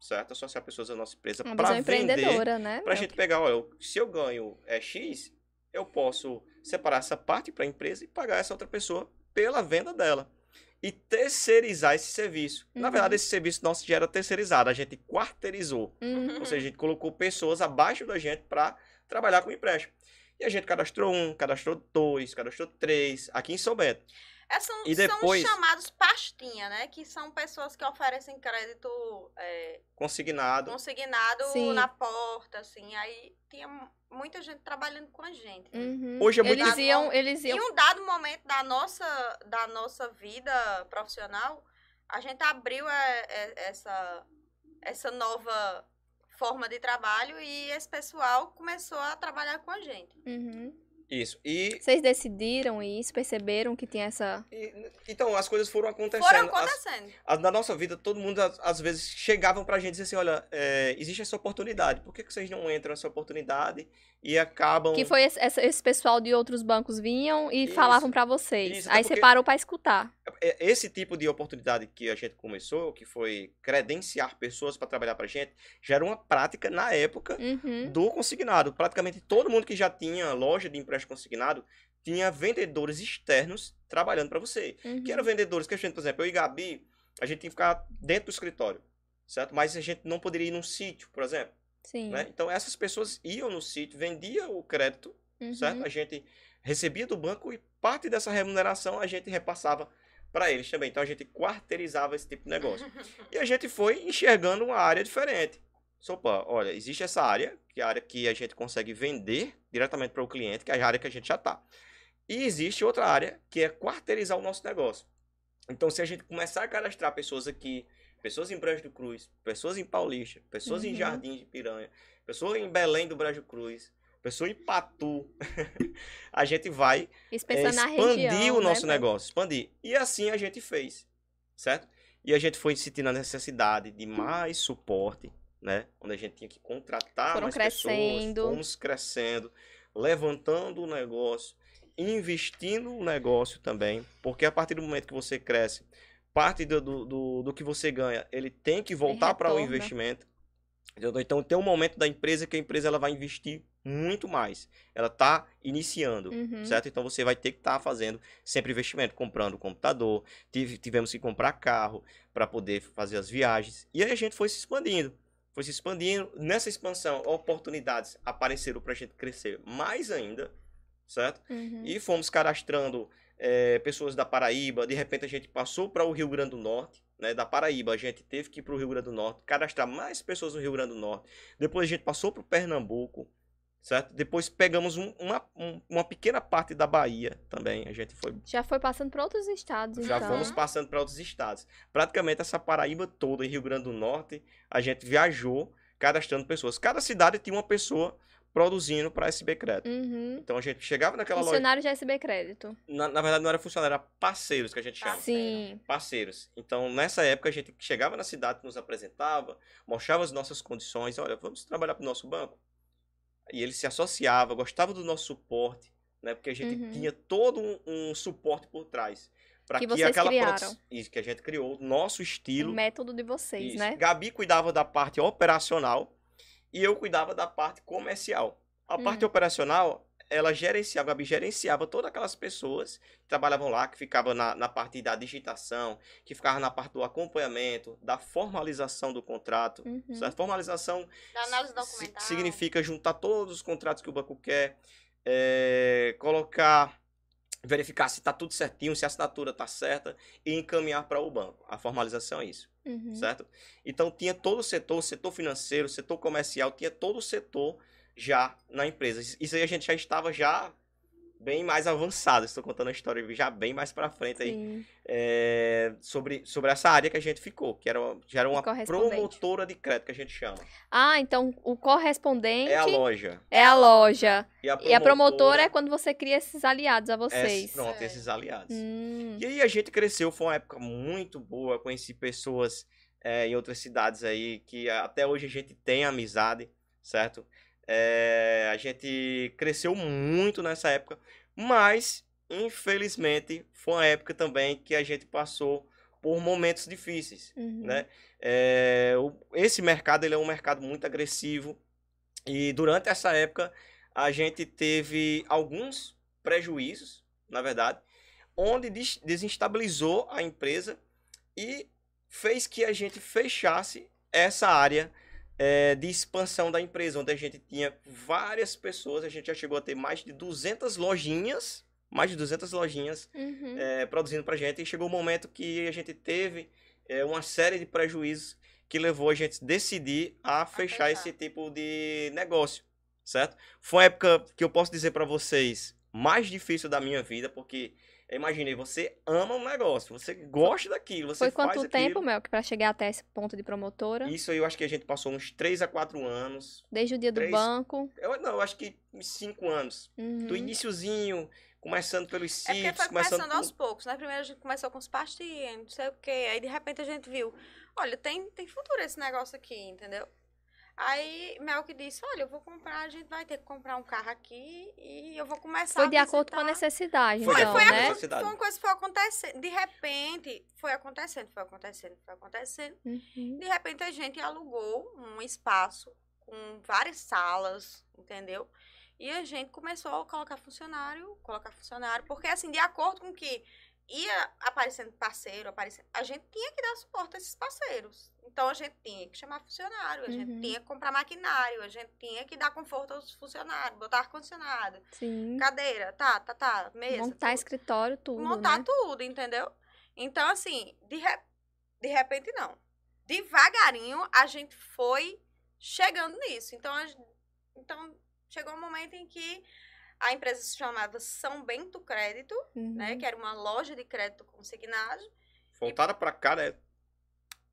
certo? Associar pessoas à nossa empresa para vender, né? para a É gente pegar, olha, se eu ganho é, X, eu posso separar essa parte para a empresa e pagar essa outra pessoa pela venda dela. E terceirizar esse serviço. Na Uhum. verdade, esse serviço nosso já era terceirizado, a gente quarteirizou. Uhum. Ou seja, a gente colocou pessoas abaixo da gente para trabalhar com empréstimo. E a gente cadastrou um, cadastrou dois, cadastrou três, aqui em São Bento. É, são, E depois- são chamados pastinha, né? Que são pessoas que oferecem crédito é, Consignado. consignado Sim. na porta, assim. Aí tinha muita gente trabalhando com a gente. Uhum. Hoje é muito Eles difícil. iam, eles Em iam. um dado momento da nossa, da nossa vida profissional, a gente abriu é, é, essa, essa nova forma de trabalho e esse pessoal começou a trabalhar com a gente. Uhum. Isso. E, Vocês decidiram isso, perceberam que tinha essa. e- então as coisas foram acontecendo. Foram As- acontecendo. as- na nossa vida, todo mundo às, às vezes chegavam pra gente e diziam assim: olha, é, existe essa oportunidade, por que, que vocês não entram nessa oportunidade e acabam. Que foi esse, esse pessoal de outros bancos vinham e Isso. falavam pra vocês. Isso, até Aí você parou pra escutar. É, Esse tipo de oportunidade que a gente começou, que foi credenciar pessoas para trabalhar pra gente, já era uma prática na época Uhum. do consignado. Praticamente todo mundo que já tinha loja de empréstimo consignado tinha vendedores externos trabalhando para você. uhum. Que eram vendedores que a gente, por exemplo, eu e Gabi, a gente tinha que ficar dentro do escritório, certo? Mas a gente não poderia ir num sítio, por exemplo. Né? Então essas pessoas iam no sítio, vendiam o crédito, Uhum. certo? A gente recebia do banco e parte dessa remuneração a gente repassava para eles também. Então a gente quarteirizava esse tipo de negócio. E a gente foi enxergando uma área diferente. Opa, olha, existe essa área, que é a área que a gente consegue vender diretamente para o cliente, que é a área que a gente já está. E existe outra área, que é quarteirizar o nosso negócio. Então, se a gente começar a cadastrar pessoas aqui, pessoas em Brejo do Cruz, pessoas em Paulista, pessoas em Uhum. Jardim de Piranha, pessoas em Belém do Brejo Cruz, pessoa em Patu, a gente vai é, expandir região. o né, nosso pra- negócio, expandir. E assim a gente fez, certo? E a gente foi sentindo a necessidade de mais suporte, né? Onde a gente tinha que contratar Foram mais crescendo. pessoas, fomos crescendo, levantando o negócio, investindo no negócio também, porque a partir do momento que você cresce, parte do, do, do, que você ganha, ele tem que voltar para o retorna. investimento. Então tem um momento da empresa que a empresa ela vai investir muito mais. Ela está iniciando, Uhum. certo? Então você vai ter que estar fazendo sempre investimento, comprando computador, tive- tivemos que comprar carro para poder fazer as viagens. E aí a gente foi se expandindo. Foi se expandindo. Nessa expansão, oportunidades apareceram para a gente crescer mais ainda, certo? Uhum. E fomos cadastrando eh, pessoas da Paraíba. De repente a gente passou para o Rio Grande do Norte. Né, da Paraíba, a gente teve que ir para o Rio Grande do Norte, cadastrar mais pessoas no Rio Grande do Norte. Depois a gente passou para o Pernambuco, certo? Depois pegamos um- uma, um- uma pequena parte da Bahia também. A gente foi Já foi passando para outros estados, já então. fomos passando para outros estados. Praticamente essa Paraíba toda, em Rio Grande do Norte, a gente viajou cadastrando pessoas. Cada cidade tinha uma pessoa produzindo para SB Crédito. Uhum. Então a gente chegava naquela loja. Funcionário de SB Crédito. Na, na verdade, não era funcionário, era parceiros que a gente chama. Sim. Parceiros. Então, nessa época, a gente chegava na cidade, nos apresentava, mostrava as nossas condições. Olha, vamos trabalhar para o nosso banco. E ele se associava, gostava do nosso suporte, né? Porque a gente Uhum. tinha todo um, um suporte por trás. Para Que que, aquela criaram. produ- Isso, que a gente criou, nosso O estilo. método de vocês, Isso. né? Gabi cuidava da parte operacional e eu cuidava da parte comercial. A parte Uhum. operacional ela gerenciava, a Gabi gerenciava todas aquelas pessoas que trabalhavam lá, que ficavam na, na parte da digitação, que ficavam na parte do acompanhamento, da formalização do contrato. Uhum. Certo? Formalização significa juntar todos os contratos que o banco quer, é, colocar, verificar se está tudo certinho, se a assinatura está certa e encaminhar para o banco. A formalização é isso, Uhum. certo? Então tinha todo o setor, o setor financeiro, o setor comercial, tinha todo o setor já na empresa. Isso aí a gente já estava já bem mais avançado. Estou contando a história já bem mais para frente aí Sim. é, sobre, sobre essa área que a gente ficou, que era, já era uma promotora de crédito que a gente chama. Ah, então o correspondente É a loja. é a loja. E a E a promotora é quando você cria esses aliados a vocês. É, pronto, É. esses aliados. Hum, E aí a gente cresceu, foi uma época muito boa, conheci pessoas é, em outras cidades aí que até hoje a gente tem amizade, certo? É, a gente cresceu muito nessa época, mas infelizmente foi uma época também que a gente passou por momentos difíceis, uhum. né? É, o- esse mercado ele é um mercado muito agressivo e durante essa época a gente teve alguns prejuízos, na verdade, onde des- desestabilizou a empresa e fez que a gente fechasse essa área é, de expansão da empresa, onde a gente tinha várias pessoas, a gente já chegou a ter mais de 200 lojinhas, mais de 200 lojinhas Uhum. é, produzindo pra gente, e chegou o momento que a gente teve é, uma série de prejuízos que levou a gente a decidir a fechar fechar. esse tipo de negócio, certo? Foi uma época que eu posso dizer pra vocês mais difícil da minha vida, porque imaginei, você ama um negócio, você gosta daquilo, você Foi faz quanto aquilo. tempo, Mel, que pra chegar até esse ponto de promotora? Isso aí eu acho que a gente passou uns 3 a 4 anos. Desde o dia do Três. banco. Eu, não, eu acho que uns 5 anos. Uhum. Do iniciozinho, começando pelos É porque sítios, foi começando começando aos poucos, né? Primeiro a gente começou com os pastinhos, não sei o quê. Aí de repente a gente viu, olha, tem, tem futuro esse negócio aqui, entendeu? Aí Mel que disse, olha, eu vou comprar, a gente vai ter que comprar um carro aqui e eu vou começar Foi a de acordo com a necessidade, Foi, então, foi a né? necessidade. Foi uma coisa que foi acontecendo. De repente, foi acontecendo, foi acontecendo, foi acontecendo. Uhum. De repente a gente alugou um espaço com várias salas, entendeu? E a gente começou a colocar funcionário, colocar funcionário, porque assim, de acordo com que ia aparecendo parceiro, aparecendo, a gente tinha que dar suporte a esses parceiros. Então a gente tinha que chamar funcionário, a gente Uhum. tinha que comprar maquinário, a gente tinha que dar conforto aos funcionários, botar ar-condicionado, cadeira, tá, tá, tá, mesa. Montar tudo escritório, tudo, montar né? tudo, entendeu? Então, assim, de, re- de repente não. Devagarinho a gente foi chegando nisso. Então, a então, chegou um momento em que a empresa se chamava São Bento Crédito, Uhum. né? Que era uma loja de crédito consignado. Voltaram pra cá, né?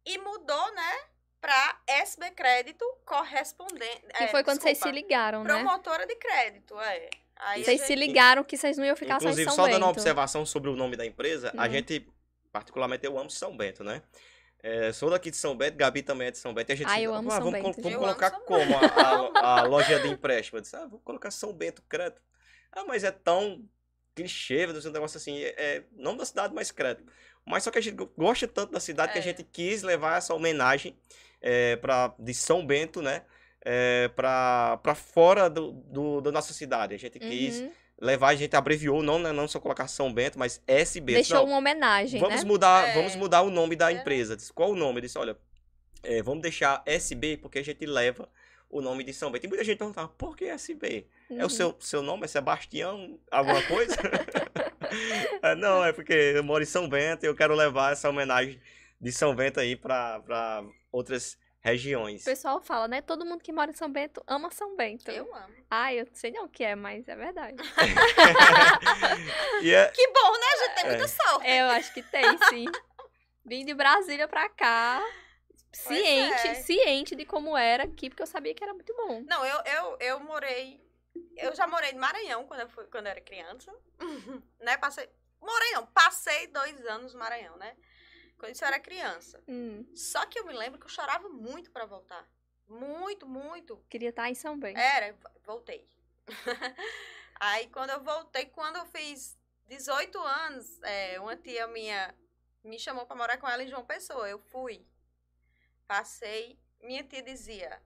E mudou, né? Pra SB Crédito Correspondente. Que foi quando vocês se ligaram, né? Promotora de crédito, é. Aí a Vocês se gente- ligaram que vocês não iam ficar Inclusive, só em só São dando uma Bento. observação sobre o nome da empresa, a Hum. gente, particularmente, eu amo São Bento, né? É, sou daqui de São Bento, Gabi também é de São Bento. E a gente Ah, eu amo "Ah, São vamos, Bento, vamos amo colocar São como a, a- a loja de empréstimo? Eu disse, ah, vou colocar São Bento Crédito. Ah, mas é tão clichê, um negócio assim, é, é nome da cidade, mas crédito. Mas só que a gente go- gosta tanto da cidade que a É. gente quis levar essa homenagem é, pra, de São Bento, né? É, pra, pra fora do, do- da nossa cidade. A gente quis Uhum. levar, a gente abreviou, não, né, não só colocar São Bento, mas SB. Deixou Não, uma homenagem, vamos né? mudar, É. vamos mudar o nome da É. empresa. Disse, qual o nome? Eu disse, olha, é, vamos deixar SB porque a gente leva o nome de São Bento. E muita gente perguntava, por que SB? É Uhum. o seu, seu nome? É Sebastião? Alguma coisa? É, não, é porque eu moro em São Bento e eu quero levar essa homenagem de São Bento aí para outras regiões. O pessoal fala, né? Todo mundo que mora em São Bento ama São Bento. Eu amo. Ah, eu não sei não o que é, mas é verdade. e é, Que bom, né? A gente tem É. muita sorte. eu acho que tem, sim. Vim de Brasília pra cá, ciente, é. ciente de como era aqui, porque eu sabia que era muito bom. Não, eu, eu, eu morei. Eu já morei no Maranhão quando eu, fui, quando eu era criança. né? Passei. Morei não, passei dois anos no Maranhão, né? Quando isso eu era criança. Hum, Só que eu me lembro que eu chorava muito pra voltar. Muito, muito. queria estar em São Bento. Era, voltei. Aí quando eu voltei, quando eu fiz 18 anos, é, uma tia minha me chamou pra morar com ela em João Pessoa. Eu fui. Passei. Minha tia dizia: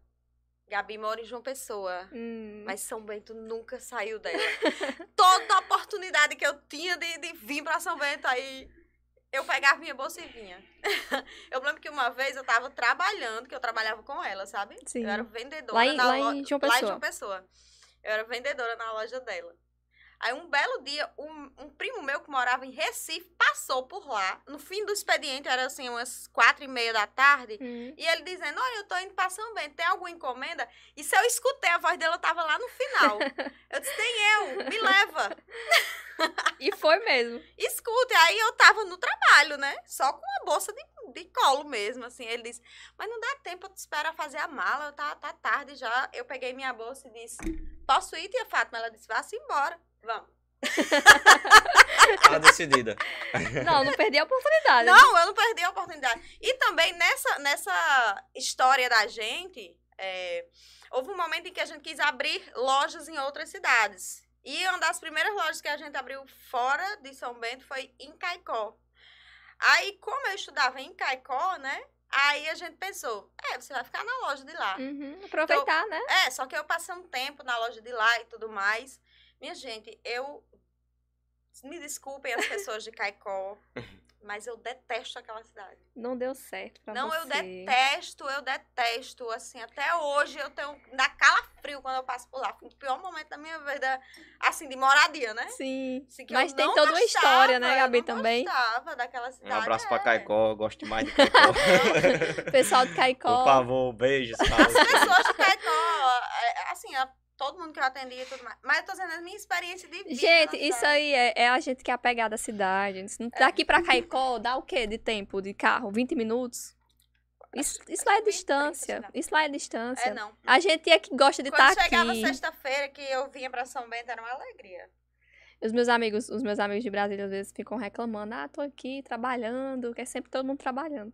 Gabi mora em João Pessoa. Hum. Mas São Bento nunca saiu dela. Toda oportunidade que eu tinha de, de vir pra São Bento, aí eu pegava minha bolsa e vinha. eu lembro que uma vez eu tava trabalhando, que eu trabalhava com ela, sabe? Sim. Eu era vendedora Lá em- na lá lo- em João Lá em Pessoa. João Pessoa. Eu era vendedora na loja dela. Aí um belo dia, um, um primo meu que morava em Recife passou por lá. No fim do expediente, era assim, umas quatro e meia da tarde. Hum. E ele dizendo, olha, eu tô indo pra São Bento, tem alguma encomenda? E se eu escutei, a voz dele, eu tava lá no final. Eu disse, tem eu, me leva. E foi mesmo. Escuta, aí eu tava no trabalho, né? Só com uma bolsa de, de colo mesmo, assim. Ele disse, mas não dá tempo, eu te espero fazer a mala, tá, tá tarde já. Eu peguei minha bolsa e disse, posso ir, tia Fátima? Ela disse, vá-se embora, vamos. Tá decidida. Não, não perdi a oportunidade. Não, eu não perdi a oportunidade. E também nessa, nessa história da gente, é, houve um momento em que a gente quis abrir lojas em outras cidades. E uma das primeiras lojas que a gente abriu fora de São Bento foi em Caicó. Aí, como eu estudava em Caicó, né? Aí a gente pensou, é, você vai ficar na loja de lá. Uhum, aproveitar, né? É, só que eu passei um tempo na loja de lá e tudo mais. Minha gente, eu. Me desculpem as pessoas de Caicó, mas eu detesto aquela cidade. Não deu certo pra Não, você. eu detesto, eu detesto. Assim, até hoje eu tenho. Dá calafrio quando eu passo por lá. Foi o pior momento da minha vida, assim, de moradia, né? Sim. Assim, que Mas eu tem não toda uma gostava, história, né, eu Gabi, não também? gostava daquela cidade. Um abraço pra é. Caicó, eu gosto demais de Caicó. Pessoal de Caicó. Por favor, beijos. As pessoas de Caicó, é, assim, a- todo mundo que eu atendi e tudo mais. Mas eu tô dizendo a minha experiência de vida. Gente, na isso aí é, é a gente que é apegada à cidade. Não- Daqui pra Caicó, dá o quê de tempo de carro? 20 minutos? Isso, isso lá é 20, 30, distância. Isso lá é distância. É, não. A gente é que gosta de Quando estar chegava aqui. sexta-feira que eu vinha pra São Bento, era uma alegria. Os meus amigos, os meus amigos de Brasília às vezes ficam reclamando: "Ah, tô aqui trabalhando", que é sempre todo mundo trabalhando.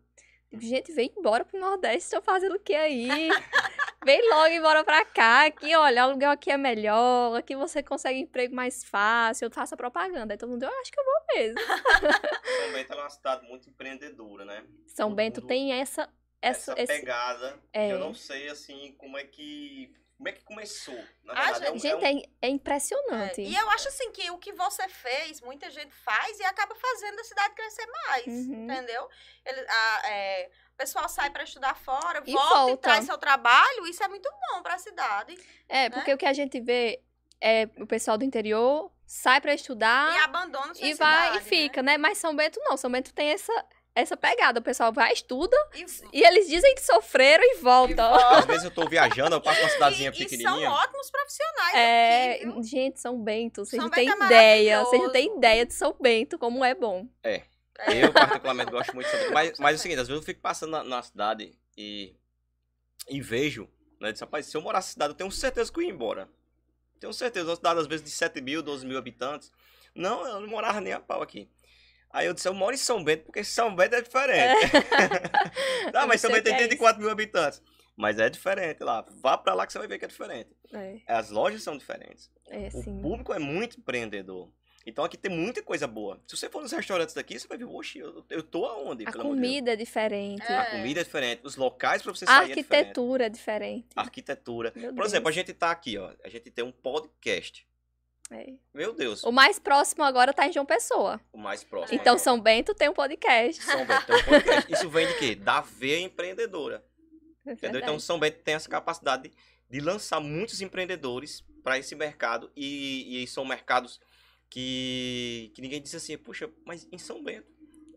Digo, gente, vem embora pro Nordeste, estão fazendo o que aí? vem logo embora pra cá, aqui, olha, o aluguel aqui é melhor, aqui você consegue emprego mais fácil, faça propaganda. Aí todo mundo, eu acho que eu vou mesmo. São Bento é uma cidade muito empreendedora, né? São Todo Bento tem essa essa, Essa esse- pegada, é. que eu não sei, assim, como é que... Como é que começou? Na Ah, verdade, é um- é Gente, um- é, é impressionante. E eu acho assim que o que você fez, muita gente faz e acaba fazendo a cidade crescer mais, Uhum. entendeu? Ele, a- é, pessoal sai pra estudar fora, E volta, e volta. traz seu trabalho, isso é muito bom pra cidade. É, porque o que a gente vê é o pessoal do interior sai pra estudar. e abandona sua e vai cidade, e fica, né? Mas São Bento não. São Bento tem essa, essa pegada. O pessoal vai, estuda Né? E, e eles dizem que sofreram e voltam. Às vezes eu tô viajando, eu passo uma cidadezinha e, e são pequenininha. ótimos profissionais É, aqui, gente, São Bento, vocês São não têm é ideia. Vocês não têm ideia de São Bento, como é bom. É. Eu, particularmente, gosto muito de São Bento. Mas, mas é o seguinte, às vezes eu fico passando na, na cidade e, e vejo, né? Diz, rapaz, se eu morasse na cidade, eu tenho certeza que eu ia embora. Tenho certeza. Uma cidade, às vezes, de 7 mil, 12 mil habitantes. Não, eu não morava nem a pau aqui. Aí eu disse, eu moro em São Bento, porque São Bento é diferente. não, Eu mas São Bento tem é 34 mil habitantes. Mas é diferente lá. Vá pra lá que você vai ver que é diferente. É, As lojas são diferentes. é O público é muito empreendedor. Então aqui tem muita coisa boa. Se você for nos restaurantes daqui, você vai ver, oxe, eu, eu tô aonde? A pelo amor de Deus?" comida é diferente. É. A comida é diferente, os locais pra você A sair é diferente. arquitetura é diferente. Arquitetura. Meu Por Deus. exemplo, a gente tá aqui, ó. A gente tem um podcast. É. Meu Deus, O mais próximo agora tá em João Pessoa. o mais próximo. Então agora. São Bento tem um podcast. São Bento tem um podcast. Isso vem de quê? Da veia empreendedora. É Entendeu? Então. São Bento tem essa capacidade de, de lançar muitos empreendedores para esse mercado. E, e são mercados que, que ninguém diz assim, puxa, mas em São Bento.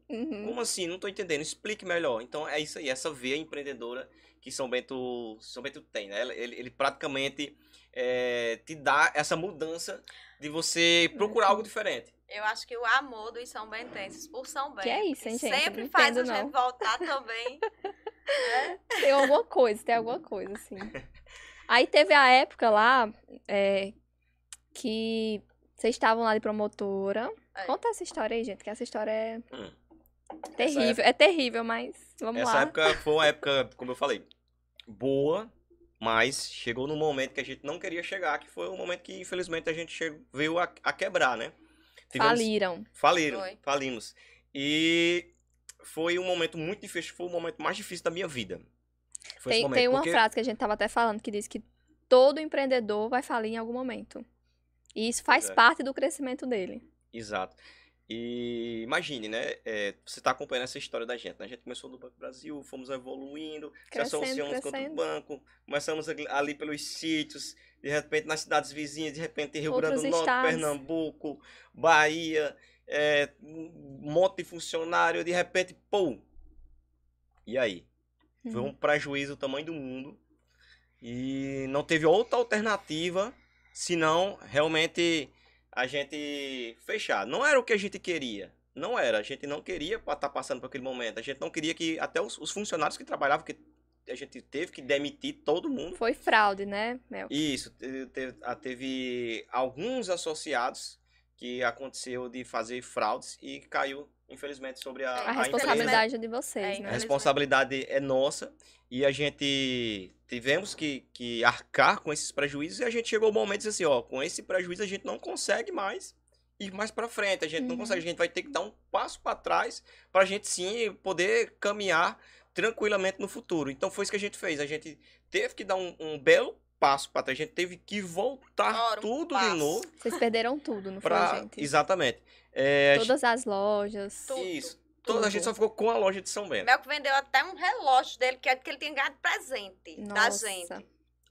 Uhum. Como assim? Não tô entendendo. Explique melhor. Então é isso aí, essa veia empreendedora que São Bento, São Bento tem, né? Ele, ele praticamente é, te dá essa mudança de você procurar algo diferente. Eu acho que o amor dos São Bentenses por São Bento. Que é isso, hein, gente? Sempre Não faz a entendo, gente não. voltar também. Tem alguma coisa, tem alguma coisa, assim. Aí teve a época lá é, que vocês estavam lá de promotora. É. Conta essa história aí, gente, que essa história é Hum. terrível. É terrível, mas vamos Essa lá. época foi uma época, como eu falei, boa, mas chegou num momento que a gente não queria chegar, que foi um momento que infelizmente a gente chegou, veio a, a quebrar, né? Tivemos- Faliram. Faliram, Foi. falimos. E foi um momento muito difícil, foi o momento mais difícil da minha vida. Foi esse Tem, momento. tem uma porque- frase que a gente tava até falando que diz que todo empreendedor vai falir em algum momento. E isso faz é. parte do crescimento dele. Exato. E imagine, né? é, você está acompanhando essa história da gente. né? A gente começou no Banco Brasil, fomos evoluindo, se Crescendo, associamos com outro crescendo. banco, começamos ali- pelos sítios, de repente nas cidades vizinhas, de repente Rio Grande Outros do Norte, estados. Pernambuco, Bahia, é, um monte de funcionário, de repente, pô! E aí? Foi Uhum. um prejuízo do tamanho do mundo. E não teve outra alternativa senão realmente a gente fechar. Não era o que a gente queria. Não era. A gente não queria estar passando por aquele momento. A gente não queria que até os, os funcionários que trabalhavam, que a gente teve que demitir todo mundo. Foi fraude, né, Mel? Isso, te- te- ah, teve alguns associados que aconteceu de fazer fraudes e caiu, infelizmente, sobre a, A A a empresa. responsabilidade é de vocês, É, né? A responsabilidade é nossa e a gente tivemos que, que arcar com esses prejuízos e a gente chegou ao momento de dizer assim, ó, com esse prejuízo a gente não consegue mais ir mais para frente, a gente não Uhum. consegue, a gente vai ter que dar um passo para trás para a gente sim poder caminhar tranquilamente no futuro. Então foi isso que a gente fez, a gente teve que dar um, um belo passo para trás, a gente teve que voltar Ora, um tudo de novo Vocês perderam tudo, não foi, para gente? exatamente. É, Todas as lojas. Tudo, isso. Toda a gente só ficou com a loja de São Bento. Melk vendeu até um relógio dele, que é que ele tinha ganhado presente da Nossa. gente.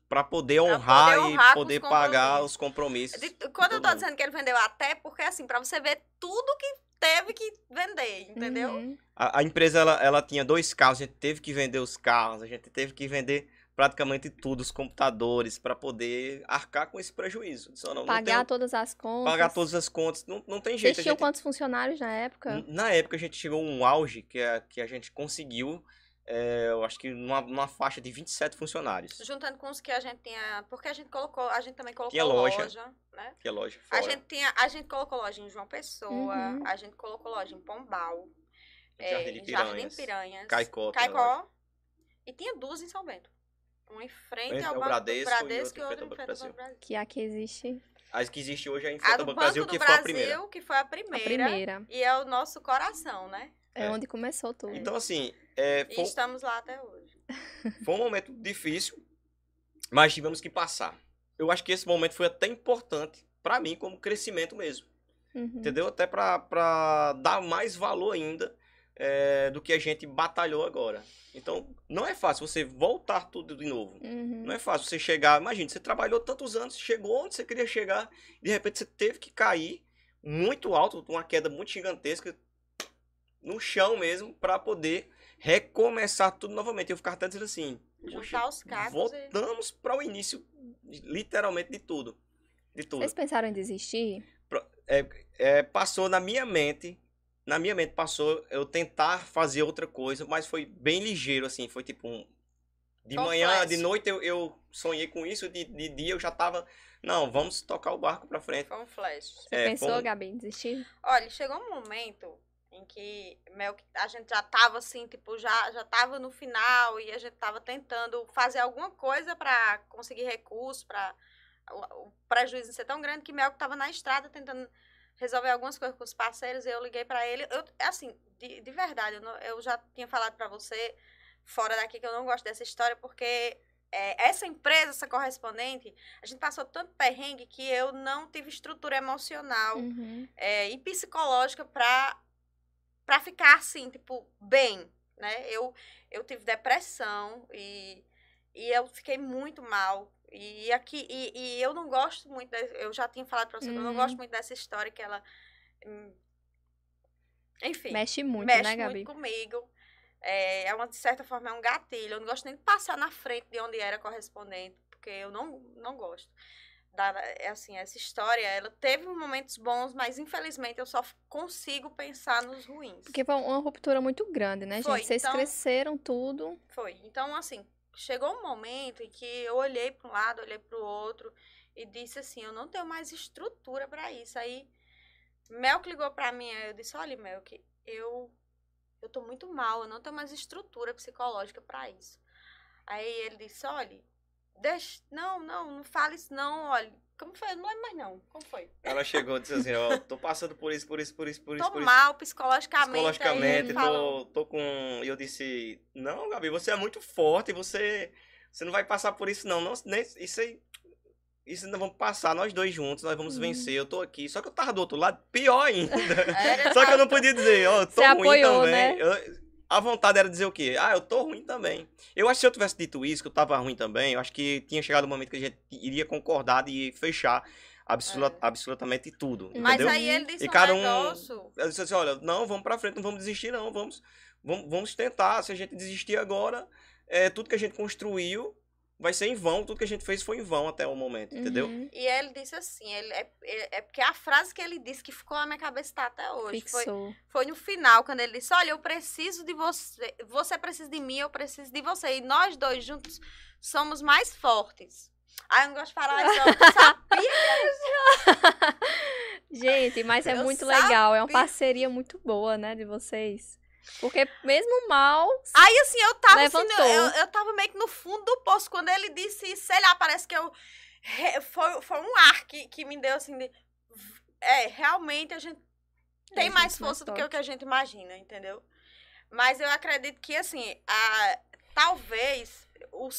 Pra poder Pra honrar, poder honrar e poder os pagar os compromissos. De- Quando eu tô mundo. dizendo que ele vendeu até, porque assim, pra você ver tudo que teve que vender, entendeu? Uhum. A, a empresa ela, ela tinha dois carros, a gente teve que vender os carros, a gente teve que vender praticamente tudo, os computadores, para poder arcar com esse prejuízo. Só não, não Pagar tem- todas as contas. pagar todas as contas, não, não tem Vocês jeito. a tinham gente- quantos funcionários na época? Na época a gente chegou a um auge que, a- que a gente conseguiu, é, eu acho que numa, numa faixa de 27 funcionários. Juntando com os que a gente tinha. Porque a gente colocou, a gente também colocou Tinha loja. loja, né? Que é loja A gente, tinha, a gente colocou loja em João Pessoa, Uhum. a gente colocou loja em Pombal, Jardim é, de em Jardim Piranhas. Piranhas, Caicó. Caicó, e tinha duas em São Bento. Uma em frente ao ao Banco Bradesco do Bradesco e outra em outra frente ao em frente ao Banco do Brasil. Que aqui existe As que existe hoje é em A frente do ao Banco Banco Brasil, do que foi a Brasil, primeira. que foi a a primeira, primeira. e é o nosso coração, né? É, É. onde começou tudo. Então, assim, é, E foi, estamos lá até hoje. foi um momento difícil, mas tivemos que passar. Eu acho que esse momento foi até importante pra mim como crescimento mesmo, Uhum. entendeu? Até pra- pra dar mais valor ainda é, do que a gente batalhou agora. Então, não é fácil você voltar tudo de novo. Uhum. Não é fácil você chegar. Imagina, você trabalhou tantos anos, chegou onde você queria chegar, de repente você teve que cair muito alto, uma queda muito gigantesca, no chão mesmo, pra poder recomeçar tudo novamente. Eu ficava até dizendo assim: "Poxa, Juntar os cacos e... voltamos para o início, literalmente, de tudo. De tudo. Vocês pensaram em desistir? É, passou na minha mente. Na minha mente passou eu tentar fazer outra coisa, mas foi bem ligeiro, assim. Foi tipo um. De manhã, de noite eu, eu sonhei com isso, de, de dia eu já tava. Não, vamos tocar o barco pra frente. Foi um flash. Você É, pensou, Gabi, em desistir? Olha, chegou um momento em que Mel, a gente já tava assim, tipo, já, já tava no final e a gente tava tentando fazer alguma coisa pra conseguir recurso, pra o, o prejuízo não ser tão grande que Mel tava na estrada tentando resolver algumas coisas com os parceiros e eu liguei pra ele. Eu, assim, de, de verdade, eu, não- eu já tinha falado pra você fora daqui que eu não gosto dessa história porque é, essa empresa, essa correspondente, a gente passou tanto perrengue que eu não tive estrutura emocional Uhum. é, e psicológica pra, pra ficar assim, tipo, bem, né? Eu, eu tive depressão e, e eu fiquei muito mal. E aqui, e, e eu não gosto muito, de- eu já tinha falado pra você, que eu não Uhum. gosto muito dessa história que ela. hum, Enfim, Mexe muito, mexe né, Gabi? muito comigo. É, é uma, de certa forma, é um gatilho. Eu não gosto nem de passar na frente de onde era correspondente, porque eu não, não gosto. Da, é assim, essa história, ela teve momentos bons, mas infelizmente eu só consigo pensar nos ruins. Porque foi uma ruptura muito grande, né, Foi, gente? Vocês então- cresceram tudo. Foi. Então, assim, chegou um momento em que eu olhei para um lado, olhei para o outro e disse assim: eu não tenho mais estrutura para isso. Aí, Melk ligou para mim, aí eu disse: olha, Melk, eu, eu tô muito mal, eu não tenho mais estrutura psicológica para isso. Aí ele disse: olha, deixa, não, não, não fale isso, não, olha. Como foi? Eu não lembro mais não. Como foi? Ela chegou e disse assim, ó, tô passando por isso, por isso, por isso, por isso, Tô mal psicologicamente. Psicologicamente, falou, tô, tô com. E eu disse, não, Gabi, você é muito forte, você. Você não vai passar por isso, não. não nem, isso aí. Isso ainda vamos passar, nós dois juntos, nós vamos Uhum. vencer. Eu tô aqui. Só que eu tava do outro lado, pior ainda. Era- Só que eu não podia dizer, ó, eu tô ruim apoiou, também. né? Eu- a vontade era dizer o quê? Ah, eu tô ruim também. Eu acho que se eu tivesse dito isso, que eu tava ruim também, eu acho que tinha chegado o momento que a gente iria concordar e fechar absolu- absolutamente tudo. Mas entendeu? aí ele disse E um cada um- negócio. Eu disse assim, olha, não, vamos pra frente, não vamos desistir não, vamos, vamos, vamos tentar. Se a gente desistir agora, é, tudo que a gente construiu vai ser em vão, tudo que a gente fez foi em vão até o momento, entendeu? Uhum. E ele disse assim, ele, é, é é porque a frase que ele disse que ficou na minha cabeça tá até hoje. Foi, Fixou. foi no final, quando ele disse, olha, eu preciso de você, você precisa de mim, eu preciso de você. E nós dois juntos somos mais fortes. Aí eu não gosto de falar isso, eu sabia. Gente, mas é Eu muito legal. É uma sabia. parceria muito boa, né, de vocês. Porque mesmo mal. Aí assim, eu tava assim, Levantou. eu, eu tava meio que no fundo do poço. Quando ele disse, sei lá, parece que eu. Foi, foi um ar que, que me deu assim de. É, realmente a gente tem gente mais mais força do que o que a gente imagina, entendeu? Mas eu acredito que, assim, a, talvez o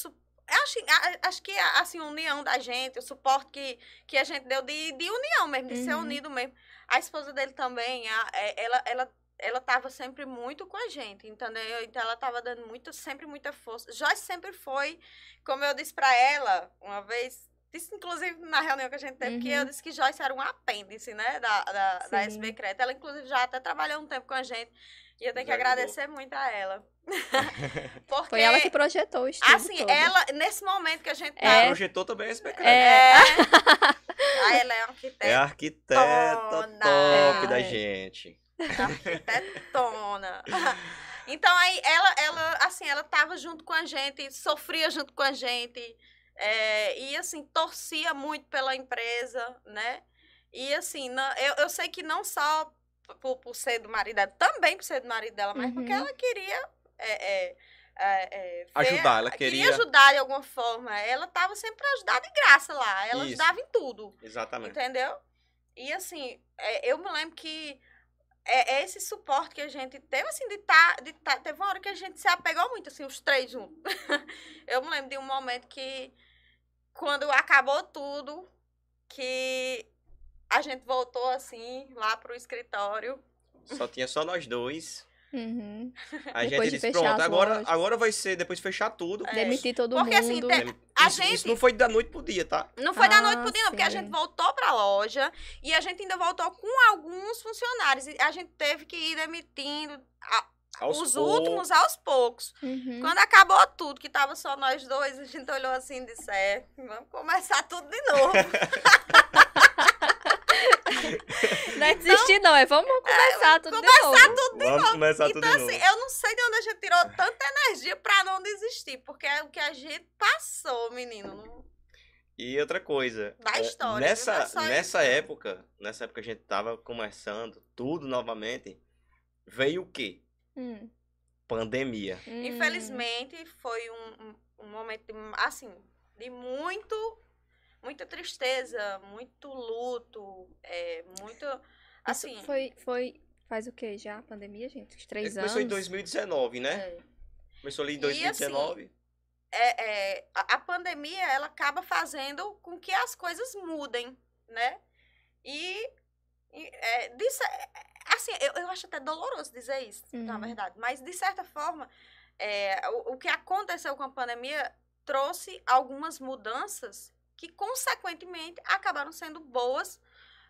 acho, acho que assim, a união da gente, o suporte que, que a gente deu de, de união mesmo, de ser Uhum. unido mesmo. A esposa dele também, a- é, ela, ela, ela tava sempre muito com a gente, entendeu? Então ela tava dando muito, sempre muita força. Joyce sempre foi, como eu disse pra ela uma vez, disse inclusive na reunião que a gente teve, que Uhum. eu disse que Joyce era um apêndice, né, da, da, da. SB Creta. Ela inclusive já até trabalhou um tempo com a gente. E eu tenho que Já ajudou. agradecer muito a ela. Porque, Foi ela que projetou o estudo. assim, todo. ela, nesse momento que a gente tá. É. Projetou também a SBK. É. É. ah, ela é arquiteta. É arquiteta top da É. gente. Arquitetona. Então aí ela, ela, assim, ela tava junto com a gente, sofria junto com a gente, é, e assim, torcia muito pela empresa, né? E assim, não- eu, eu sei que não só por, por ser do marido dela, também por ser do marido dela, mas porque Uhum. ela queria é, é, é, é, Ajudar, ela queria- ajudar de alguma forma. Ela tava sempre pra ajudar de graça lá, ela Isso. ajudava em tudo. Exatamente. Entendeu? E assim, é, eu me lembro que é, é esse suporte que a gente teve, assim, de tá, de tá. Teve uma hora que a gente se apegou muito, assim, os três juntos. eu me lembro de um momento que, quando acabou tudo, que a gente voltou, assim, lá pro escritório. Só tinha só nós dois. Uhum. A Depois de gente disse, fechar pronto, agora, lojas. agora vai ser, depois de fechar tudo. É. Demitir todo Porque, assim, mundo. tem- A isso, gente- isso não foi da noite pro dia, tá? Não foi da Ah, noite pro dia, não, porque a gente voltou pra loja e a gente ainda voltou com alguns funcionários. E a gente teve que ir demitindo a- Aos os poucos. últimos aos poucos. Uhum. Quando acabou tudo, que tava só nós dois, a gente olhou assim e disse, é, vamos começar tudo de novo. Não é desistir, não. É vamos começar tudo de novo. Vamos começar tudo então, de novo. assim, eu não sei de onde a gente tirou tanta energia pra não desistir, porque é o que a gente passou, menino. não- E outra coisa. Da é, história? Nessa, é nessa época, nessa época que a gente tava começando tudo novamente, veio o quê? Hum. Pandemia. Hum. Infelizmente, foi um, um, um momento, de, assim, de muito, muita tristeza, muito luto, é, muito, Isso assim... Foi, foi. Faz o quê já? A pandemia, gente? Os três Começou em anos. 2019, né? é. Começou ali em E, assim, 2019. é, é, a, a pandemia ela acaba fazendo com que as coisas mudem, né? E, e, é, é, assim, eu, eu acho até doloroso dizer isso, na Uhum. verdade. Mas, de certa forma, é, o, o que aconteceu com a pandemia trouxe algumas mudanças que, consequentemente, acabaram sendo boas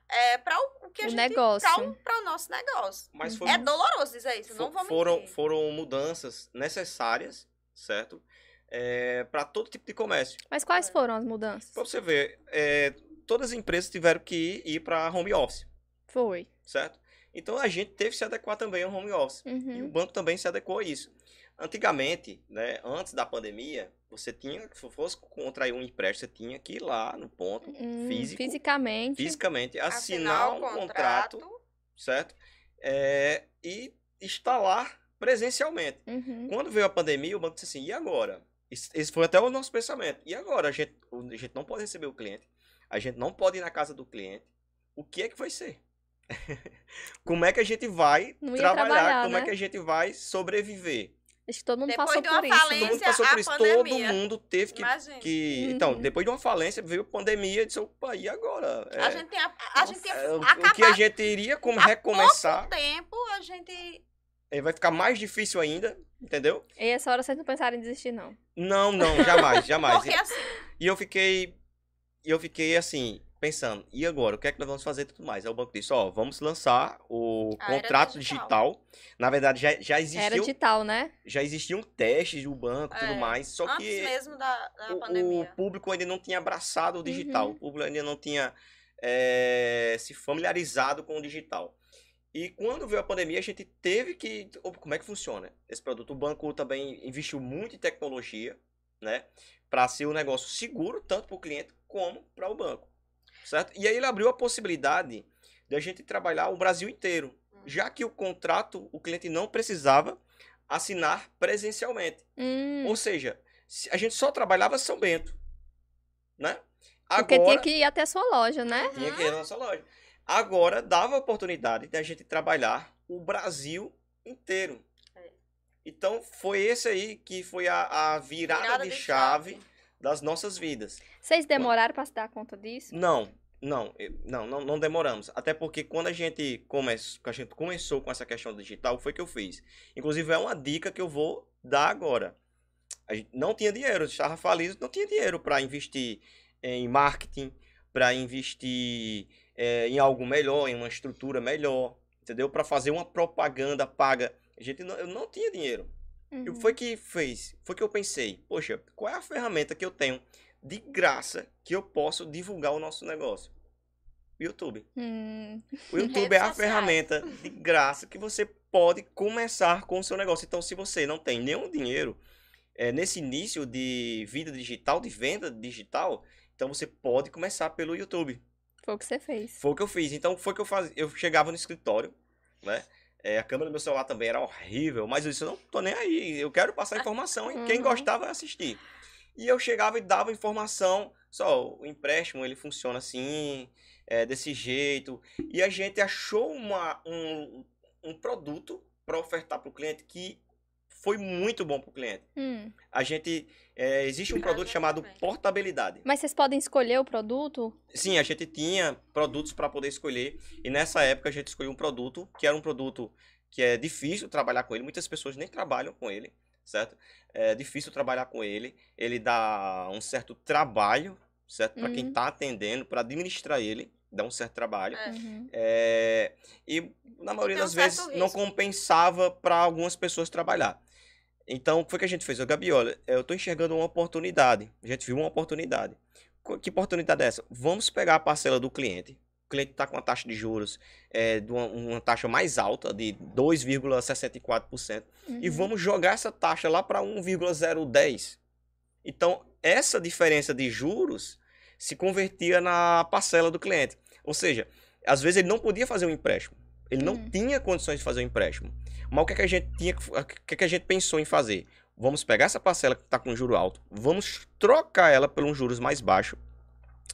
é, para o, o que a O gente... negócio. Para o nosso negócio. Mas foi, É doloroso dizer isso, fo- não vou foram, mentir. foram mudanças necessárias, certo? É, para todo tipo de comércio. Mas quais foram as mudanças? Pra você ver, é, todas as empresas tiveram que ir para home office, Foi. certo? Então a gente teve que se adequar também ao home office. E o Uhum. banco também se adequou a isso. Antigamente, né, antes da pandemia, você tinha, se fosse contrair um empréstimo, você tinha que ir lá no ponto, Hum, físico, Fisicamente. fisicamente, Assinar assinar, um contrato, certo? É, e instalar presencialmente. Uhum. Quando veio a pandemia, o banco disse assim, e agora? Esse foi até o nosso pensamento. E agora? A gente, a gente não pode receber o cliente. a gente não pode ir na casa do cliente, o que é que vai ser? Como é que a gente vai trabalhar? trabalhar, Como é né? que a gente vai sobreviver? Acho que todo mundo Depois passou de uma por isso. Todo né? mundo Falência, passou por a isso, pandemia. todo mundo teve que. Imagina. que... Uhum. Então, depois de uma falência, veio a pandemia e disse, opa, e agora? A É, gente tem a, a gente tem é, o, o acabado que a gente iria como há recomeçar, pouco tempo, a gente eh, vai ficar mais difícil ainda, entendeu? E essa hora vocês não pensaram em desistir, não. Não, não, jamais, jamais. porque assim, E eu fiquei. E eu fiquei assim, pensando, e agora? O que é que nós vamos fazer e tudo mais? Aí o banco disse, ó, vamos lançar o A era contrato digital. digital. Na verdade, já, já Era existiam, digital, né? já existiam testes do banco e tudo É, mais. Só antes que mesmo da, da o, o pandemia. público ainda não tinha abraçado o digital. Uhum. O público ainda não tinha eh, se familiarizado com o digital. E quando veio a pandemia, a gente teve que. Como é que funciona esse produto? O banco também investiu muito em tecnologia, né? Para ser um negócio seguro, tanto para o cliente como para o banco. Certo? E aí ele abriu a possibilidade de a gente trabalhar o Brasil inteiro. Já que o contrato, o cliente não precisava assinar presencialmente. Hum, Ou seja, se- a gente só trabalhava São Bento, né? porque Agora, tinha que ir até a sua loja, né? tinha que ir na nossa loja. Agora, dava a oportunidade de a gente trabalhar o Brasil inteiro. É. Então, foi esse aí que foi a, a virada, de, chave, das nossas vidas. Vocês demoraram pra se dar conta disso? Não, não, não, não, não demoramos. Até porque quando a gente, come, a gente começou com essa questão digital, foi que eu fiz. Inclusive, é uma dica que eu vou dar agora. A gente não tinha dinheiro, estava falido, não tinha dinheiro para investir em marketing, para investir eh, em algo melhor, em uma estrutura melhor, entendeu? Para fazer uma propaganda paga. A gente não, eu não tinha dinheiro. Uhum. foi que fez? Foi que eu pensei, poxa, qual é a ferramenta que eu tenho de graça que eu posso divulgar o nosso negócio? YouTube. Hum, O YouTube é a ferramenta de graça que você pode começar com o seu negócio. Então, se você não tem nenhum dinheiro é, nesse início de vida digital, de venda digital, então você pode começar pelo YouTube. foi o que você fez. Foi o que eu fiz. Então, foi o que eu fazia. Eu chegava no escritório, né? É, a câmera do meu celular também era horrível, mas eu disse, eu não tô nem aí. Eu quero passar informação e quem Uhum. gostar vai assistir. E eu chegava e dava informação. Só, o empréstimo, ele funciona assim, é, desse jeito. E a gente achou uma, um, um produto para ofertar para o cliente que foi muito bom para o cliente. Hum. A gente... é, existe um produto chamado portabilidade. Mas vocês podem escolher o produto? Sim, a gente tinha produtos para poder escolher. E nessa época a gente escolheu um produto que era um produto que é difícil trabalhar com ele. Muitas pessoas nem trabalham com ele, certo? É difícil trabalhar com ele. Ele dá um certo trabalho, certo? Para quem Uhum. está atendendo, para administrar ele, dá um certo trabalho. É. Uhum. É, e na maioria um das vezes certo não risco. compensava para algumas pessoas trabalhar. Então, o que foi que a gente fez? Ô, Gabi, olha, eu estou enxergando uma oportunidade. A gente viu uma oportunidade. Que oportunidade é essa? Vamos pegar a parcela do cliente. O cliente está com uma taxa de juros é, de uma, uma taxa mais alta, de 2,64%, e Uhum. vamos jogar essa taxa lá para 1,010. Então, essa diferença de juros se convertia na parcela do cliente. Ou seja, às vezes ele não podia fazer um empréstimo. Ele não Hum. tinha condições de fazer um empréstimo. Mas o que, é que a gente tinha, o que, é que a gente pensou em fazer? Vamos pegar essa parcela que está com juro alto, vamos trocar ela por um juros mais baixo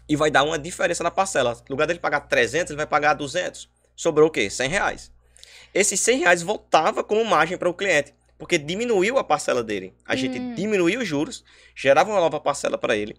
e vai dar uma diferença na parcela. No lugar dele pagar 300, ele vai pagar 200. Sobrou o quê? 100 reais. Esses 100 reais voltava como margem para o cliente, porque diminuiu a parcela dele. A gente Hum. diminuiu os juros, gerava uma nova parcela para ele.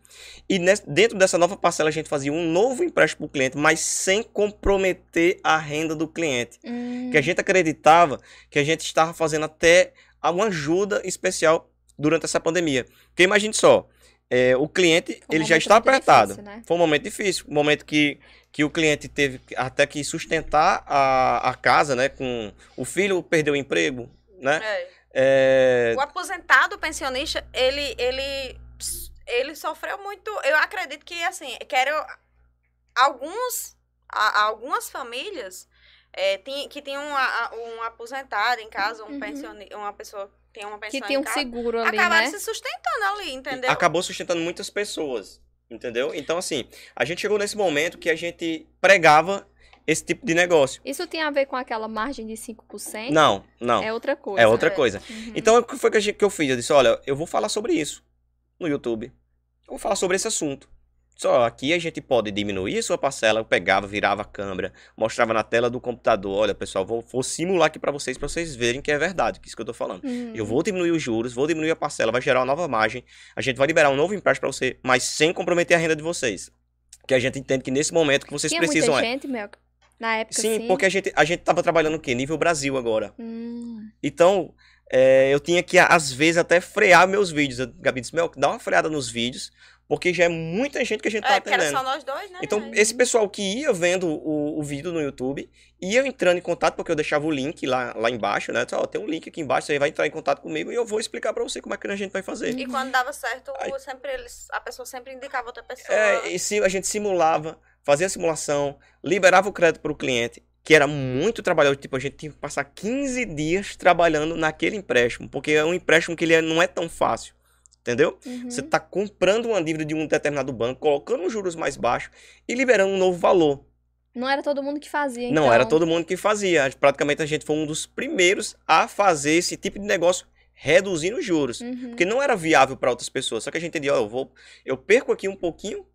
E dentro dessa nova parcela a gente fazia um novo empréstimo para o cliente, mas sem comprometer a renda do cliente. Hum. Que a gente acreditava que a gente estava fazendo até uma ajuda especial durante essa pandemia. Porque imagine só, é, o cliente um ele já está apertado. difícil, né? Foi um momento difícil, um momento que, que o cliente teve até que sustentar a, a casa, né? Com o filho perdeu o emprego, né? É. É, O aposentado, o pensionista, ele, ele, ele sofreu muito. Eu acredito que, assim, quero. Alguns, a- algumas famílias é, tem- que tinham um, a- um aposentado em casa, um Uhum. pensioni- uma pessoa que tem uma pensão Que tem em um casa, seguro ali, acabaram né? se sustentando ali, entendeu? acabou sustentando muitas pessoas, entendeu? Então assim, a gente chegou nesse momento que a gente pregava esse tipo de negócio. Isso tem a ver com aquela margem de 5%? Não, não. É outra coisa. É outra É. coisa. Uhum. Então, o que foi que, eu fiz? Eu disse, olha, eu vou falar sobre isso no YouTube. Eu vou falar sobre esse assunto. Só aqui a gente pode diminuir a sua parcela. Eu pegava, virava a câmera, mostrava na tela do computador. Olha, pessoal, vou, vou simular aqui para vocês, para vocês verem que é verdade, que é isso que eu tô falando. Uhum. Eu vou diminuir os juros, vou diminuir a parcela, vai gerar uma nova margem. A gente vai liberar um novo empréstimo para você, mas sem comprometer a renda de vocês. Que a gente entende que nesse momento que vocês Tinha precisam muita é. gente, Mel, na época, Sim, assim? porque a gente, a gente tava trabalhando o quê? Nível Brasil agora. Hum, Então, é, eu tinha que, às vezes, até frear meus vídeos. Gabi disse, Mel, dá uma freada nos vídeos, porque já é muita gente que a gente tá É, porque era atendendo. só nós dois, né? Então, Aí- esse pessoal que ia vendo o, o vídeo no YouTube, ia entrando em contato, porque eu deixava o link lá, lá embaixo, né? Ó, tem um link aqui embaixo, você vai entrar em contato comigo e eu vou explicar pra você como é que a gente vai fazer. E quando dava certo, Aí- sempre eles, a pessoa sempre indicava outra pessoa. É, e se a gente simulava, fazia a simulação, liberava o crédito para o cliente, que era muito trabalhoso, tipo, a gente tinha que passar 15 dias trabalhando naquele empréstimo, porque é um empréstimo que ele é- não é tão fácil, entendeu? uhum. Você está comprando uma dívida de um determinado banco, colocando os juros mais baixos e liberando um novo valor. Não era todo mundo que fazia, Não então. era todo mundo que fazia, praticamente a gente foi um dos primeiros a fazer esse tipo de negócio reduzindo os juros. Uhum. Porque não era viável para outras pessoas. Só que a gente entendia, ó, eu vou, eu perco aqui um pouquinho,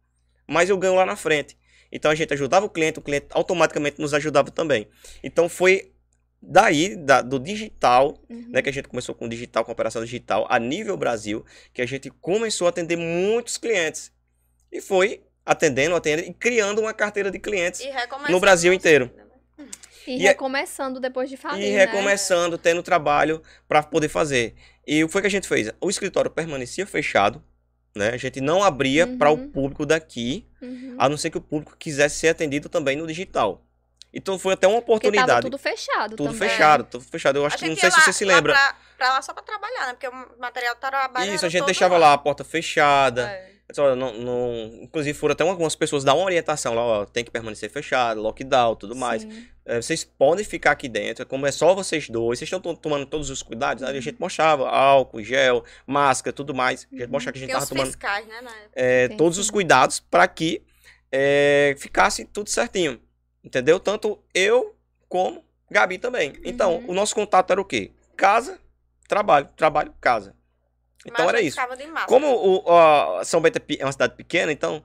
mas eu ganho lá na frente. Então a gente ajudava o cliente, o cliente automaticamente nos ajudava também. Então foi daí, da- do digital, Uhum. né, que a gente começou com digital, com operação digital, a nível Brasil, que a gente começou a atender muitos clientes. E foi atendendo, atendendo e criando uma carteira de clientes no Brasil inteiro. né? E, E é- recomeçando depois de falir, e né? recomeçando, tendo trabalho para poder fazer. E o que foi que a gente fez? O escritório permanecia fechado, né? A gente não abria para o Uhum. público daqui, Uhum. a não ser que o público quisesse ser atendido também no digital. Então foi até uma Porque tava oportunidade. tudo fechado Tudo também. fechado, tudo fechado. Eu acho que não sei ia se lá- você se lá lembra. Pra, pra lá só pra trabalhar, né? Porque o material trabalha. Isso, a gente deixava lá a porta fechada. É. Mas, olha, não, não- Inclusive foram até algumas pessoas dar uma orientação lá, ó, tem que permanecer fechado, lockdown, tudo mais. Sim. É, vocês podem ficar aqui dentro, como é só vocês dois, vocês estão to- tomando todos os cuidados, aí a gente mostrava álcool, gel, máscara, tudo mais. A gente mostrava que a gente Tem tava os tomando fiscais, né? é, todos os cuidados para que é, ficasse tudo certinho. Entendeu? Tanto eu como Gabi também. Então, Uhum. o nosso contato era o quê? Casa, trabalho, trabalho, casa. Então Mas era isso. Como o, ó, São Bento é é uma cidade pequena, então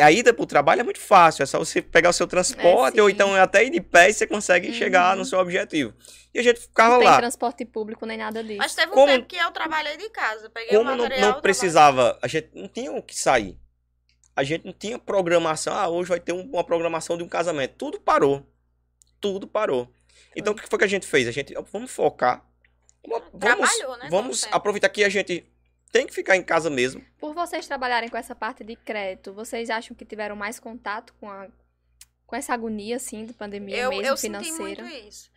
a ida pro trabalho é muito fácil. É só você pegar o seu transporte ou sim. então até ir de pé e você consegue Uhum. chegar no seu objetivo. E a gente ficava Não tem lá. transporte público nem nada disso. Mas teve um Como- tempo que eu trabalhei de casa. Peguei o Como não, material. não trabalhei. precisava, a gente não tinha o que sair. A gente não tinha programação. Ah, hoje vai ter um- uma programação de um casamento. Tudo parou. Tudo parou. Então, o que foi que a gente fez? A gente, vamos focar. Vamos, Trabalhou, né, vamos todo tempo. aproveitar que a gente tem que ficar em casa mesmo. Por vocês trabalharem com essa parte de crédito, vocês acham que tiveram mais contato com, a, com essa agonia, assim, de pandemia Eu, mesmo, eu senti financeira? muito isso.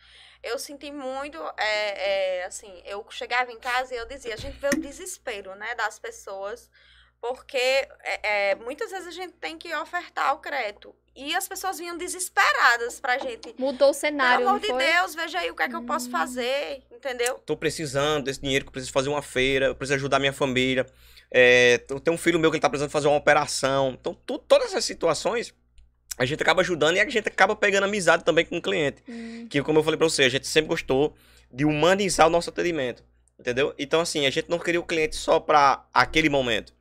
Eu senti muito, é, é, assim, eu chegava em casa e eu dizia, a gente vê o desespero, né, das pessoas, porque é, é, muitas vezes a gente tem que ofertar o crédito. E as pessoas vinham desesperadas pra gente. Mudou o Pelo cenário, amor não de foi? Deus, veja aí o que é que eu posso Hum. fazer, entendeu? Tô precisando desse dinheiro, que eu preciso fazer uma feira, eu preciso ajudar minha família. É, eu tenho um filho meu que ele tá precisando fazer uma operação. Então, tu- todas essas situações, a gente acaba ajudando e a gente acaba pegando amizade também com o cliente. Hum, Que, como eu falei pra você, a gente sempre gostou de humanizar o nosso atendimento. Entendeu? Então, assim, a gente não queria o cliente só para aquele momento.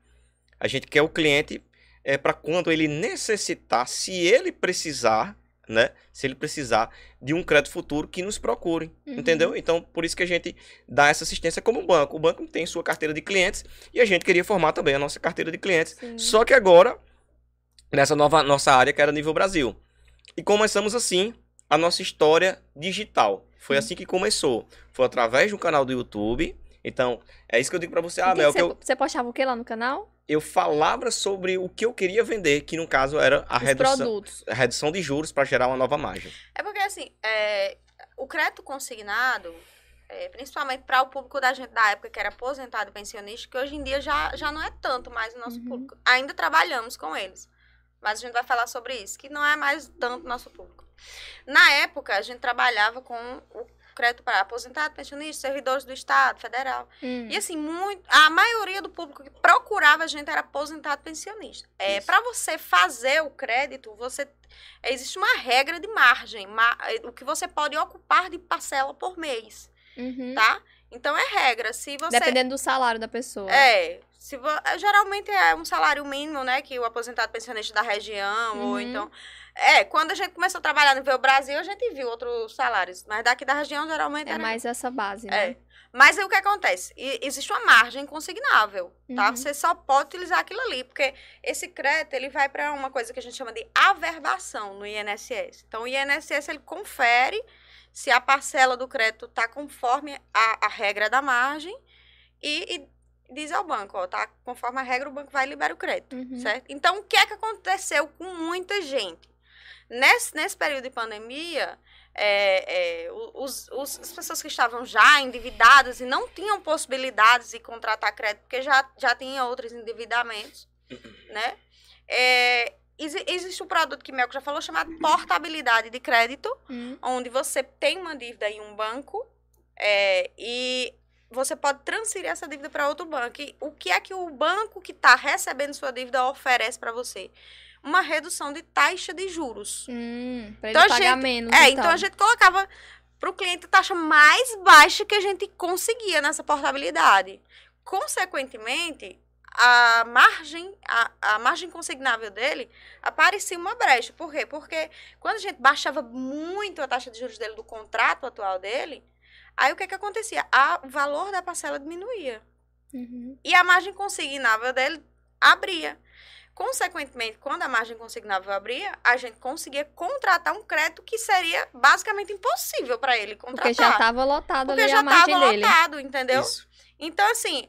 A gente quer o cliente é, para quando ele necessitar, se ele precisar, né? Se ele precisar de um crédito futuro, que nos procure. Uhum. Entendeu? Então, por isso que a gente dá essa assistência como um banco. O banco tem sua carteira de clientes e a gente queria formar também a nossa carteira de clientes. sim. Só que agora, nessa nova nossa área que era nível Brasil. E começamos assim a nossa história digital. Foi assim que começou. Foi através de um canal do YouTube. Então, é isso que eu digo pra você, ah, Mel, que que eu, você, você postava o que lá no canal? eu falava sobre o que eu queria vender, que no caso era a Os redução, produtos. a redução de juros para gerar uma nova margem. É porque, assim, é, o crédito consignado, é, principalmente para o público da gente da época que era aposentado e pensionista, que hoje em dia já, já não é tanto mais o nosso Uhum. público. Ainda trabalhamos com eles. Mas a gente vai falar sobre isso, que não é mais tanto nosso público. Na época, a gente trabalhava com o crédito para aposentado, pensionista, servidores do Estado, federal. Hum. E assim, muito, a maioria do público que procurava a gente era aposentado pensionista. É, para você fazer o crédito, você existe uma regra de margem, ma- o que você pode ocupar de parcela por mês, Uhum. tá? Então é regra. Se você. Dependendo do salário da pessoa. É. Se vo... Geralmente é um salário mínimo, né? Que o aposentado pensionista da região, ou Uhum. então. É, quando a gente começou a trabalhar no Nível Brasil, a gente viu outros salários. Mas daqui da região, geralmente. É era- mais essa base, É. né? Mas aí o que acontece? E- existe uma margem consignável, tá? Uhum. Você só pode utilizar aquilo ali, porque esse crédito ele vai para uma coisa que a gente chama de averbação no INSS. Então o INSS ele confere se a parcela do crédito está conforme a, a regra da margem e, e diz ao banco, ó, tá conforme a regra, o banco vai e libera o crédito, Uhum. certo? Então o que é que aconteceu com muita gente? Nesse, nesse período de pandemia, é, é, os, os- as pessoas que estavam já endividadas e não tinham possibilidades de contratar crédito, porque já, já tinha outros endividamentos, né? É, exi- existe um produto que Melco já falou, chamado portabilidade de crédito, Hum, onde você tem uma dívida em um banco é, e você pode transferir essa dívida para outro banco. E o que é que o banco que está recebendo sua dívida oferece para você? Uma redução de taxa de juros. hum, ele Então a pagar gente- menos. É, então. então a gente colocava para o cliente a taxa mais baixa que a gente conseguia nessa portabilidade. Consequentemente, a margem, a, a margem consignável dele aparecia uma brecha. Por quê? Porque quando a gente baixava muito a taxa de juros dele do contrato atual dele, aí o que que acontecia? A, o valor da parcela diminuía. Uhum. E a margem consignável dele abria. Consequentemente, quando a margem consignável abria, a gente conseguia contratar um crédito que seria basicamente impossível para ele contratar. Porque já estava lotado Porque ali já a margem estava dele. lotado, entendeu? Isso. Então, assim,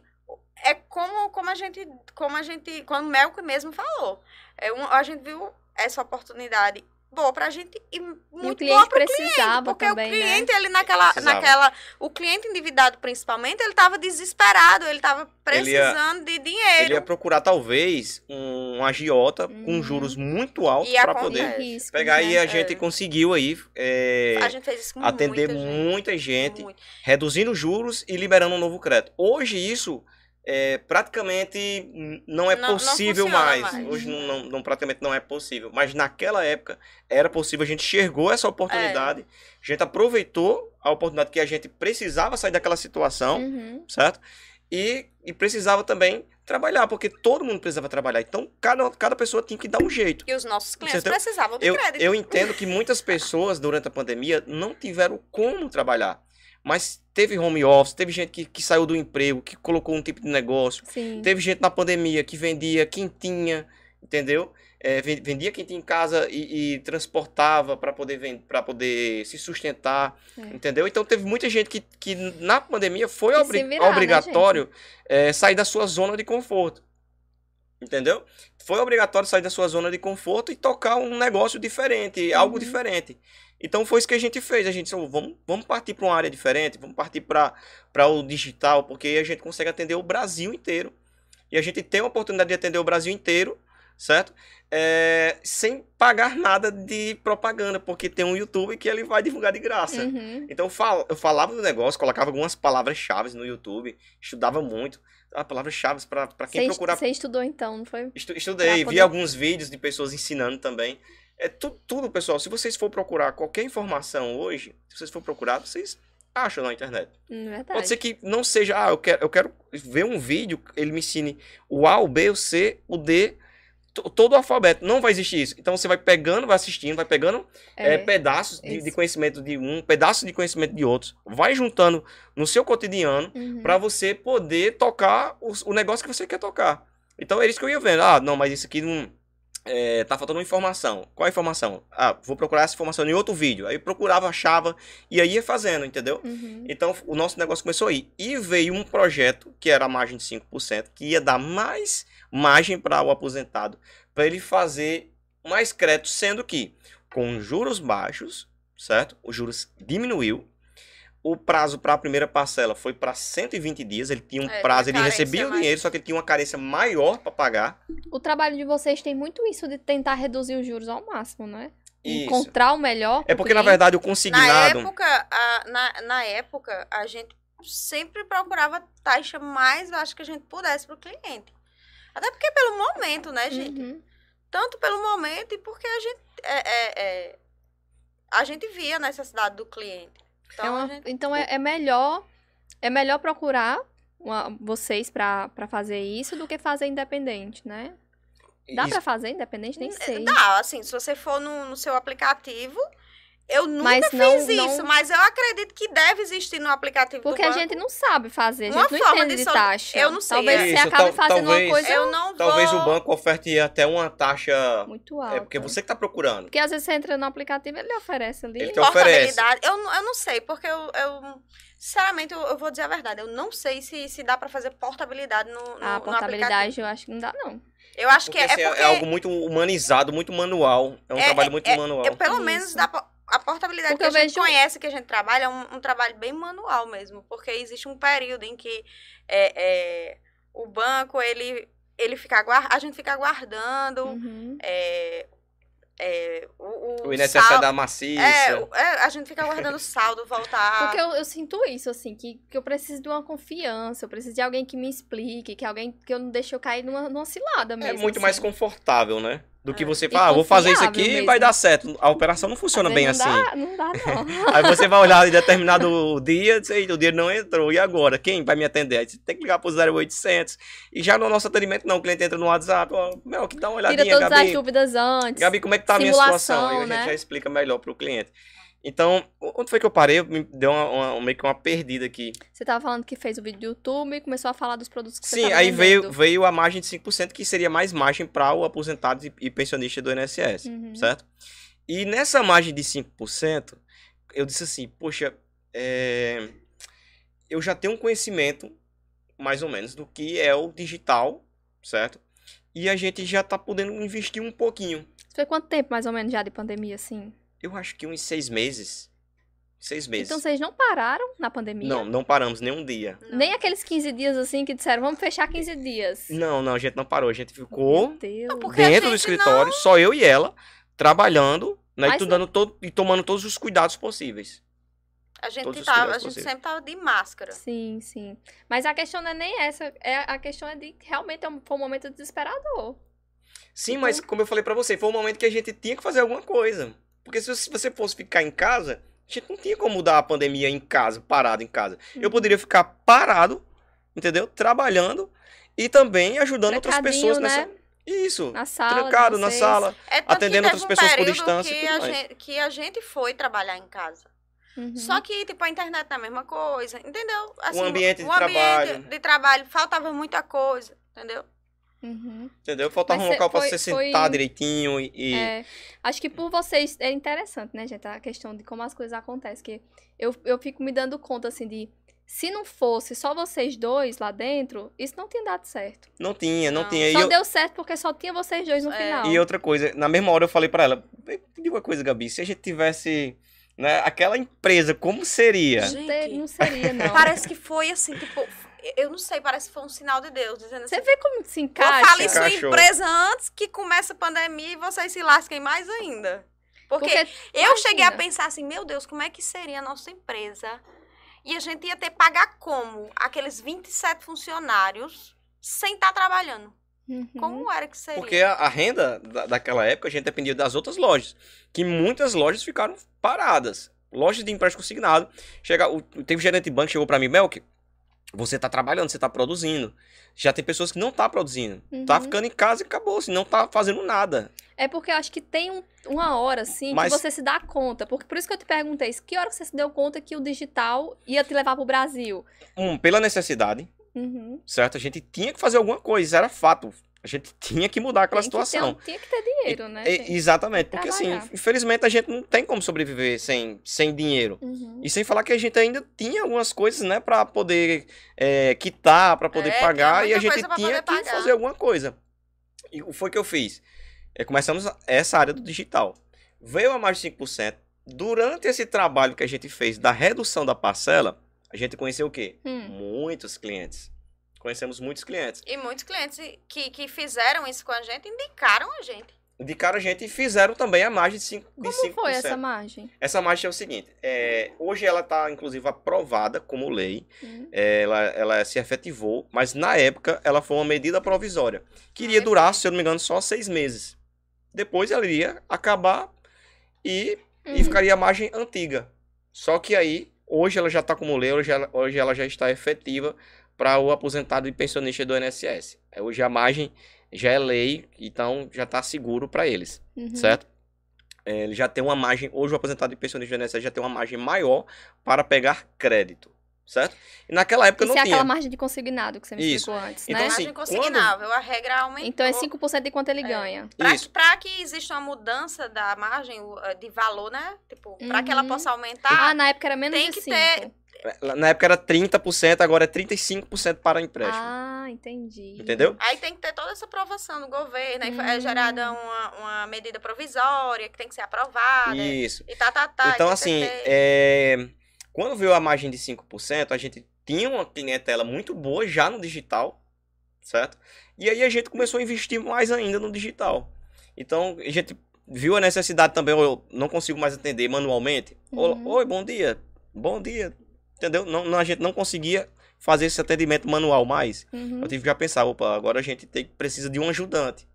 é como, como a gente, como a gente, quando o Melco mesmo falou, é um, a gente viu essa oportunidade boa pra gente e E muito o boa cliente pro precisava porque também, o cliente, né? ele naquela, Precisava. naquela. O cliente endividado, principalmente, ele tava desesperado, ele tava Ele ia- precisando de dinheiro. Ele ia procurar, talvez, um, um agiota com Uhum. juros muito altos E para poder De riscos, pegar. né? E a gente É. conseguiu aí é, A gente fez isso com atender muita gente. muita gente, Muito. reduzindo juros e liberando um novo crédito. Hoje isso é, praticamente não é Não- não possível funciona mais. mais. Hoje não, não- não- praticamente não é possível. Mas naquela época era possível, a gente enxergou essa oportunidade, É. a gente aproveitou a oportunidade que a gente precisava sair daquela situação, Uhum. certo? E, e precisava também trabalhar, porque todo mundo precisava trabalhar. Então cada, cada pessoa tinha que dar um jeito. E os nossos clientes Entendeu? precisavam de Eu, crédito. eu entendo que muitas pessoas durante a pandemia não tiveram como trabalhar. Mas teve home office, teve gente que, que saiu do emprego, que colocou um tipo de negócio. Sim. Teve gente na pandemia que vendia quentinha, entendeu? É, ven- vendia quentinha em casa e, e transportava para poder, pra poder se sustentar, É. entendeu? Então teve muita gente que, que na pandemia foi obri- virar, né, obrigatório é, sair da sua zona de conforto. Entendeu? Foi obrigatório sair da sua zona de conforto e tocar um negócio diferente, algo Uhum. diferente. Então foi isso que a gente fez. A gente "Ô, vamos, vamos partir para uma área diferente, vamos partir para o digital, porque aí a gente consegue atender o Brasil inteiro. E a gente tem a oportunidade de atender o Brasil inteiro, certo? É, sem pagar nada de propaganda, porque tem um YouTube que ele vai divulgar de graça. Uhum. Então eu fal- eu falava do negócio, colocava algumas palavras-chave no YouTube, estudava muito. Ah, palavras-chave para quem Você, procurar você estudou então, não foi? Estu- estudei, Pra vi poder- alguns vídeos de pessoas ensinando também. É tu- tudo, pessoal. Se vocês for procurar qualquer informação hoje, se vocês for procurar, vocês acham na internet. Hum, Verdade. Pode ser que não seja, ah, eu quero, eu quero ver um vídeo, ele me ensine o A, o B, o C, o D, to- todo o alfabeto. Não vai existir isso. Então você vai pegando, vai assistindo, vai pegando É. é, pedaços de, de conhecimento de um, pedaços de conhecimento de outros, vai juntando no seu cotidiano Uhum. para você poder tocar os- o, negócio que você quer tocar. Então é isso que eu ia vendo. Ah, não, mas isso aqui não. É, tá faltando uma informação. Qual a informação? Ah, vou procurar essa informação em outro vídeo. Aí procurava, achava e aí ia fazendo, entendeu? Uhum. Então o nosso negócio começou aí. E veio um projeto que era a margem de 5%, que ia dar mais margem para o aposentado, para ele fazer mais crédito, sendo que com juros baixos, certo? Os juros diminuiu. O prazo para a primeira parcela foi para 120 dias. Ele tinha um É, prazo, ele recebia carência o mais. dinheiro, só que ele tinha uma carência maior para pagar. O trabalho de vocês tem muito isso de tentar reduzir os juros ao máximo, não é? Isso. Encontrar o melhor. É porque, na cliente. verdade, o Na consignado. época, a, na, na época, a gente sempre procurava taxa mais baixa que a gente pudesse pro cliente. Até porque pelo momento, né, gente? Uhum. Tanto pelo momento e porque a gente, é, é, é, a gente via a necessidade do cliente. Então, É uma- a gente, Então é, é melhor é melhor procurar uma- vocês pra fazer isso do que fazer independente, né? Dá pra fazer independente? Nem sei. Dá, assim, se você for no, no seu aplicativo, eu nunca Mas fiz não- isso, não- mas eu acredito que deve existir no aplicativo Porque do a gente não sabe fazer, a Uma gente não forma entende de de taxa. eu não sei, Talvez é. você Isso, acabe tal- fazendo talvez- uma coisa Eu não Talvez vou... o banco oferte até uma taxa. muito alta. É porque você que tá procurando. Porque às vezes você entra no aplicativo, ele oferece ali. Ele te oferece. Portabilidade, eu, não- eu não sei, porque eu, eu sinceramente, eu, eu vou dizer a verdade, eu não sei se, se dá pra fazer portabilidade no, no, A no aplicativo. portabilidade eu acho que não dá, não. Eu acho Porque, que é, assim, é porque... algo muito humanizado, muito manual. É um É- trabalho muito é- manual. pelo Isso. menos dá pra- a portabilidade Porque que a gente vejo- conhece, que a gente trabalha, é um, um trabalho bem manual mesmo. Porque existe um período em que é, é, o banco, ele, ele fica aguar- a gente fica aguardando Uhum. é, é, o, o, O INSS é saldo- da maciça. É, o- é, a gente fica aguardando o saldo voltar. Porque eu, eu sinto isso, assim, que, que eu preciso de uma confiança, eu preciso de alguém que me explique, que alguém que eu não deixe eu cair numa, numa cilada É mesmo. muito mais assim. confortável, né? Do que É. você falar, ah, vou fazer isso aqui e vai dar certo. A operação não funciona bem não assim. Dá, não dá, não. Aí você vai olhar em determinado dia "Eita, o dinheiro não entrou. E agora? Quem vai me atender? Aí você tem que ligar pro 0800. E já no nosso atendimento, não. O cliente entra no WhatsApp. Ó, meu, que dá uma Tira olhadinha, todas as Gabi. dúvidas antes. Gabi, como é que tá a minha situação? Aí a gente né? já explica melhor pro cliente. Então, onde foi que eu parei? Me deu uma, uma- meio que uma perdida aqui. Você tava falando que fez o vídeo do YouTube e começou a falar dos produtos que você Sim, aí veio, vendendo. veio a margem de 5%, que seria mais margem para o aposentado e, pensionista do INSS, Uhum. certo? E nessa margem de 5%, eu disse assim, poxa, é, eu já tenho um conhecimento, mais ou menos, do que é o digital, certo? E a gente já tá podendo investir um pouquinho. Foi quanto tempo, mais ou menos, já de pandemia, assim? Eu acho que uns seis meses. Seis meses. Então vocês não pararam na pandemia? Não, não paramos nenhum dia. Não. Nem aqueles 15 dias, assim, que disseram, vamos fechar 15 dias. Não, não, a gente não parou. A gente ficou dentro do escritório, só eu e ela, trabalhando, né, e, Mas não- todo, e tomando todos os cuidados possíveis. A gente, tava, a gente possíveis. sempre tava de máscara. Sim, sim. Mas a questão não é nem essa. É, a questão é de que realmente é foi um momento desesperador. Sim, mas como eu falei pra você, foi um momento que a gente tinha que fazer alguma coisa. Porque se você- se você fosse ficar em casa, a gente não tinha como mudar a pandemia em casa, parado em casa. Uhum. Eu poderia ficar parado, entendeu? Trabalhando e também ajudando outras pessoas né? nessa. Isso. Na sala. Trancado na sala. É Atendendo outras um pessoas por distância e que tudo a, mais. gente, que a gente foi trabalhar em casa. Uhum. Só que, tipo, a internet é a mesma coisa, entendeu? Assim, ambiente de o ambiente trabalho. de trabalho, faltava muita coisa, entendeu? Uhum. Entendeu? Faltava Mas um local pra foi- você foi- sentar direitinho e. e- É, acho que por vocês é interessante, né, gente? A questão de como as coisas acontecem. Que eu, eu fico me dando conta, assim, de se não fosse só vocês dois lá dentro, isso não tinha dado certo. Não tinha, não, Não. tinha. E Só eu- deu certo porque só tinha vocês dois no É. final. E outra coisa, na mesma hora eu falei pra ela, "Me diga uma coisa, Gabi, se a gente tivesse, né, aquela empresa, como seria? Gente, não seria, não. Parece que foi assim, tipo, eu não sei, parece que foi um sinal de Deus, dizendo assim. Você vê como se Eu encaixa? falo em sua Encaixou. empresa antes que começa a pandemia e vocês se lasquem mais ainda. Porque, Porque eu cheguei a imagina. pensar assim, meu Deus, como é que seria a nossa empresa? E a gente ia ter que pagar como? Aqueles 27 funcionários sem estar trabalhando. Uhum. Como era que seria? Porque a, a renda da- daquela época a gente dependia das outras lojas, que muitas lojas ficaram paradas. Lojas de empréstimo consignado. Chega, o, teve um gerente de banco que chegou pra mim, Melk, você tá trabalhando, você tá produzindo. Já tem pessoas que não tá produzindo. Tá Uhum. ficando em casa e acabou, assim, não tá fazendo nada. É porque eu acho que tem um- uma hora, assim, Mas- que você se dá conta. Porque por isso que eu te perguntei, que hora que você se deu conta que o digital ia te levar pro Brasil? Um, pela necessidade, Uhum. certo? A gente tinha que fazer alguma coisa, isso era fato. A gente tinha que mudar aquela Tem que ter situação. um- tinha que ter dinheiro, né? E- exatamente, porque assim, infelizmente a gente não tem como sobreviver sem, sem dinheiro. Uhum. E sem falar que a gente ainda tinha algumas coisas, né, pra poder é, quitar, pra poder É, pagar, e a gente tinha que pagar. fazer alguma coisa. E o que foi que eu fiz? É, começamos essa área do digital. Veio a mais de 5%. Durante esse trabalho que a gente fez da redução da parcela, a gente conheceu o quê? Hum. Muitos clientes. Conhecemos muitos clientes. E muitos clientes que, que fizeram isso com a gente indicaram a gente. Indicaram a gente e fizeram também a margem de 5%. De Como 5%. foi essa margem? Essa margem é o seguinte, é, hoje ela está inclusive aprovada como lei, Hum. é, ela, ela se efetivou, mas na época ela foi uma medida provisória, que iria Ah, durar, se eu não me engano, só seis meses. Depois ela iria acabar e, e Hum. ficaria a margem antiga. Só que aí hoje ela já está como lei, hoje ela, hoje ela já está efetiva para o aposentado e pensionista do INSS. É, Hoje a margem já é lei, então já está seguro para eles, Uhum. certo? É, Ele já tem uma margem, hoje o aposentado e pensionista do INSS já tem uma margem maior para pegar crédito, certo? E naquela época Isso não é tinha. aquela margem de consignado que você me Isso. explicou antes, Então, né? assim, Margem consignável, a regra aumentou. Então é 5% de quanto ele É. ganha. Pra, Isso. pra que exista uma mudança da margem eh, de valor, né? Tipo, pra que ela Uhum. possa Ah, aumentar, na época era menos tem de que 5. ter- Na época era 30%, agora é 35% para empréstimo. Ah, entendi. Entendeu? aí tem que ter toda essa aprovação do governo, aí é Hum. gerada uma, uma medida provisória que tem que ser aprovada. Isso. E tá, tá, tá. Então, e assim, TTT. é, quando veio a margem de 5%, a gente tinha uma clientela muito boa já no digital, certo? E aí a gente começou a investir mais ainda no digital. Então, a gente viu a necessidade também, eu não consigo mais atender manualmente. Uhum. Oi, bom dia. Bom dia. Entendeu? Não, não- a gente não conseguia fazer esse atendimento manual mais. Uhum. Eu tive que já pensar, opa, agora a gente tem, precisa de um ajudante.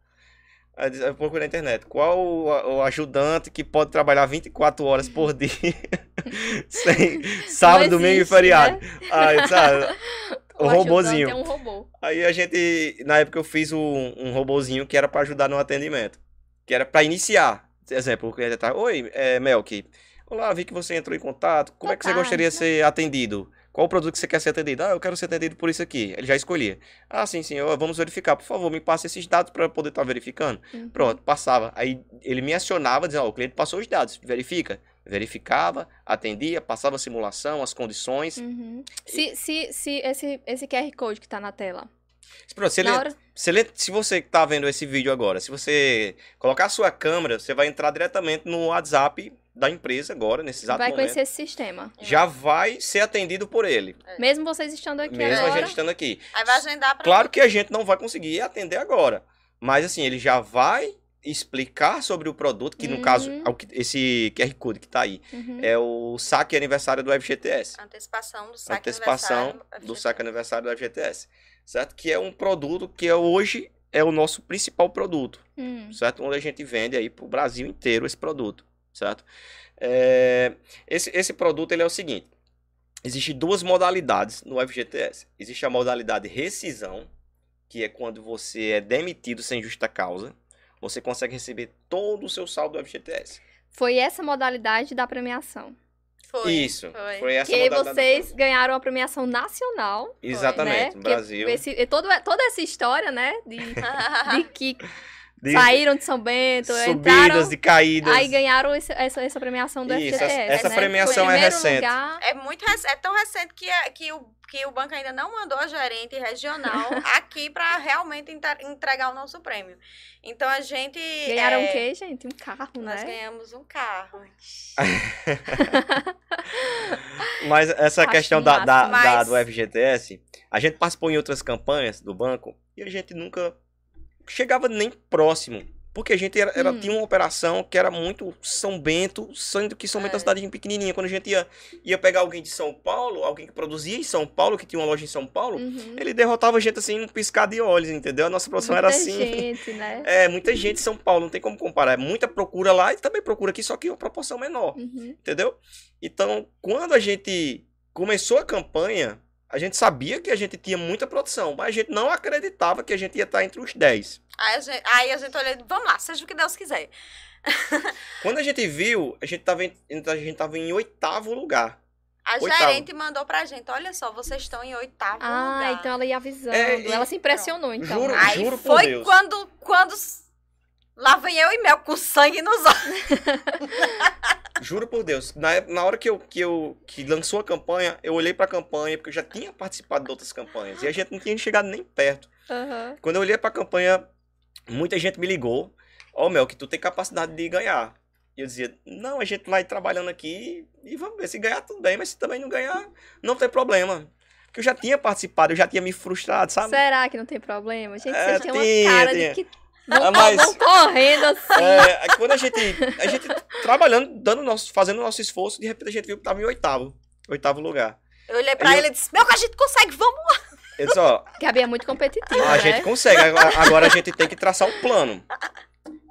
Aí eu procurei na internet, qual o, o ajudante que pode trabalhar 24 horas por dia, sem sábado, domingo e feriado. né? Aí, sabe, o ajudante robozinho. É um robô. Aí a gente, na época eu fiz um, um robozinho que era para ajudar no atendimento, que era para iniciar. Exemplo, o cliente tá, oi, é, Melk, olá, vi que você entrou em contato, como Boa é que você tarde, gostaria de ser atendido? Qual o produto que você quer ser atendido? Ah, eu quero ser atendido por isso aqui. Ele já escolhia. Ah, sim, sim, ó, vamos verificar. Por favor, me passe esses dados para eu poder estar verificando. Uhum. Pronto, passava. Aí ele me acionava, dizendo, ó, o cliente passou os dados, verifica. Verificava, atendia, passava a simulação, as condições. Uhum. Se, se, se esse, esse QR Code que tá na tela. Pronto, se ele, hora... se, ele, se você que tá vendo esse vídeo agora, se você colocar a sua câmera, você vai entrar diretamente no WhatsApp da empresa agora, nesse exato vai momento. conhecer esse sistema. Já vai ser atendido por ele, Mesmo vocês estando aqui mesmo agora. a gente estando aqui. Aí vai agendar pra. Claro que a gente não vai conseguir atender agora, mas assim, ele já vai explicar sobre o produto, que no Uhum. caso, é o que- esse QR Code que tá aí, Uhum. é o saque aniversário do FGTS. Antecipação do saque Antecipação aniversário, do saque aniversário do FGTS, certo? Que é um produto que é hoje é o nosso principal produto, Hum. certo? Onde a gente vende aí pro Brasil inteiro esse produto, certo? É, esse, esse produto ele é o seguinte, Existem duas modalidades no FGTS. Existe a modalidade rescisão, que é quando você é demitido sem justa causa. Você consegue receber todo o seu saldo do FGTS. Foi essa modalidade da premiação. Foi. Isso. Foi. Foi essa que vocês ganharam a premiação nacional. Exatamente. né? No Brasil. Esse, todo, toda essa história, né? De, de que De saíram de São Bento, subidas, entraram. de caídas. Aí ganharam esse- essa, essa premiação do Isso, FGTS. essa- né? premiação é primeiro recente. Lugar, É muito rec- é tão recente que, é- que, o, que o banco ainda não mandou a gerente regional aqui para realmente entre- entregar o nosso prêmio. Então a gente. ganharam é, o quê, gente? Um carro, Nós né? ganhamos um carro. Mas essa Acho questão da, da, massa. da- Mas- do FGTS, a gente participou em outras campanhas do banco e a gente nunca chegava nem próximo. Porque a gente era, era- Hum. tinha uma operação que era muito São Bento, sendo que São Bento é uma É. cidade pequenininha. Quando a gente ia, ia pegar alguém de São Paulo, alguém que produzia em São Paulo, que tinha uma loja em São Paulo, Uhum. ele derrotava a gente assim num piscar de olhos, entendeu? A nossa produção era Muita assim. gente, né? É, muita gente em São Paulo, não tem como comparar. É muita procura lá e também procura aqui, só que uma proporção menor Uhum. entendeu? Então, quando a gente começou a campanha, a gente sabia que a gente tinha muita produção, mas a gente não acreditava que a gente ia estar entre os 10. Aí a gente, aí a gente olhou e disse, vamos lá, seja o que Deus quiser. Quando a gente viu, a gente estava em, a gente tava em oitavo lugar. A Oitavo. gerente mandou pra gente, olha só, vocês estão em oitavo Ah, lugar. então ela ia avisando. É, e- Ela se impressionou, então. Juro-? Aí juro por foi Deus. quando, quando lá vem eu e Mel com sangue nos olhos. Juro por Deus. Na, ép- na hora que eu, que eu que lançou a campanha, eu olhei pra campanha, porque eu já tinha participado de outras campanhas. E a gente não tinha chegado nem perto. Aham. Quando eu olhei pra campanha, muita gente me ligou. Ó, Mel, que tu tem capacidade de ganhar. E eu dizia, não, a gente vai trabalhando aqui e vamos ver. Se ganhar, tudo bem, mas se também não ganhar, não tem problema. Porque eu já tinha participado, eu já tinha me frustrado, sabe? Será que não tem problema? Gente, É, vocês têm uma cara tinha. de que vão, Ah, mas- vão correndo assim. É, aí quando a gente, a gente trabalhando, dando nosso, fazendo nosso esforço, de repente a gente viu que tava em oitavo, oitavo lugar. Eu olhei pra eu- ele e disse, meu, que a gente consegue, vamos lá. Eu disse, ó, Gabi é muito competitiva, a né? gente consegue, agora, agora a gente tem que traçar um plano.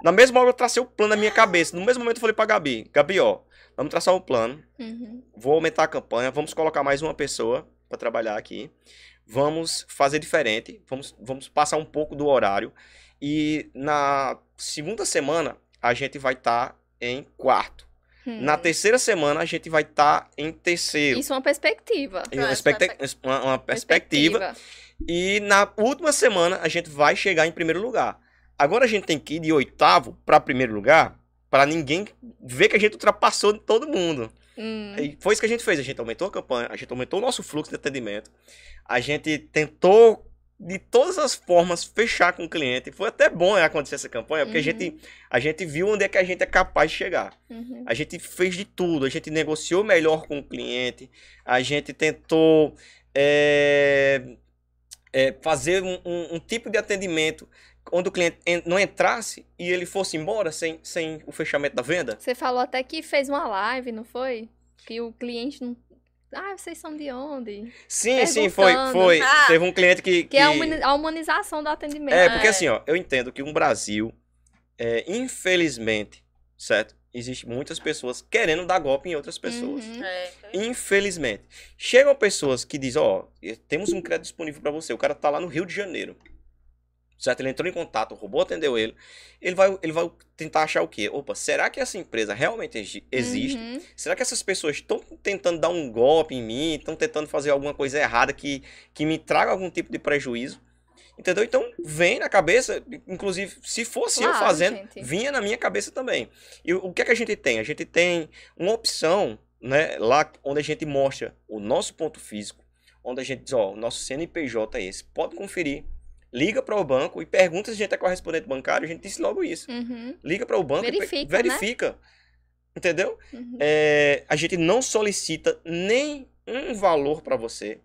Na mesma hora eu tracei o plano na minha cabeça, no mesmo momento eu falei pra Gabi, Gabi, ó, Vamos traçar um plano. Uhum. Vou aumentar a campanha. Vamos colocar mais uma pessoa para trabalhar aqui. Vamos fazer diferente. Vamos, vamos passar um pouco do horário. E na segunda semana, a gente vai estar em quarto. Hum. Na terceira semana, a gente vai estar em terceiro. Isso é uma perspectiva. Uma, expecta- uma- uma perspectiva. E na última semana, a gente vai chegar em primeiro lugar. Agora a gente tem que ir de oitavo para primeiro lugar para ninguém ver que a gente ultrapassou todo mundo. Hum. E foi isso que a gente fez. A gente aumentou a campanha, a gente aumentou o nosso fluxo de atendimento. A gente tentou, de todas as formas, fechar com o cliente. Foi até bom né, acontecer essa campanha, porque a, Uhum. gente, a gente viu onde é que a gente é capaz de chegar. Uhum. A gente fez de tudo. A gente negociou melhor com o cliente. A gente tentou é, é, fazer um, um- um tipo de atendimento onde o cliente en- não entrasse e ele fosse embora sem, sem o fechamento da venda. Você falou até que fez uma live, não foi? Que o cliente não. Ah, vocês são de onde? Sim, sim, foi. Foi. Ah. Teve um cliente que. Que é a humani- a humanização do atendimento. É, porque É. assim, ó, eu entendo que um Brasil, é, infelizmente, certo? Existem muitas pessoas querendo dar golpe em outras pessoas. Uhum. É. Infelizmente. Chegam pessoas que dizem, ó, temos um crédito disponível para você. O cara tá lá no Rio de Janeiro. Certo? Ele entrou em contato, o robô atendeu ele. Ele vai, ele vai tentar achar o quê? Opa, será que essa empresa realmente exi- existe? Uhum. Será que essas pessoas estão tentando dar um golpe em mim? Estão tentando fazer alguma coisa errada que, que me traga algum tipo de prejuízo? Entendeu? Então, vem na cabeça, inclusive, se fosse eu Claro, fazendo, gente. vinha na minha cabeça também. E o o que é que a gente tem? A gente tem uma opção, né, lá onde a gente mostra o nosso ponto físico, onde a gente diz, ó, o nosso CNPJ é esse, pode conferir. Liga para o banco e pergunta se a gente é correspondente bancário, a gente disse logo isso. Uhum. Liga para o banco e pe- Verifica, né? verifica. Entendeu? Uhum. É, a gente não solicita nem um valor para você.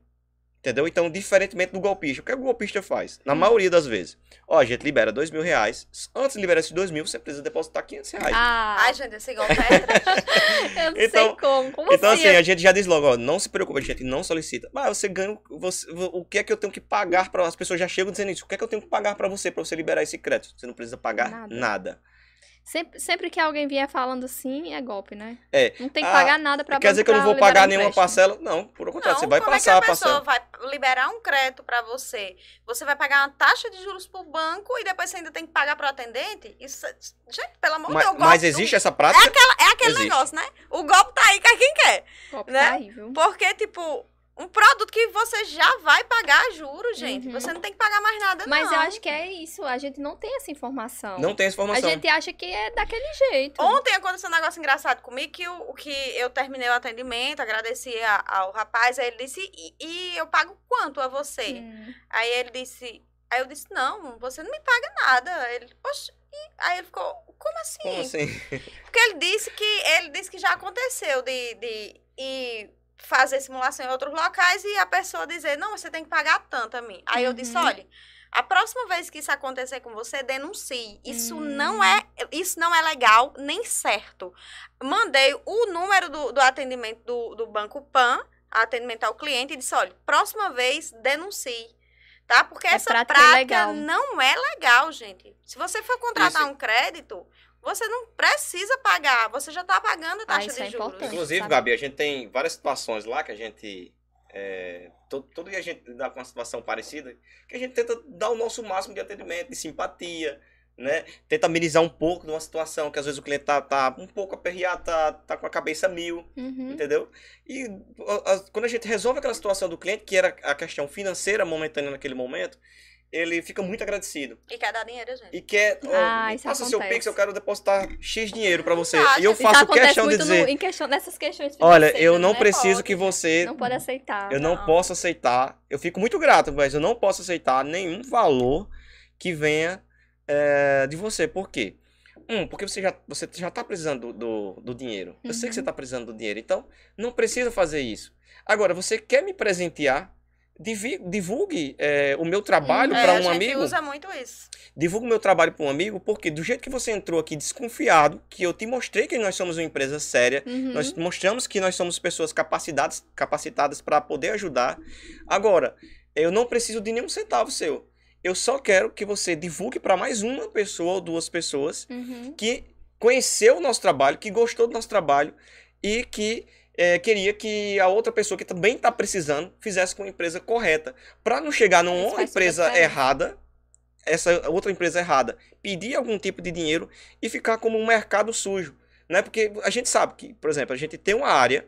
Entendeu? Então, diferentemente do golpista, o que, é o golpista faz? Na Hum. maioria das vezes. Ó, a gente libera dois mil reais. Antes de liberar esses dois mil, você precisa depositar 500 reais. Ah, Ai, gente, esse golpe é eu não Então- sei como. Como então, assim? assim, a gente já diz logo, ó, não se preocupe, a gente não solicita. Mas você ganha, o- você, o que é que eu tenho que pagar para as pessoas já chegam dizendo isso? O que é que eu tenho que pagar para você, para você liberar esse crédito? Você não precisa pagar Nada. nada. Sempre, sempre que alguém vier falando assim, é golpe, né? É. Não tem que Ah, pagar nada pra Quer dizer que eu não vou pagar nenhuma empréstimo. parcela? Não, por o contrário, Não, você vai como passar é a que a pessoa parcela. vai liberar um crédito pra você? Você vai pagar uma taxa de juros pro banco e depois você ainda tem que pagar pro atendente? Isso, é- gente, pelo amor de Mas, Deus, o mas existe do- essa prática? É aquele Existe. negócio, né? O golpe tá aí, cai quem quer. Golpe né? tá aí, viu? Porque, tipo, um produto que você já vai pagar juros, gente. Uhum. Você não tem que pagar mais nada, Mas não. eu acho que é isso. A gente não tem essa informação. Não tem essa A informação. gente acha que é daquele jeito. Ontem aconteceu um negócio engraçado comigo que, o, que eu terminei o atendimento, agradeci a- ao rapaz, aí ele disse, e, e eu pago quanto a você? Hum. Aí ele disse, aí eu disse, não, você não me paga nada. Ele, poxa, e- aí ele ficou, como assim? Como assim? Porque ele disse que ele disse que já aconteceu de, de ir fazer simulação em outros locais e a pessoa dizer, não, você tem que pagar tanto a mim. Aí eu disse, Uhum. olha, a próxima vez que isso acontecer com você, denuncie. Isso Hum. não é isso não é legal nem certo. Mandei o número do, do atendimento do, do Banco Pan, atendimento ao cliente, e disse, olha, próxima vez denuncie. Tá? Porque É essa prática prática ilegal. não é legal, gente. Se você for contratar Isso- um crédito, você não precisa pagar. Você já está pagando a Ah, taxa isso de é juros. importante. Inclusive, sabe? Gabi, a gente tem várias situações lá que a gente. É, todo, todo dia a gente dá com uma situação parecida, que a gente tenta dar o nosso máximo de atendimento, de simpatia, né? Tenta amenizar um pouco de uma situação que às vezes o cliente tá, tá um pouco aperreado, tá, tá com a cabeça mil, Uhum. entendeu? E a- a- quando a gente resolve aquela situação do cliente, que era a questão financeira momentânea naquele momento, ele fica muito agradecido. E quer dar dinheiro, gente. E quer, ó, Ah, isso passa seu. Pix, eu quero depositar X dinheiro pra você. Ah, e eu faço questão de dizer. no- em questão, nessas questões Olha, eu não né? preciso Pode. que você. Não pode aceitar. Eu não Não. posso aceitar. Eu fico muito grato, mas eu não posso aceitar nenhum valor que venha é, de você. Por quê? Um, porque você já, você já tá precisando do, do, do dinheiro. Eu sei que você Uhum. tá precisando do dinheiro. Então, não precisa fazer isso. Agora, você quer me presentear? Divulgue é, o meu trabalho Uhum. É, para a um gente amigo. usa muito isso. Divulgue o meu trabalho para um amigo, porque do jeito que você entrou aqui desconfiado, que eu te mostrei que nós somos uma empresa séria, Uhum. nós mostramos que nós somos pessoas capacitadas, capacitadas para poder ajudar. Agora, eu não preciso de nenhum centavo seu. Eu só quero que você divulgue para mais uma pessoa ou duas pessoas Uhum. que conheceu o nosso trabalho, que gostou do nosso trabalho e que é, queria que a outra pessoa que também está precisando fizesse com a empresa correta. Para não chegar numa empresa diferença. errada, essa outra empresa errada, pedir algum tipo de dinheiro e ficar como um mercado sujo. Né? Porque a gente sabe que, por exemplo, a gente tem uma área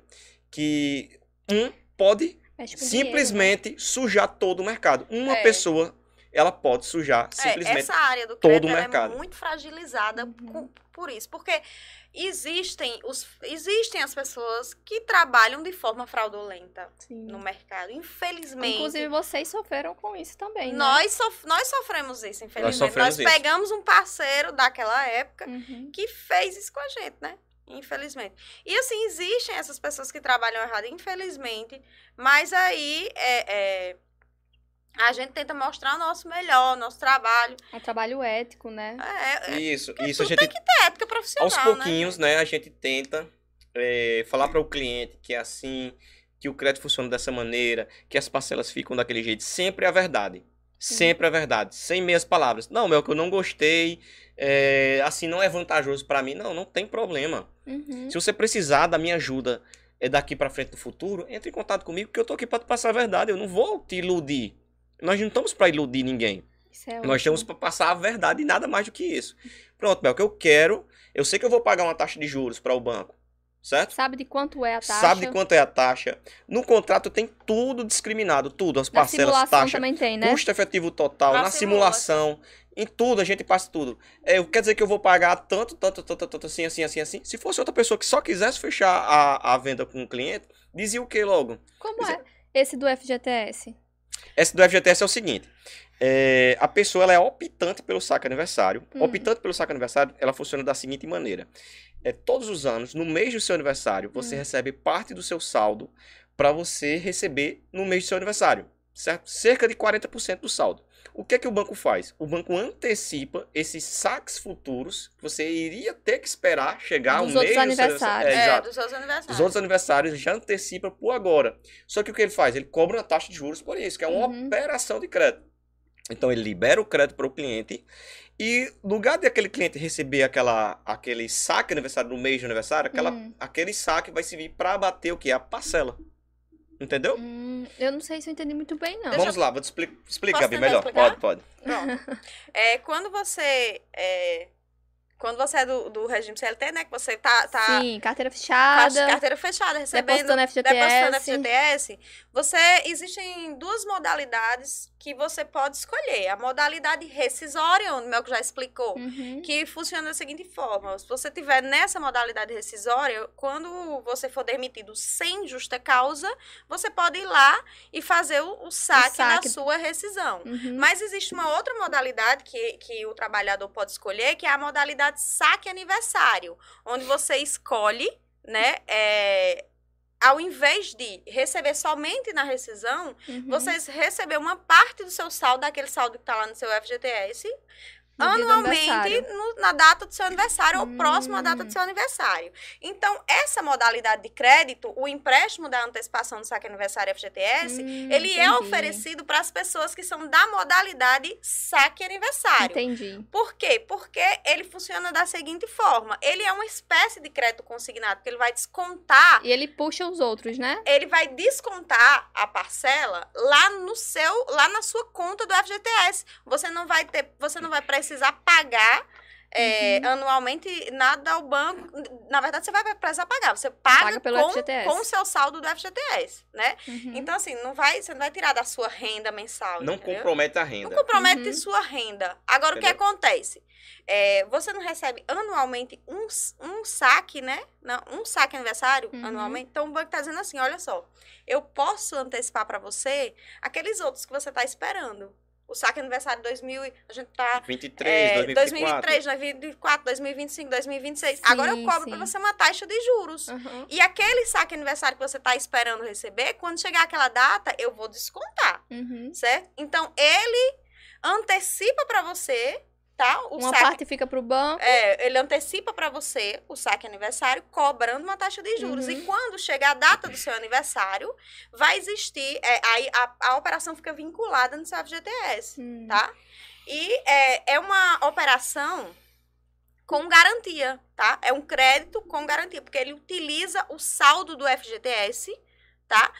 que um pode com dinheiro, né? simplesmente sujar todo o mercado. Uma É. pessoa, ela pode sujar É, simplesmente. essa área do todo o ela mercado. é muito fragilizada Uhum. com- por isso. Porque existem, os, existem as pessoas que trabalham de forma fraudulenta Sim. no mercado. Infelizmente. Inclusive, vocês sofreram com isso também, né? nós, sof nós sofremos isso, infelizmente. Nós, sofremos isso. pegamos um parceiro daquela época Uhum. que fez isso com a gente, né? Infelizmente. E assim, existem essas pessoas que trabalham errado, infelizmente. Mas aí é, é, a gente tenta mostrar o nosso melhor, nosso trabalho. É um trabalho ético, né? É, é, Isso, isso a gente tem que ter ética profissional. aos né, pouquinhos, né, a gente tenta é, falar para o cliente que é assim, que o crédito funciona dessa maneira, que as parcelas ficam daquele jeito. Sempre é a verdade. Sempre é a verdade. Sem meias palavras. Não, meu, que eu não gostei, é, assim, não é vantajoso para mim. Não, não tem problema. Uhum. Se você precisar da minha ajuda é daqui para frente no futuro, entre em contato comigo, que eu tô aqui para te passar a verdade. Eu não vou te iludir. Nós não estamos para iludir ninguém. Isso é Nós estamos para passar a verdade e nada mais do que isso. Pronto, Bel, que eu quero, eu sei que eu vou pagar uma taxa de juros para o banco, certo? Sabe de quanto é a taxa? Sabe de quanto é a taxa. No contrato tem tudo discriminado, tudo, as Na parcelas, simulação taxa, também tem, né? custo efetivo total, Na na simulação, em tudo a gente passa tudo. É, quer dizer que eu vou pagar tanto, tanto, tanto, tanto, assim, assim, assim, assim. Se fosse outra pessoa que só quisesse fechar a, a venda com o cliente, dizia o que logo? Como é esse do FGTS? Esse do FGTS é o seguinte. é, a pessoa ela é optante pelo saque aniversário. Hum. Optante pelo saque aniversário, ela funciona da seguinte maneira. É, todos os anos, no mês do seu aniversário, você Hum. recebe parte do seu saldo para você receber no mês do seu aniversário. Certo? Cerca de 40% do saldo. O que é que o banco faz? O banco antecipa esses saques futuros que você iria ter que esperar chegar Dos ao outros mês do seu aniversários. É, É, dos seus aniversários. Os outros aniversários já antecipa por agora. Só que o que ele faz? Ele cobra uma taxa de juros por isso, que é uma Uhum. operação de crédito. Então ele libera o crédito para o cliente e no lugar de aquele cliente receber aquela, aquele saque aniversário no mês de aniversário, aquela, Hum. aquele saque vai servir para abater o que? A parcela. Entendeu? Hum, eu não sei se eu entendi muito bem, não. Vamos lá, vou te expli- explicar bem melhor. explicar? Pode, pode. Pronto. É, quando você. É, quando você é do, do regime CLT, né? Que você tá, tá Sim, carteira fechada, carteira fechada, recebendo. depositando Depositando FGTS. FGTS, você existem duas modalidades que você pode escolher. A modalidade rescisória, onde o Melco já explicou, Uhum. que funciona da seguinte forma: se você tiver nessa modalidade rescisória, quando você for demitido sem justa causa, você pode ir lá e fazer o, o saque, saque. da sua rescisão. Uhum. Mas existe uma outra modalidade que, que o trabalhador pode escolher, que é a modalidade saque aniversário, onde você escolhe, né, é, ao invés de receber somente na rescisão, Uhum. você receber uma parte do seu saldo, daquele saldo que está lá no seu FGTS, anualmente no- na data do seu aniversário ou Hum. próximo à data do seu aniversário. Então, essa modalidade de crédito, o empréstimo da antecipação do saque aniversário FGTS, Hum, ele é entendi. oferecido para as pessoas que são da modalidade saque aniversário. Entendi. Por quê? Porque ele funciona da seguinte forma: ele é uma espécie de crédito consignado, que ele vai descontar E ele puxa os outros, né? ele vai descontar a parcela lá no seu, lá na sua conta do FGTS. Você não vai ter, você não vai precisar pagar é, Uhum. anualmente nada ao banco. Na verdade, você vai precisar pagar. Você paga, Paga pelo com, o seu saldo do FGTS, né? Uhum. Então, assim, não vai, você não vai tirar da sua renda mensal. Não entendeu? compromete a Não renda. compromete Uhum. sua renda. Agora, o que Entendeu? acontece? É, você não recebe anualmente um, um saque, né? Não, um saque aniversário Uhum. anualmente. Então, o banco está dizendo assim, olha só, eu posso antecipar para você aqueles outros que você está esperando. O saque aniversário 2000, e- a gente tá 23, é, 2024. 2023, 2024, 2025, 2026. Sim, Agora eu cobro para você uma taxa de juros. Uhum. E aquele saque aniversário que você está esperando receber, quando chegar aquela data, eu vou descontar Uhum. certo? Então ele antecipa para você, tá? O Uma saque. parte fica pro banco. É, ele antecipa para você o saque aniversário, cobrando uma taxa de juros. Uhum. E quando chegar a data do seu aniversário, vai existir. é, aí a, a operação fica vinculada no seu FGTS, Hum. tá? E é, é uma operação com garantia, tá? É um crédito com garantia, porque ele utiliza o saldo do FGTS, tá?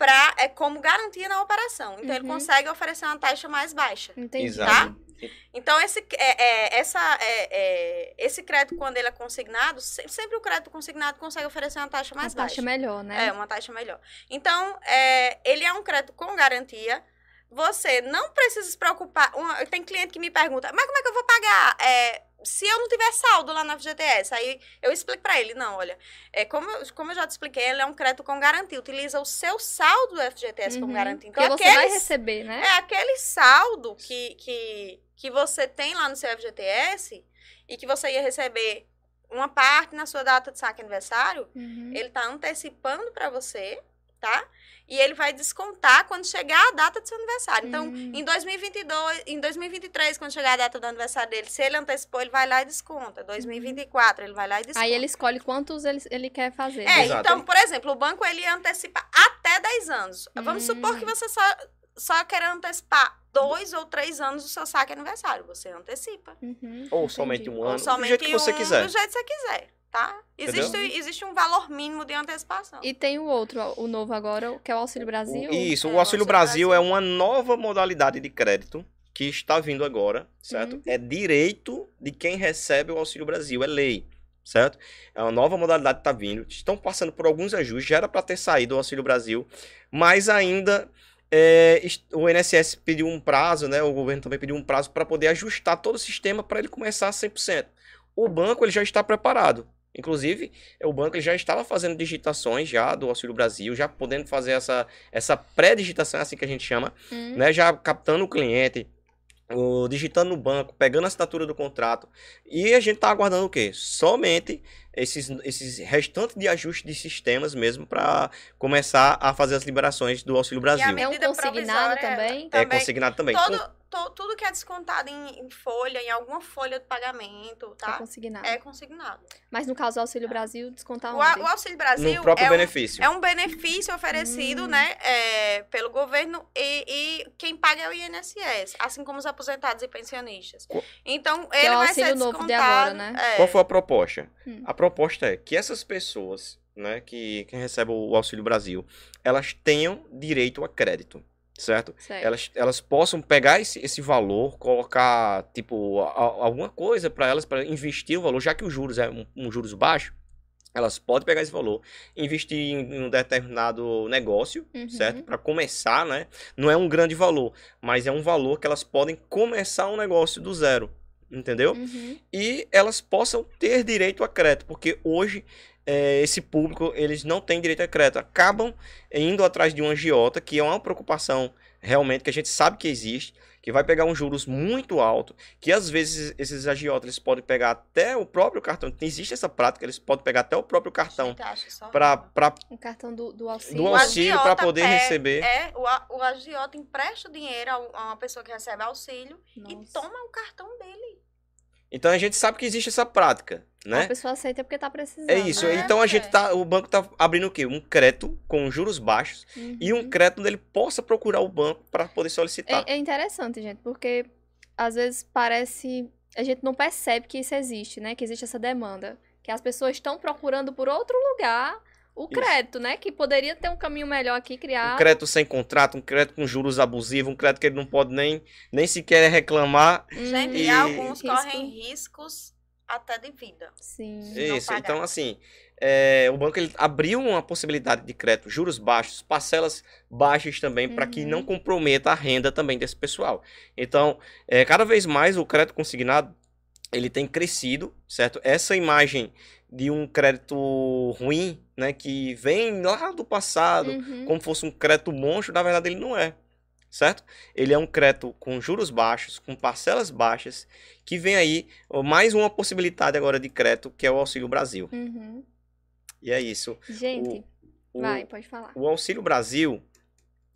Pra, é como garantia na operação. Então, ele Uhum. consegue oferecer uma taxa mais baixa. Entendi. Exato. Então, esse, é, é, essa, é, é, esse crédito, quando ele é consignado, se- sempre o crédito consignado consegue oferecer uma taxa mais Uma taxa baixa. melhor, né? É, uma taxa melhor. Então, é, ele é um crédito com garantia. Você não precisa se preocupar. Uma- tem cliente que me pergunta, mas como é que eu vou pagar? É, se eu não tiver saldo lá na FGTS, aí eu explico pra ele, não, olha, é, como, eu- como eu já te expliquei, ele é um crédito com garantia, utiliza o seu saldo do FGTS como Uhum. garantia. Então, Porque você vai receber, né? é aquele saldo que, que, que você tem lá no seu FGTS e que você ia receber uma parte na sua data de saque aniversário, Uhum. ele tá antecipando para você, tá? E ele vai descontar quando chegar a data do seu aniversário. Então, Hum. em 2022, em 2023, quando chegar a data do aniversário dele, se ele antecipou, ele vai lá e desconta. 2024, ele vai lá e desconta. Aí ele escolhe quantos ele, ele quer fazer. É, Exato. então, por exemplo, o banco ele antecipa até 10 anos. Vamos Hum. supor que você só, só quer antecipar dois ou três anos do seu saque aniversário. Você antecipa. Uhum, Ou entendi. somente um Ou ano, do somente jeito que você um, quiser. do jeito que você quiser, tá? Existe, existe um valor mínimo de antecipação. E tem o outro, o novo agora, que é o Auxílio Brasil. O- Isso, É, o o Auxílio Auxílio Brasil, Brasil. é uma nova modalidade de crédito que está vindo agora, certo? Uhum. É direito de quem recebe o Auxílio Brasil, é lei, certo? É uma nova modalidade que está vindo. Estão passando por alguns ajustes, já era para ter saído o Auxílio Brasil, mas ainda é, o INSS pediu um prazo, né? O governo também pediu um prazo para poder ajustar todo o sistema para ele começar a 100%. O banco ele já está preparado. Inclusive, o banco já estava fazendo digitações já do Auxílio Brasil, já podendo fazer essa, essa pré-digitação, é assim que a gente chama, Hum, né? Já captando o cliente, o, digitando no banco, pegando a assinatura do contrato. E a gente tá aguardando o quê? Somente esses, esses restantes de ajustes de sistemas mesmo para começar a fazer as liberações do Auxílio Brasil. a É um consignado também? É também. consignado também. Todo, to- tudo que é descontado em, em folha, em alguma folha de pagamento, É tá? consignado. É consignado. Mas no caso do Auxílio Brasil, descontar O, a- onde? o Auxílio Brasil no próprio é um, benefício. é um benefício oferecido, Hum. né, é, pelo governo e, e quem paga é o INSS, assim como os aposentados e pensionistas. Co- Então, é ele o vai ser descontado. agora, né? é. Qual foi a proposta? Hum. A proposta é que essas pessoas, né, que, que recebem o Auxílio Brasil, elas tenham direito a crédito, certo? Certo. Elas, elas possam pegar esse, esse valor, colocar, tipo, a- alguma coisa para elas, para investir o valor, já que os juros é um, um juros baixo, elas podem pegar esse valor, investir em, em um determinado negócio, Uhum. certo? Para começar, né? Não é um grande valor, mas é um valor que elas podem começar um negócio do zero, entendeu? Uhum. e elas possam ter direito a crédito, porque hoje é, esse público eles não têm direito a crédito, acabam indo atrás de um agiota, que é uma preocupação realmente que a gente sabe que existe, que vai pegar uns juros muito alto, que às vezes esses agiotas eles podem pegar até o próprio cartão, existe essa prática, eles podem pegar até o próprio cartão para O cartão do, do do auxílio. auxílio para poder é- receber. É, o, o agiota empresta o dinheiro a um- uma pessoa que recebe auxílio e Nossa. toma o cartão dele. Então a gente sabe que existe essa prática, né? A pessoa aceita porque tá precisando. É isso. É, então a gente é. tá, o banco tá abrindo o quê? Um crédito com juros baixos Uhum. e um crédito onde ele possa procurar o banco para poder solicitar. É, é interessante, gente, porque às vezes parece. A gente não percebe que isso existe, né? Que existe essa demanda. Que as pessoas estão procurando por outro lugar o Isso. crédito, né? Que poderia ter um caminho melhor aqui Um criado. crédito sem contrato, um crédito com juros abusivos, um crédito que ele não pode nem, nem sequer reclamar. Uhum. Gente, E- alguns Risco. correm riscos até de vida. Sim. Isso. Então, assim, é, o banco ele abriu uma possibilidade de crédito, juros baixos, parcelas baixas também, para que Uhum. não comprometa a renda também desse pessoal. Então, é, cada vez mais o crédito consignado ele tem crescido, certo? Essa imagem de um crédito ruim, né, que vem lá do passado, Uhum. como fosse um crédito monstro, na verdade ele não é, certo? Ele é um crédito com juros baixos, com parcelas baixas, que vem aí mais uma possibilidade agora de crédito, que é o Auxílio Brasil. Uhum. E é isso. Gente, O, vai, pode falar. o Auxílio Brasil,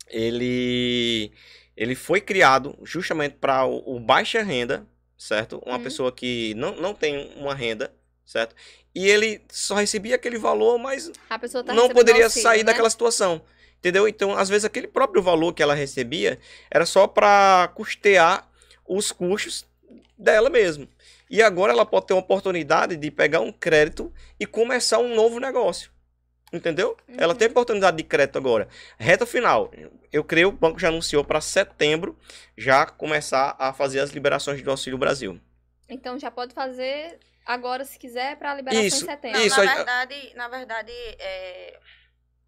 ele, ele foi criado justamente para o, o baixa renda, certo? Uma Hum. pessoa que não, não tem uma renda, certo? E ele só recebia aquele valor, mas tá não poderia auxílio, sair né? daquela situação. Entendeu? Então, às vezes, aquele próprio valor que ela recebia era só para custear os custos dela mesmo. E agora ela pode ter uma oportunidade de pegar um crédito e começar um novo negócio. Entendeu? Uhum. Ela tem oportunidade de crédito agora. Reta final. Eu creio, o banco já anunciou para setembro já começar a fazer as liberações do Auxílio Brasil. Então já pode fazer agora, se quiser, para liberação Isso, em setembro. Não, Isso, na verdade, na verdade é,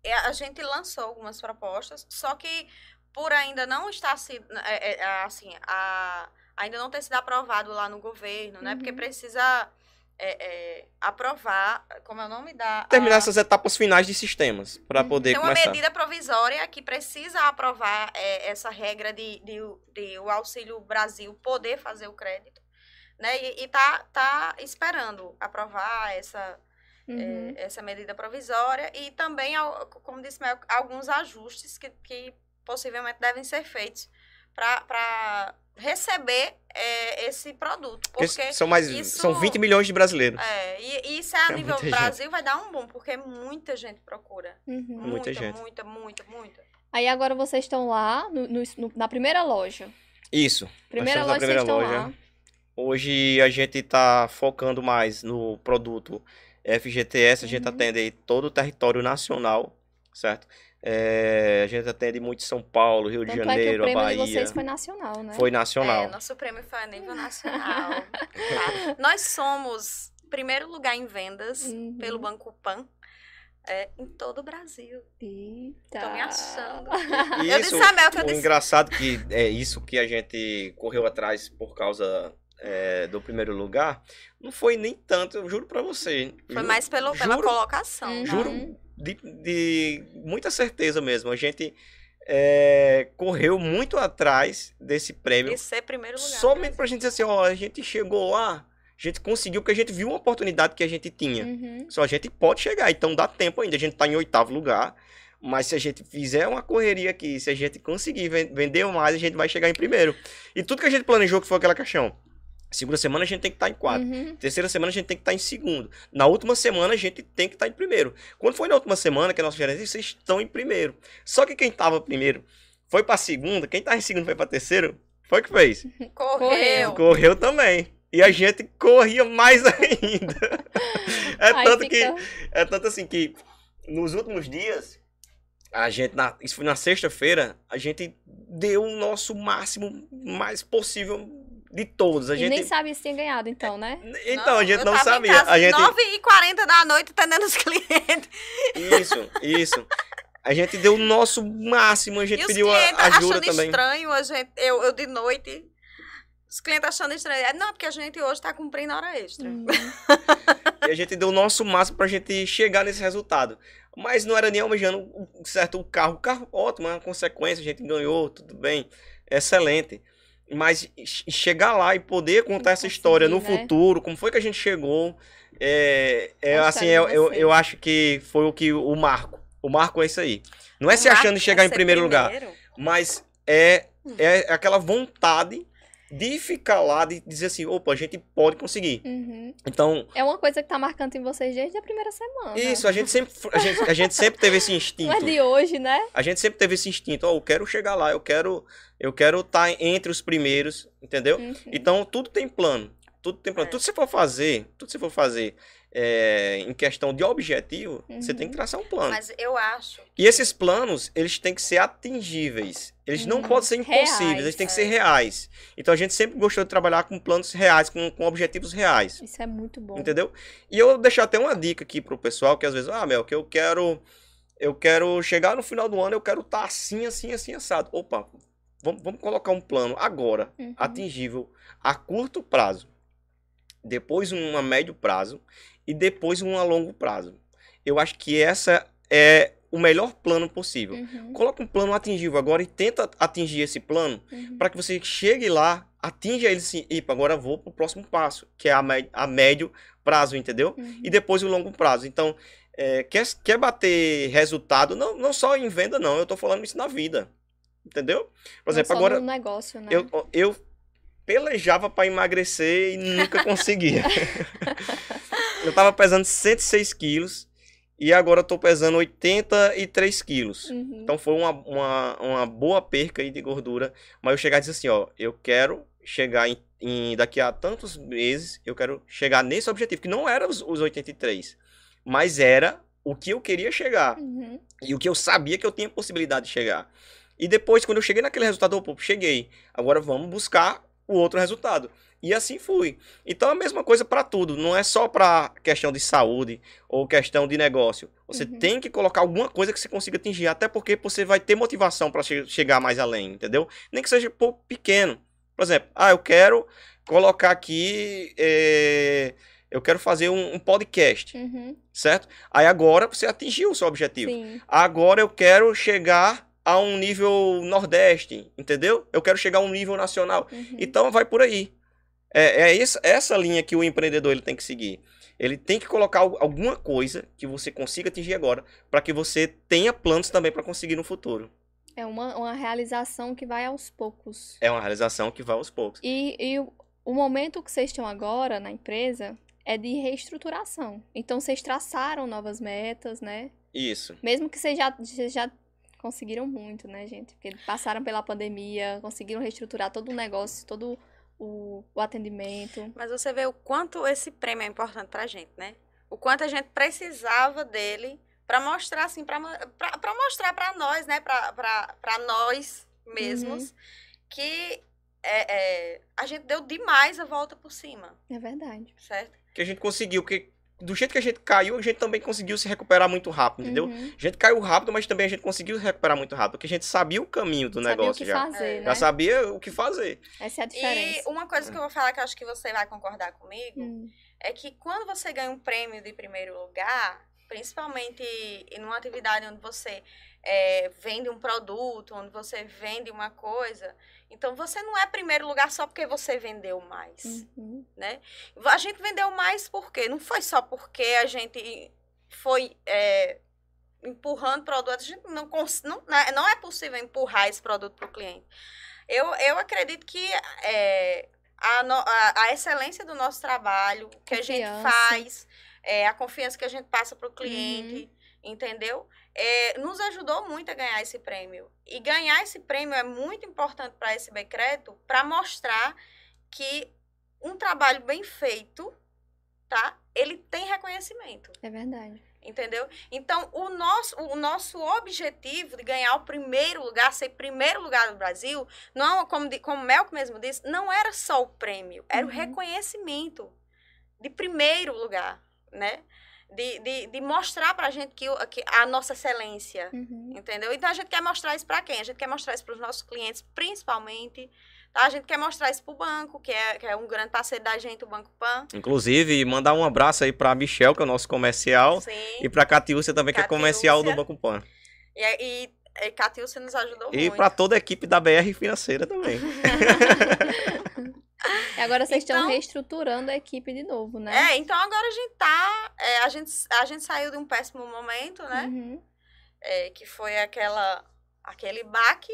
é, a gente lançou algumas propostas, só que por ainda não estar se, é, é, assim, a, ainda não ter sido aprovado lá no governo, né? Porque Uhum. precisa é, é, aprovar, como é o nome da... Terminar a- essas etapas finais de sistemas para Uhum. poder Tem uma começar. medida provisória que precisa aprovar é, essa regra de, de, de o Auxílio Brasil poder fazer o crédito, né? E, e tá, tá esperando aprovar essa, Uhum. é, essa medida provisória e também, como disse Mel, alguns ajustes que, que possivelmente devem ser feitos para receber é, esse produto. Porque são mais isso- são 20 milhões de brasileiros. é, e, e isso é a É nível Brasil vai dar um boom, porque muita gente procura. Uhum. Muita Muita, gente. muita, muita, muita. Aí agora vocês estão lá no- no- na primeira loja. Isso. Primeira loja vocês primeira estão loja. lá. Hoje a gente está focando mais no produto FGTS, a gente Uhum. atende todo o território nacional, certo? É, a gente atende muito São Paulo, Rio de Tanto é que o Janeiro, a prêmio de Bahia. vocês foi nacional, né? Foi nacional. É, nosso prêmio foi a nível nacional. tá? Nós somos primeiro lugar em vendas Uhum. pelo Banco Pan é, em todo o Brasil. Eita. Tô me achando. E eu isso, disse a Mel que eu o disse. engraçado que é isso que a gente correu atrás por causa é, do primeiro lugar, não foi nem tanto, eu juro pra você. Foi Ju- mais pelo, pela juro- colocação. Uhum. né? Juro de, de muita certeza mesmo. A gente é, correu muito atrás desse prêmio. E ser primeiro lugar. Somente pra gente dizer assim, ó, a gente chegou lá, a gente conseguiu, porque a gente viu uma oportunidade que a gente tinha. Uhum. Só a gente pode chegar, então dá tempo ainda. A gente tá em oitavo lugar. Mas se a gente fizer uma correria aqui, se a gente conseguir ven- vender mais, a gente vai chegar em primeiro. E tudo que a gente planejou que foi aquela caixão. Segunda semana a gente tem que estar em quarto. Uhum. Terceira semana a gente tem que estar em segundo. Na última semana a gente tem que estar em primeiro. Quando foi na última semana que a nossa gerência, vocês estão em primeiro. Só que quem estava primeiro foi para segunda, quem estava em segundo foi para terceiro, foi o que fez. Correu. Correu também. E a gente corria mais ainda. É Aí tanto fica- que é tanto assim que nos últimos dias a gente na, isso foi na sexta-feira, a gente deu o nosso máximo mais possível de todos. A E gente nem sabia se tinha ganhado, então, né? então a gente eu não tava sabia. Em casa A gente 9h40 da noite atendendo os clientes. Isso, isso. A gente deu o nosso máximo, a gente e os pediu a clientes ajuda achando também. estranho, a gente, eu, eu de noite. Os clientes achando estranho. É, Não, porque a gente hoje tá cumprindo hora extra. Uhum. E a gente deu o nosso máximo pra gente chegar nesse resultado. Mas não era nem almejando certo o carro. O carro, ótimo, é uma consequência, a gente ganhou, tudo bem, excelente. Mas che- chegar lá e poder contar essa história no né? futuro, como foi que a gente chegou, é, é, assim, eu, eu, eu acho que foi o que o marco. O marco é isso aí. Não é O se achando de chegar é em ser primeiro lugar. primeiro. Mas é, é aquela vontade de ficar lá, de dizer assim, opa, a gente pode conseguir. Uhum. Então, É uma coisa que tá marcando em vocês desde a primeira semana. isso, a gente sempre, a gente, a gente sempre teve esse Não é instinto. de hoje, né? A gente sempre teve esse instinto, ó, eu quero chegar lá, eu quero eu quero estar entre os primeiros, entendeu? Uhum. Então, tudo tem plano. Tudo tem plano. É. Tudo que você for fazer, tudo que você for fazer é, em questão de objetivo, você tem que Uhum. traçar um plano. Mas eu acho. E esses planos, eles têm que ser atingíveis. Eles não Uhum. podem ser impossíveis, Reais, eles têm que é. ser reais. Então a gente sempre gostou de trabalhar com planos reais, com, com objetivos reais. Isso é muito bom. Entendeu? E eu vou deixar até uma dica aqui pro pessoal, que às vezes, ah, Mel, que eu quero. Eu quero chegar no final do ano, eu quero estar assim, assim, assim, assado. Opa, vamos, vamos colocar um plano agora, Uhum. atingível, a curto prazo. Depois um a médio prazo e depois um a longo prazo. Eu acho que essa é o melhor plano possível. Uhum. Coloca um plano atingível agora e tenta atingir esse plano Uhum. para que você chegue lá, atinja ele assim, e agora vou pro próximo passo, que é a, a médio prazo, entendeu? Uhum. E depois o longo prazo. Então, é, quer, quer bater resultado, não, não só em venda, não, eu tô falando isso na vida. Entendeu? Por Não exemplo, agora negócio, né? eu, eu pelejava para emagrecer e nunca conseguia. eu tava pesando 106 quilos e agora eu tô pesando 83 quilos. Uhum. Então foi uma, uma, uma boa perca aí de gordura. Mas eu chegar e dizer assim, ó, eu quero chegar em em daqui a tantos meses eu quero chegar nesse objetivo, que não era os, os 83, mas era o que eu queria chegar Uhum. e o que eu sabia que eu tinha possibilidade de chegar. E depois, quando eu cheguei naquele resultado, pô, cheguei. Agora vamos buscar o outro resultado. E assim fui. Então, a mesma coisa para tudo. Não é só para questão de saúde ou questão de negócio. Você Uhum. tem que colocar alguma coisa que você consiga atingir. Até porque você vai ter motivação para chegar mais além, entendeu? Nem que seja pouco pequeno. Por exemplo, ah, eu quero colocar aqui. eh, eu quero fazer um, um podcast, Uhum. certo? Aí agora você atingiu o seu objetivo. Sim. Agora eu quero chegar a um nível nordeste, entendeu? Eu quero chegar a um nível nacional. Uhum. Então vai por aí. É, é essa, essa linha que o empreendedor ele tem que seguir. Ele tem que colocar al- alguma coisa que você consiga atingir agora, para que você tenha planos também para conseguir no futuro. É uma, uma realização que vai aos poucos. É uma realização que vai aos poucos. E, e o, o momento que vocês estão agora na empresa é de reestruturação. Então, vocês traçaram novas metas, né? Isso. Mesmo que vocês já, vocês já conseguiram muito, né, gente? Porque passaram pela pandemia, conseguiram reestruturar todo o negócio, todo o, o atendimento. Mas você vê o quanto esse prêmio é importante pra gente, né? O quanto a gente precisava dele pra mostrar, assim, pra, mo- pra, pra mostrar pra nós, né? Pra, pra, pra nós mesmos, que é, é, a gente deu demais a volta por cima, É verdade. certo? Que a gente conseguiu, porque do jeito que a gente caiu, a gente também conseguiu se recuperar muito rápido, entendeu? Uhum. A gente caiu rápido, mas também a gente conseguiu se recuperar muito rápido, porque a gente sabia o caminho do Sabia o negócio que já. fazer, É. né? Já sabia o que fazer. Essa é a E diferença. uma coisa que eu vou falar que eu acho que você vai concordar comigo Hum, é que quando você ganha um prêmio de primeiro lugar, principalmente em uma atividade onde você é, vende um produto, onde você vende uma coisa, então você não é primeiro lugar só porque você vendeu mais, uhum. né? A gente vendeu mais porque não foi só porque a gente foi é, empurrando produtos, a gente não, não, né, não é possível empurrar esse produto para o cliente. Eu, eu acredito que é, a, a, a excelência do nosso trabalho, o que a gente Confiança. faz, é, a confiança que a gente passa para o cliente, entendeu? É, nos ajudou muito a ganhar esse prêmio. E ganhar esse prêmio é muito importante para esse Crédito para mostrar que um trabalho bem feito, tá? Ele tem reconhecimento. É verdade. Entendeu? Então, o nosso, o nosso objetivo de ganhar o primeiro lugar, ser primeiro lugar no Brasil, não, como, di- como o Melco mesmo disse, não era só o prêmio, era o Uhum. reconhecimento de primeiro lugar, né? De, de, de mostrar pra gente que, o- que a nossa excelência, Uhum. entendeu? Então, a gente quer mostrar isso pra quem? A gente quer mostrar isso pros nossos clientes, principalmente, tá? A gente quer mostrar isso pro banco, que é, que é um grande parceiro da gente, o Banco Pan. Inclusive, mandar um abraço aí pra Michel, que é o nosso comercial, Sim. e pra Catiúcia também, que é comercial do Catiúcia. Banco Pan. E, e, e Catilce nos ajudou E muito. pra toda a equipe da BR Financeira também. E agora vocês estão Então- reestruturando a equipe de novo, né? É, então agora a gente tá. é, a, gente, a gente saiu de um péssimo momento, né? Uhum. É, que foi aquela, aquele baque.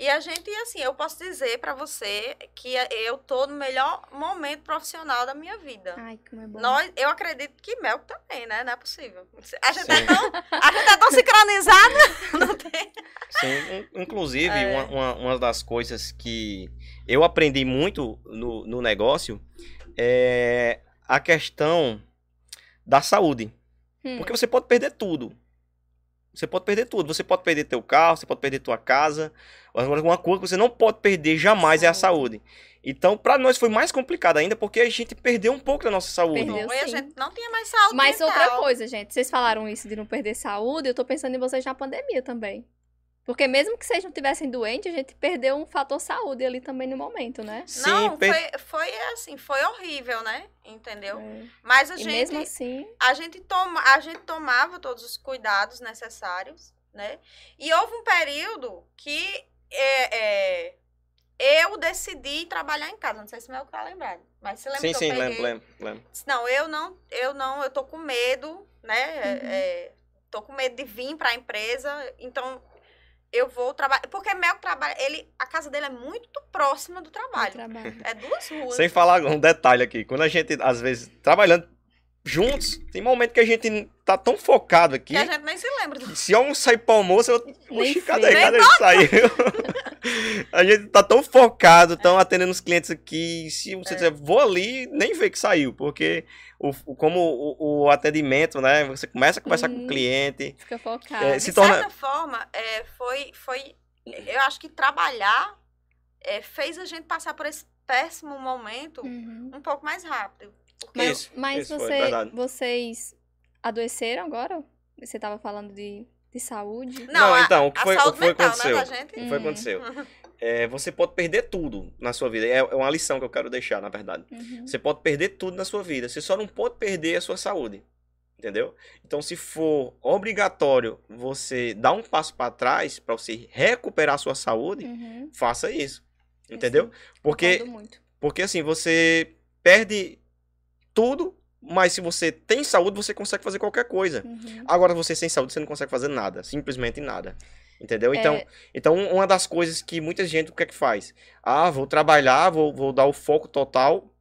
E a gente, assim, eu posso dizer pra você que eu tô no melhor momento profissional da minha vida. Ai, como é bom. Nós, eu acredito que Mel também, né? Não é possível. A gente, Sim. é tão, a gente é tão sincronizada. Não tem. Sim, in- inclusive, É. uma, uma, uma das coisas que eu aprendi muito no, no negócio é a questão da saúde. Hum. Porque você pode perder tudo. Você pode perder tudo. Você pode perder teu carro, você pode perder tua casa. Agora, uma coisa que você não pode perder jamais é a saúde. Então, pra nós foi mais complicado ainda, porque a gente perdeu um pouco da nossa saúde. Perdeu. E a sim. gente não tinha mais saúde Mas mental. outra coisa, gente, vocês falaram isso de não perder saúde, eu tô pensando em vocês na pandemia também. Porque mesmo que vocês não tivessem doente, a gente perdeu um fator saúde ali também no momento, né? Sim, Não, per- foi, foi assim, foi horrível, né? Entendeu? É. Mas a E gente, mesmo assim, a gente toma, a gente tomava todos os cuidados necessários, né? E houve um período que é, é, eu decidi trabalhar em casa. Não sei se o meu tá lembrado, mas você lembra sim, que sim, eu peguei? lembro, lembro, Não, eu não, eu não, eu tô com medo, né? É, Uhum. é, tô com medo de vir para a empresa, então eu vou trabalhar, porque Mel trabalha, ele, a casa dele é muito próxima do trabalho. É duas ruas. Sem falar um detalhe aqui. Quando a gente, às vezes, trabalhando juntos, tem momento que a gente tá tão focado aqui. Que a gente nem se lembra do Se não sair pro almoço, eu. Nem Oxi, cadê? Nem Cadê ele saiu? a gente tá tão focado, tão atendendo os clientes aqui. Se você dizer, vou ali, nem vê que saiu, porque o, o- como o, o atendimento, né? Você começa a conversar com Uhum. o cliente. Fica focado. É, De se torna- certa forma, é, foi, foi. Eu acho que trabalhar é, fez a gente passar por esse péssimo momento Uhum. um pouco mais rápido. Mas, Isso, mas isso foi você, verdade. vocês adoeceram agora? Você tava falando de, de saúde? Não, a- então, o que foi- o que foi mental, aconteceu? né? O que Hum. foi que aconteceu? É, você pode perder tudo na sua vida. É, é uma lição que eu quero deixar, na verdade. Uhum. Você pode perder tudo na sua vida. Você só não pode perder a sua saúde. Entendeu? Então, se for obrigatório você dar um passo para trás para você recuperar a sua saúde, Uhum. faça isso. Entendeu? Porque, porque assim, você perde tudo, mas se você tem saúde, você consegue fazer qualquer coisa. Uhum. Agora, você sem saúde, você não consegue fazer nada. Simplesmente nada. Entendeu? Então, É, então, uma das coisas que muita gente, o que é que faz? Ah, vou trabalhar, vou, vou dar o foco total,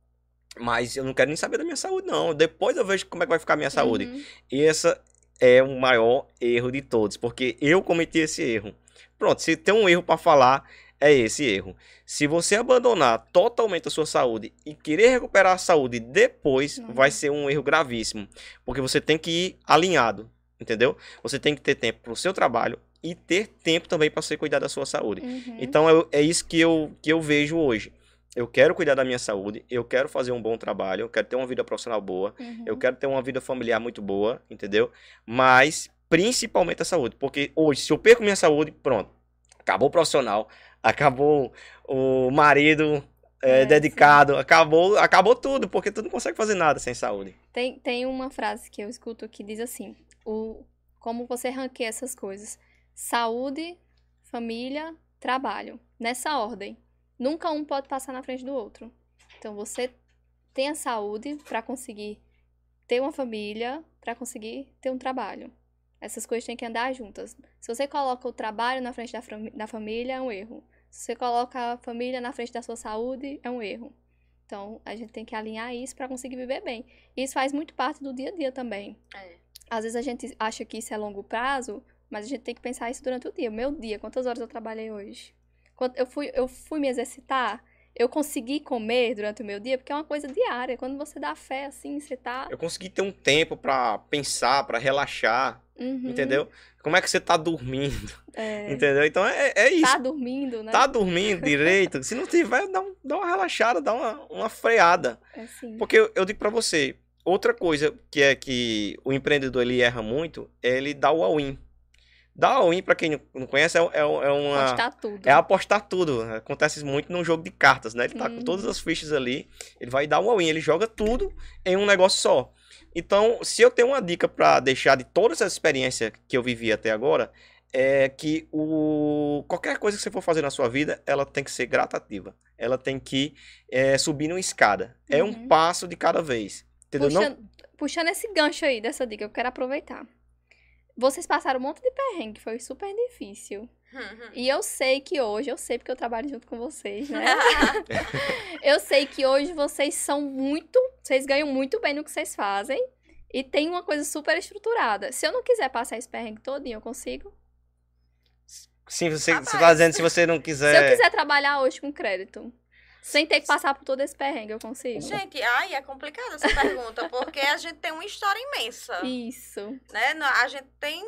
mas eu não quero nem saber da minha saúde, não. Depois eu vejo como é que vai ficar a minha saúde. uhum. E essa é o maior erro de todos, porque eu cometi esse erro. Pronto, se tem um erro para falar, é esse erro. Se você abandonar totalmente a sua saúde e querer recuperar a saúde depois, Uhum. vai ser um erro gravíssimo, porque você tem que ir alinhado, entendeu? Você tem que ter tempo para o seu trabalho e ter tempo também para você cuidar da sua saúde. Uhum. Então eu- é isso que eu, que eu vejo hoje. Eu quero cuidar da minha saúde, eu quero fazer um bom trabalho, eu quero ter uma vida profissional boa, Uhum. eu quero ter uma vida familiar muito boa, entendeu? Mas principalmente a saúde, porque hoje, se eu perco minha saúde, pronto, acabou o profissional, acabou o marido é, É, dedicado, acabou, acabou tudo, porque tu não consegue fazer nada sem saúde. Tem, tem uma frase que eu escuto que diz assim: o, como você ranqueia essas coisas? Saúde, família, trabalho. Nessa ordem. Nunca um pode passar na frente do outro. Então você tem a saúde para conseguir ter uma família, para conseguir ter um trabalho. Essas coisas têm que andar juntas. Se você coloca o trabalho na frente da, da família, é um erro. Se você coloca a família na frente da sua saúde, é um erro. Então, a gente tem que alinhar isso para conseguir viver bem. Isso faz muito parte do dia a dia também. É. Às vezes a gente acha que isso é longo prazo, mas a gente tem que pensar isso durante o dia. Meu dia, quantas horas eu trabalhei hoje? Quando eu fui, eu fui me exercitar, eu consegui comer durante o meu dia, porque é uma coisa diária. Quando você dá fé assim, você tá. Eu consegui ter um tempo pra pensar, pra relaxar, Uhum, entendeu? Como é que você tá dormindo, é, entendeu? Então é, é isso. tá dormindo, né? Tá dormindo direito? Se não tiver, dá, um- dá uma relaxada, dá uma, uma freada. É assim. Porque eu, eu digo pra você, outra coisa que é que o empreendedor ele erra muito é ele dar o all-in. Dar all-in, pra quem não- conhece, é, é, é uma. Postar tudo. É apostar tudo. Acontece muito num jogo de cartas, né? Ele tá com Uhum. todas as fichas ali, ele vai dar um all-in, ele joga tudo em um negócio só. Então, se eu tenho uma dica pra deixar de toda essa experiência que eu vivi até agora, é que o qualquer coisa que você for fazer na sua vida, ela tem que ser gratativa. Ela tem que é, subir numa escada. É um Uhum. passo de cada vez. Entendeu? Não- puxando esse gancho aí dessa dica, eu quero aproveitar. Vocês passaram um monte de perrengue, foi super difícil. E eu sei que hoje, eu sei porque eu trabalho junto com vocês, né? eu sei que hoje vocês são muito, vocês ganham muito bem no que vocês fazem e tem uma coisa super estruturada. Se eu não quiser passar esse perrengue todinho, eu consigo? Sim, você, você tá dizendo se você não Se eu quiser. quiser trabalhar hoje com crédito, sem ter que passar por todo esse perrengue, eu consigo? Gente, ai, é complicada essa pergunta, porque a gente tem uma história imensa, Isso. né? A gente tem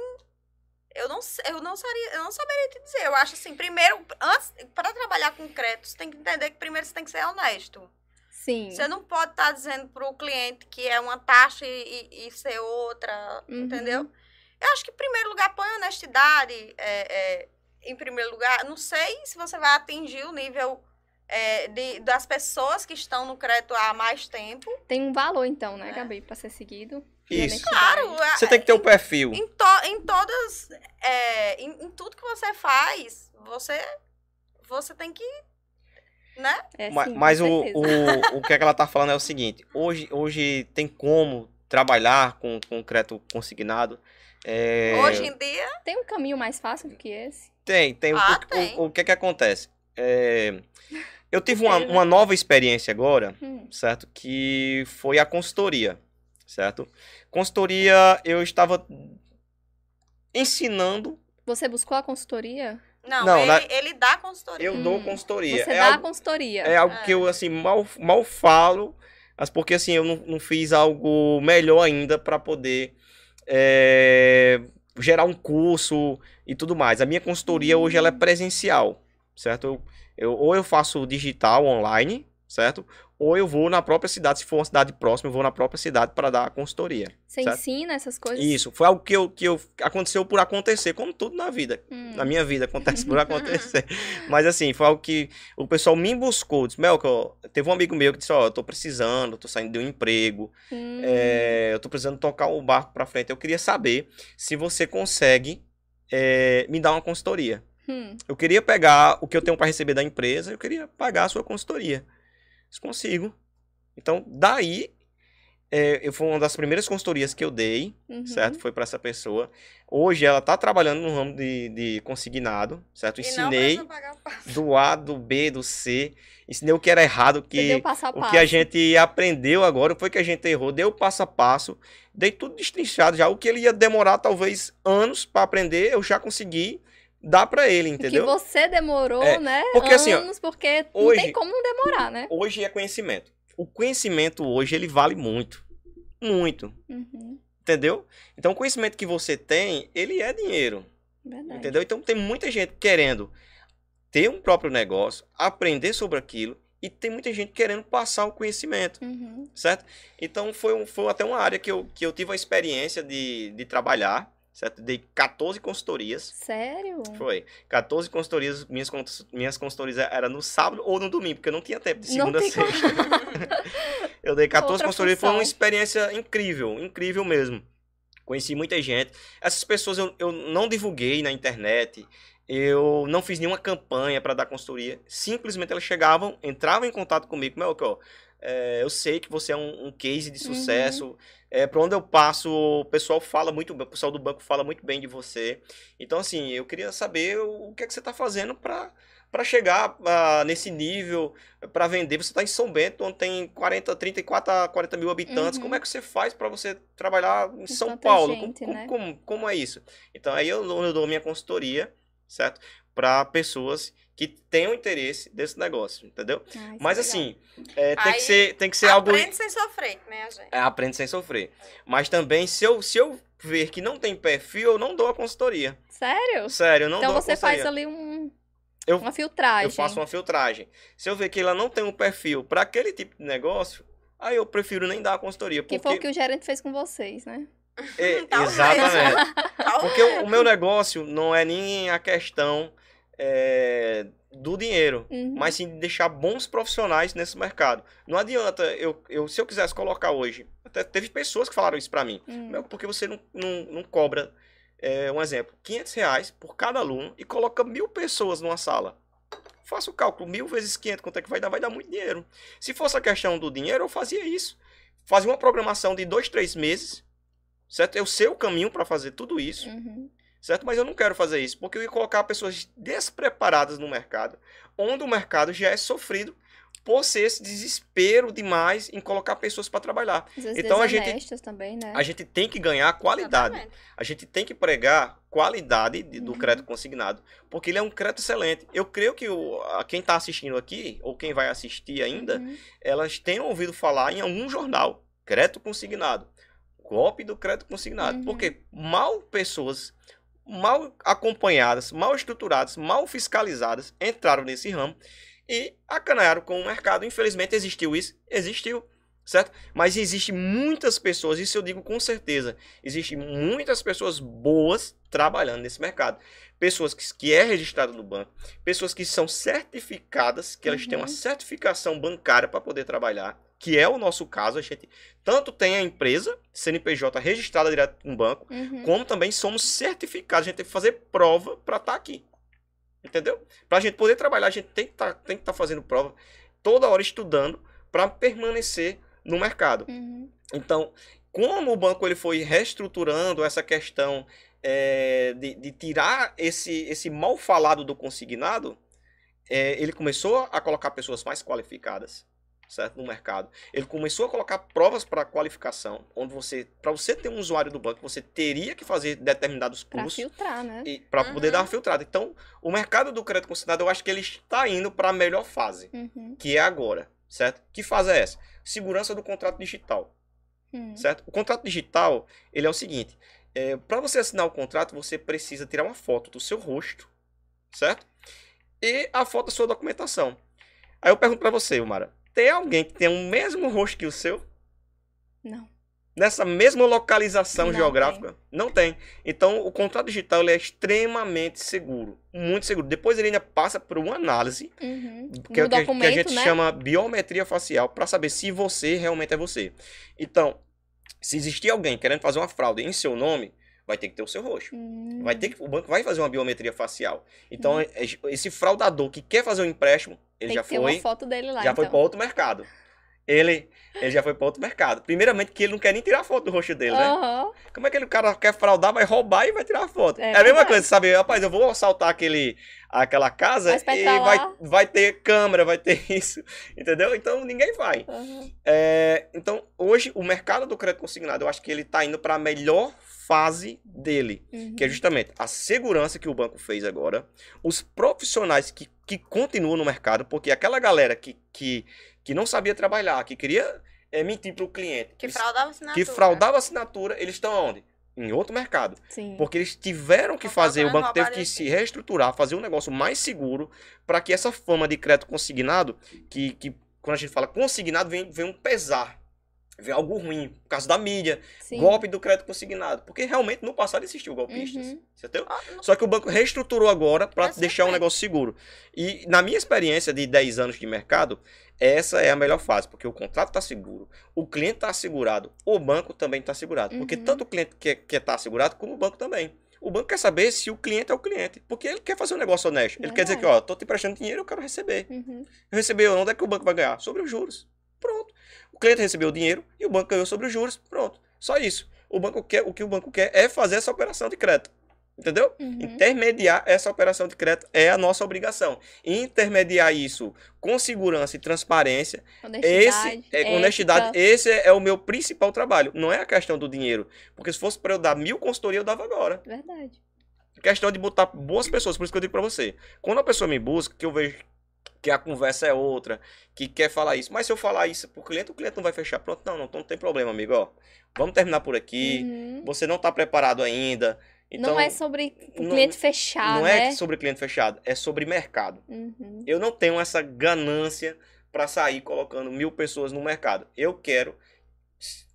eu não, sei- eu não saberia, eu não saberia te dizer. Eu acho assim, primeiro, antes para trabalhar com crédito, você tem que entender que primeiro você tem que ser honesto. Sim. Você não pode estar dizendo pro cliente que é uma taxa e, e- e ser outra, Uhum. entendeu? Eu acho que, em primeiro lugar, põe honestidade é, é, em primeiro lugar. Não sei se você vai atingir o nível é, de, das pessoas que estão no crédito há mais tempo. Tem um valor, então, né, É. Gabi, pra ser seguido. Isso. Claro, é- Você tem que ter um perfil. em, to, em todas. é, em, em tudo que você faz, você, você tem que. Né? É, Ma- sim, com Mas o, o, o que, é que ela tá falando é o seguinte: hoje, hoje tem como trabalhar com, com crédito consignado. É, Hoje em dia. Tem um caminho mais fácil do que esse? Tem, tem. O- Ah, o, tem. O, o que é que acontece? É, eu tive uma, uma nova experiência agora, Hum, certo? Que foi a consultoria, certo? Consultoria, eu estava ensinando. Você buscou a consultoria? Não, Não, ele, na- ele dá consultoria. Eu Hum, dou consultoria. Você é dá algo, a consultoria. é algo que eu, assim, mal, mal falo, mas porque, assim, eu não, não fiz algo melhor ainda para poder é, gerar um curso e tudo mais. A minha consultoria hoje, ela é presencial, certo? Eu, eu- ou eu faço digital, online, certo? Ou eu vou na própria cidade, se for uma cidade próxima, eu vou na própria cidade para dar a consultoria. Você certo? ensina essas coisas? Isso, foi algo que, eu, que eu, aconteceu por acontecer, como tudo na vida. Hum. Na minha vida acontece por acontecer. Mas assim, foi algo que o pessoal me buscou. Disse, Melco, teve um amigo meu que disse, ó, eu tô precisando, tô saindo de um emprego, Hum. é, eu tô precisando tocar o barco pra frente. Eu queria saber se você consegue é, me dar uma consultoria. Hum. Eu queria pegar o que eu tenho para receber da empresa, eu queria pagar a sua consultoria. Disse, consigo. Então, daí, é, eu, foi uma das primeiras consultorias que eu dei, Uhum. certo? Foi para essa pessoa. Hoje ela tá trabalhando no ramo de, de consignado, certo? E não Ensinei precisa pagar o passo. do A, do B, do C. Ensinei o que era errado, que, passo a o passo. que a gente aprendeu agora, foi que a gente errou, deu passo a passo, dei tudo destrinchado já. O que ele ia demorar talvez anos para aprender, eu já consegui dar para ele, O que entendeu? você demorou, É, né? porque, assim, anos, porque não hoje- tem como não demorar, né? Hoje é conhecimento. O conhecimento hoje ele vale muito. Muito. Uhum. Entendeu? Então o conhecimento que você tem, ele é dinheiro. Verdade. Entendeu? Então tem muita gente querendo ter um próprio negócio, aprender sobre aquilo, e tem muita gente querendo passar o conhecimento, Uhum. certo? Então foi, um- foi até uma área que eu, que eu tive a experiência de, de trabalhar, certo? Dei 14 consultorias. Sério? Foi. 14 consultorias, minhas, minhas consultorias eram no sábado ou no domingo, porque eu não tinha tempo de segunda a sexta. eu dei 14 Outra consultorias, foi uma função. experiência incrível, incrível mesmo. Conheci muita gente. Essas pessoas eu, eu não divulguei na internet, eu não fiz nenhuma campanha para dar consultoria. Simplesmente elas chegavam, entravam em contato comigo, meu, ó, é, eu sei que você é um, um case de Uhum. sucesso. É, para onde eu passo, o pessoal fala muito bem, o pessoal do banco fala muito bem de você. Então, assim, eu queria saber o, o que é que você está fazendo para para chegar ah, nesse nível, para vender. Você está em São Bento, onde tem 40, 34 a 40 mil habitantes. Uhum. Como é que você faz para você trabalhar em São tanta Paulo? gente, como, né? como, como é isso? Então, aí eu, eu dou minha consultoria, certo? Para pessoas que tenham interesse desse negócio, entendeu? Ah, é Mas legal. assim, é, tem, Aí, que ser, tem que ser algo. Aprende sem sofrer, né, gente? É, aprende sem sofrer. Mas também, se eu, se eu ver que não tem perfil, eu não dou a consultoria. Sério? Sério, eu não então dou você a consultoria. faz ali um, Eu- uma filtragem. Eu faço uma filtragem. Se eu ver que ela não tem um perfil para aquele tipo de negócio, aí eu prefiro nem dar a consultoria. Que Porque... foi o que o gerente fez com vocês, né? É, exatamente. Porque o, o meu negócio não é nem a questão é, do dinheiro, Uhum. mas sim de deixar bons profissionais nesse mercado. Não adianta eu, eu se eu quisesse colocar hoje, até teve pessoas que falaram isso para mim. Hum. Meu, porque você não, não, não cobra, é, um exemplo, 500 reais por cada aluno e coloca mil pessoas numa sala. Faça o cálculo, mil vezes 500, quanto é que vai dar? Vai dar muito dinheiro. Se fosse a questão do dinheiro, eu fazia isso. Fazia uma programação de dois, três meses, certo? Eu sei o caminho para fazer tudo isso, Uhum. Certo? Mas eu não quero fazer isso, porque eu ia colocar pessoas despreparadas no mercado, onde o mercado já é sofrido por ser esse desespero demais em colocar pessoas para trabalhar. Então, a gente- também, né? A gente tem que ganhar qualidade. Exatamente. A gente tem que pregar qualidade de- do Uhum. crédito consignado, porque ele é um crédito excelente. Eu creio que o, a- quem está assistindo aqui, ou quem vai assistir ainda, Uhum. elas tenham ouvido falar em algum jornal, crédito consignado, golpe do crédito consignado, Uhum. porque mal pessoas mal acompanhadas, mal estruturadas, mal fiscalizadas entraram nesse ramo e acanharam com o mercado. Infelizmente existiu isso, existiu, certo? Mas existe muitas pessoas, isso eu digo com certeza, existe muitas pessoas boas trabalhando nesse mercado. Pessoas que, que é registrado no banco, pessoas que são certificadas, que elas têm uma Uhum. certificação bancária para poder trabalhar, que é o nosso caso, a gente tanto tem a empresa CNPJ registrada direto no banco, Uhum. como também somos certificados, a gente tem que fazer prova para estar aqui. Entendeu? Para a gente poder trabalhar, a gente tem que tá, estar fazendo prova toda hora estudando para permanecer no mercado. Uhum. Então, como o banco ele foi reestruturando essa questão é, de, de tirar esse, esse mal falado do consignado, é, ele começou a colocar pessoas mais qualificadas. Certo? No mercado. Ele começou a colocar provas para qualificação, onde você, para você ter um usuário do banco, você teria que fazer determinados cursos filtrar, né? para poder Uhum. dar uma filtrada. Então, o mercado do crédito consignado, eu acho que ele está indo para a melhor fase, Uhum. que é agora, certo? Que fase é essa? Segurança do contrato digital, Hum. certo? O contrato digital, ele é o seguinte, para você assinar o contrato, você precisa tirar uma foto do seu rosto, certo? E a foto da sua documentação. Aí eu pergunto para você, Mara, tem alguém que tem o mesmo rosto que o seu? Não. Nessa mesma localização Não geográfica? Não tem. Então, o contrato digital é extremamente seguro. Muito seguro. Depois ele ainda passa por uma análise, Uhum. que, é que, que documento, a gente né? chama biometria facial, para saber se você realmente é você. Então, se existir alguém querendo fazer uma fraude em seu nome, vai ter que ter o seu rosto. Hum. Vai ter que, o banco vai fazer uma biometria facial. Então, Uhum. é- é- esse fraudador que quer fazer um empréstimo, ele Tem já foi uma foto dele lá, já foi então. para outro mercado. Ele, ele já foi para outro mercado. Primeiramente que ele não quer nem tirar foto do rosto dele, né? Como é que ele, o cara quer fraudar, vai roubar e vai tirar a foto? É É, a mesma coisa, sabe? Rapaz, eu vou assaltar aquele, aquela casa e entrar vai, vai ter câmera, vai ter isso, entendeu? Então ninguém vai. aham. É, então, hoje, o mercado do crédito consignado, eu acho que ele está indo para a melhor fase dele, Uhum. que é justamente a segurança que o banco fez agora, os profissionais que, que continuam no mercado, porque aquela galera que, que, que não sabia trabalhar, que queria é, mentir para o cliente, Que eles- fraudava assinatura. que fraudava assinatura, eles estão onde? Em outro mercado. Sim. Porque eles tiveram que fazer, o banco teve que se reestruturar, fazer um negócio mais seguro, para que essa fama de crédito consignado, que, que quando a gente fala consignado, vem, vem um pesar, vem algo ruim, por causa da mídia, Sim. golpe do crédito consignado. Porque realmente no passado existiu golpistas, Uhum. entendeu? Ah, não- Só que o banco reestruturou agora para Essa deixar um foi. negócio seguro. E na minha experiência de 10 anos de mercado, essa é a melhor fase, porque o contrato está seguro, o cliente está assegurado, o banco também está assegurado. Porque Uhum. tanto o cliente quer estar quer tá assegurado, como o banco também. O banco quer saber se o cliente é o cliente, porque ele quer fazer um negócio honesto. Ele quer dizer que, ó, tô te emprestando dinheiro, eu quero receber. Uhum. Eu recebi, onde é que o banco vai ganhar? Sobre os juros. O cliente recebeu o dinheiro e o banco ganhou sobre os juros. Pronto. Só isso. O banco quer, o que o banco quer é fazer essa operação de crédito. Entendeu? Uhum. Intermediar essa operação de crédito é a nossa obrigação. Intermediar isso com segurança e transparência, Honestidade. esse é honestidade, esse é o meu principal trabalho. Não é a questão do dinheiro, porque se fosse para eu dar mil consultorias eu dava agora. Verdade. Questão de botar boas pessoas, por isso que eu digo para você. Quando a pessoa me busca, que eu vejo que a conversa é outra, que quer falar isso, mas se eu falar isso pro cliente, o cliente não vai fechar. Pronto, não, não, então não tem problema, amigo, ó. Vamos terminar por aqui. Uhum. Você não está preparado ainda. Então, não é sobre o não- cliente fechar, não né? é sobre cliente fechado, é sobre mercado. Uhum. Eu não tenho essa ganância para sair colocando mil pessoas no mercado. Eu quero.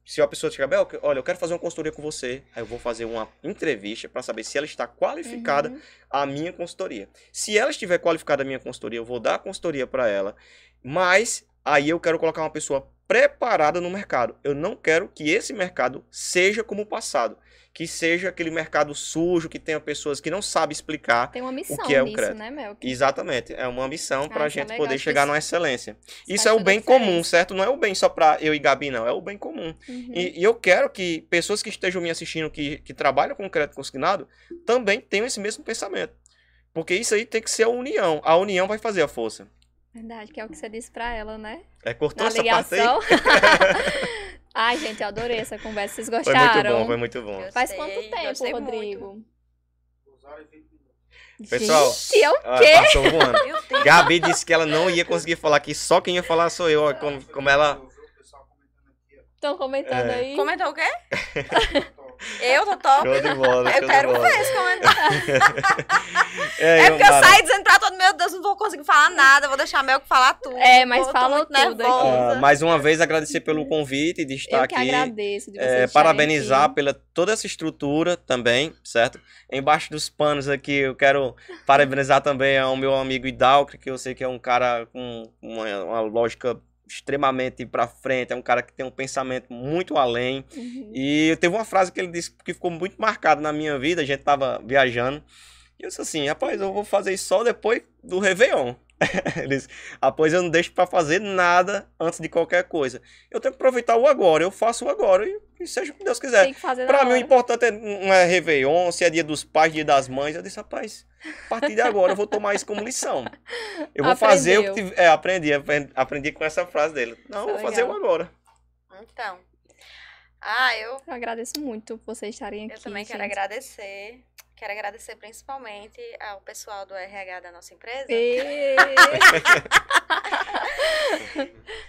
Se a pessoa chegar, Bel, olha, eu quero fazer uma consultoria com você, aí eu vou fazer uma entrevista para saber se ela está qualificada Uhum. a minha consultoria. Se ela estiver qualificada a minha consultoria, eu vou dar a consultoria para ela, mas aí eu quero colocar uma pessoa preparada no mercado. Eu não quero que esse mercado seja como o passado, que seja aquele mercado sujo, que tenha pessoas que não sabem explicar. Tem uma missão que é o nisso, crédito? né, Mel? Exatamente, é uma missão para a é gente legal, poder chegar numa excelência. Isso é o bem comum, certo? Não é o bem só para eu e Gabi, não, é o bem comum. Uhum. E, e eu quero que pessoas que estejam me assistindo, que, que trabalham com crédito consignado, também tenham esse mesmo pensamento. Porque isso aí tem que ser a união. A união vai fazer a força. Verdade, que é o que você disse pra ela, né? É, cortou Na essa parte aí? Ai, gente, eu adorei essa conversa. Vocês Foi gostaram? muito bom, foi muito bom. Eu Faz Gostei, quanto tempo, gostei Rodrigo? Pessoal, Gente, é o Ah, quê? passou voando. Gabi disse que ela não ia conseguir falar aqui, só quem ia falar sou eu. Como, como ela. Estão comentando É. aí? Comentou o quê? Eu, Totó? Show de bola. show Eu de quero bola. ver esse comentário. É, É eu, porque eu Mara, saí dizendo pra todo meu Deus, não vou conseguir falar nada, vou deixar a Mel que falar tudo. É, mas tô falou muito tudo ah, mais uma vez agradecer pelo convite de estar eu que aqui. agradeço de vocês É, parabenizar aqui. pela toda essa estrutura também, certo? Embaixo dos panos aqui, eu quero parabenizar também ao meu amigo Hidalgo, que eu sei que é um cara com uma, uma lógica extremamente pra frente, é um cara que tem um pensamento muito além. Uhum. E teve uma frase que ele disse que ficou muito marcada na minha vida, a gente tava viajando, e eu disse assim, rapaz, eu vou fazer isso só depois do Réveillon. Ele disse, rapaz, eu não deixo pra fazer nada antes de qualquer coisa. Eu tenho que aproveitar o agora, eu faço o agora e, e seja o que Deus quiser. Na mim, o importante é, não é Réveillon, se é dia dos pais, dia das mães. Eu disse, rapaz, a partir de agora eu vou tomar isso como lição. Eu vou fazer o que Aprendeu. tive- É, aprendi, aprendi, aprendi com essa frase dele. Não, Isso vou fazer um agora. Então. Ah, eu, Eu agradeço muito por vocês estarem aqui. eu também quero gente. agradecer. Quero agradecer principalmente ao pessoal do RH da nossa empresa.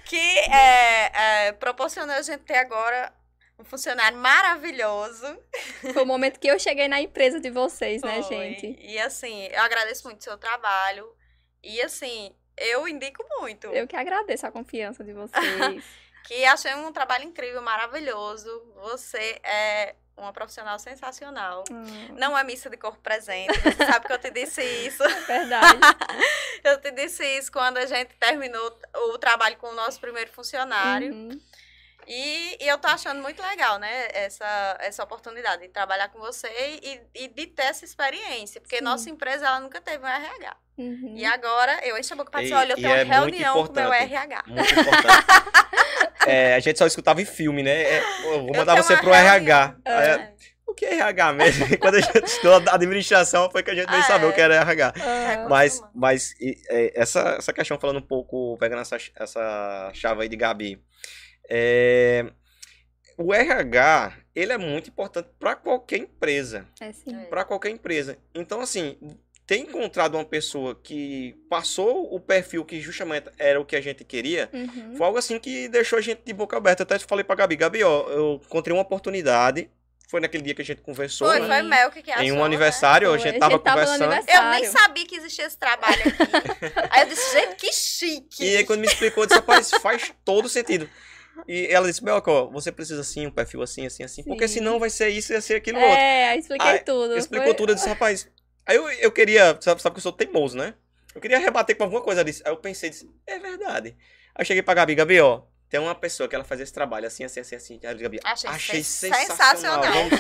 Que é, é, proporcionou a gente ter agora um funcionário maravilhoso. Foi o momento que eu cheguei na empresa de vocês, né, Foi. gente? E assim, eu agradeço muito o seu trabalho. E assim, eu indico muito. Eu que agradeço a confiança de vocês. Que achei um trabalho incrível, maravilhoso. Você é uma profissional sensacional. Hum, Não é missa de corpo presente. Você sabe que eu te disse isso. verdade. Eu te disse isso quando a gente terminou o trabalho com o nosso primeiro funcionário. Uhum. E, e eu tô achando muito legal, né? Essa, essa oportunidade de trabalhar com você e, e de ter essa experiência. Porque Sim. nossa empresa, ela nunca teve um RH. Uhum. E agora, eu enchi a boca pra dizer, olha, eu tenho é uma muito reunião com o meu importante. RH. Muito importante. É, a gente só escutava em filme, né? É, vou mandar você pro RH. reunião. Aí, É. o que é RH mesmo? Quando a gente estudou administração, foi que a gente veio Ah, saber é. o que era RH. Ah, Mas, mas e, é, essa, essa questão, falando um pouco, pegando essa, essa chave aí de Gabi, é, o RH, ele é muito importante para qualquer empresa, é sim. É. para qualquer empresa. Então, assim, ter encontrado uma pessoa que passou o perfil que justamente era o que a gente queria, Uhum. foi algo assim que deixou a gente de boca aberta. Até falei pra Gabi, Gabi, ó, eu encontrei uma oportunidade, foi naquele dia que a gente conversou, Foi, né? foi Mel que achou, em um né? aniversário, a Foi, gente a tava gente tava conversando. Eu nem sabia que existia esse trabalho aqui. Aí eu disse, gente, que chique. E aí, quando me explicou, eu disse, rapaz, faz todo sentido. E ela disse, Belco, ó, você precisa assim, um perfil assim, assim, assim, porque Sim. senão vai ser isso e vai ser aquilo outro. É, aí expliquei Aí, tudo. Explicou Foi- tudo, eu disse, rapaz. Aí eu, eu queria, sabe, sabe que eu sou teimoso, né? Eu queria rebater com alguma coisa disso. Aí eu pensei, disse, é verdade. Aí eu cheguei pra Gabi, Gabi, ó, tem uma pessoa que ela faz esse trabalho assim, assim, assim, assim. Aí Gabi, Achei achei sen- sensacional. sensacional. Vamos,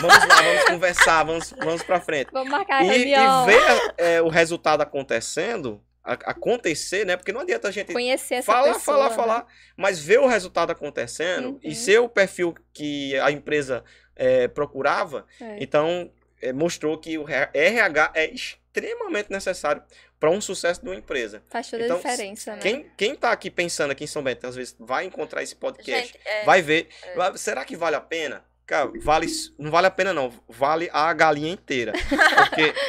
vamos lá, vamos conversar, vamos, vamos pra frente. Vamos marcar a E, e reunião. ver é, o resultado acontecendo, a- acontecer, né? Porque não adianta a gente Conhecer essa falar, pessoa. falar, né? falar, mas ver o resultado acontecendo Uhum. e ser o perfil que a empresa é, procurava, É. então mostrou que o RH é extremamente necessário para um sucesso de uma empresa. Faz toda Então, a diferença, né? Quem, quem tá aqui pensando aqui em São Bento, às vezes vai encontrar esse podcast, Gente, é, vai ver, é. será que vale a pena? Cara, vale, não vale a pena não, vale a galinha inteira. Porque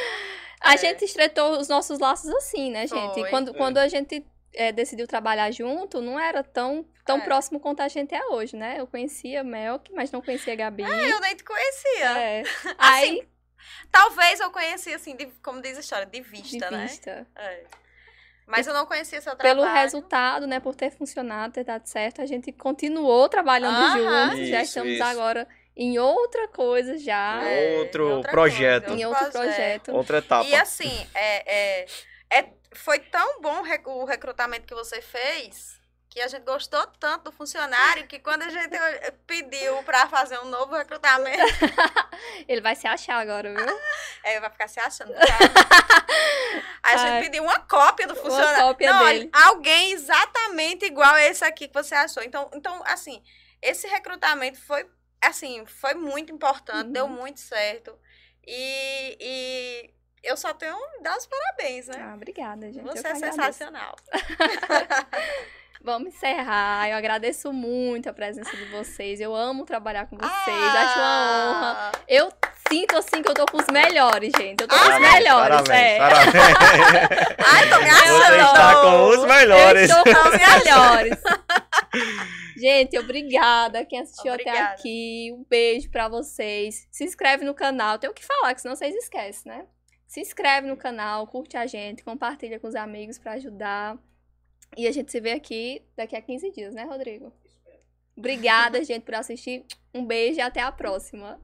A É. gente estreitou os nossos laços assim, né, gente? Foi. Quando, É. quando a gente é, decidiu trabalhar junto, não era tão, tão É. próximo quanto a gente é hoje, né? Eu conhecia a Melk, mas não conhecia a Gabi. eu nem te conhecia. É. Aí, Talvez eu conhecia, assim, de- como diz a história, de de vista, né? vista. É. Mas eu não conhecia seu trabalho. Pelo resultado, né, por ter funcionado, ter dado certo, a gente continuou trabalhando Aham. juntos. já Isso, estamos isso. agora em outra coisa já, É, Outro outra projeto. coisa, em outro projeto. outra etapa. E assim, é, é, é- foi tão bom o recrutamento que você fez que a gente gostou tanto do funcionário que quando a gente pediu pra fazer um novo recrutamento, Ele vai se achar agora, viu? é, vai ficar se achando. tá? Aí a gente Ai. pediu uma cópia do Uma funcionário. cópia Não, dele. olha, alguém exatamente igual a esse aqui que você achou. Então, então assim, esse recrutamento foi, assim, foi muito importante, Uhum. deu muito certo. E, e eu só tenho dar os parabéns, né? Ah, obrigada, gente. Eu Você que é sensacional. Vamos encerrar. Eu agradeço muito a presença de vocês. Eu amo trabalhar com vocês. Acho uma honra. Ah, Eu sinto assim que eu tô com os melhores, gente. Eu tô com os Parabéns, melhores, parabéns, é. parabéns. Ai, tô me Você achando. está com os melhores. Eu estou com os melhores. Gente, obrigada quem assistiu até Obrigada. aqui. Um beijo pra vocês. Se inscreve no canal. Tem o que falar, que senão vocês esquecem, né? Se inscreve no canal, curte a gente, compartilha com os amigos pra ajudar. E a gente se vê aqui daqui a 15 dias, né, Rodrigo? Obrigada, gente, por assistir. Um beijo e até a próxima.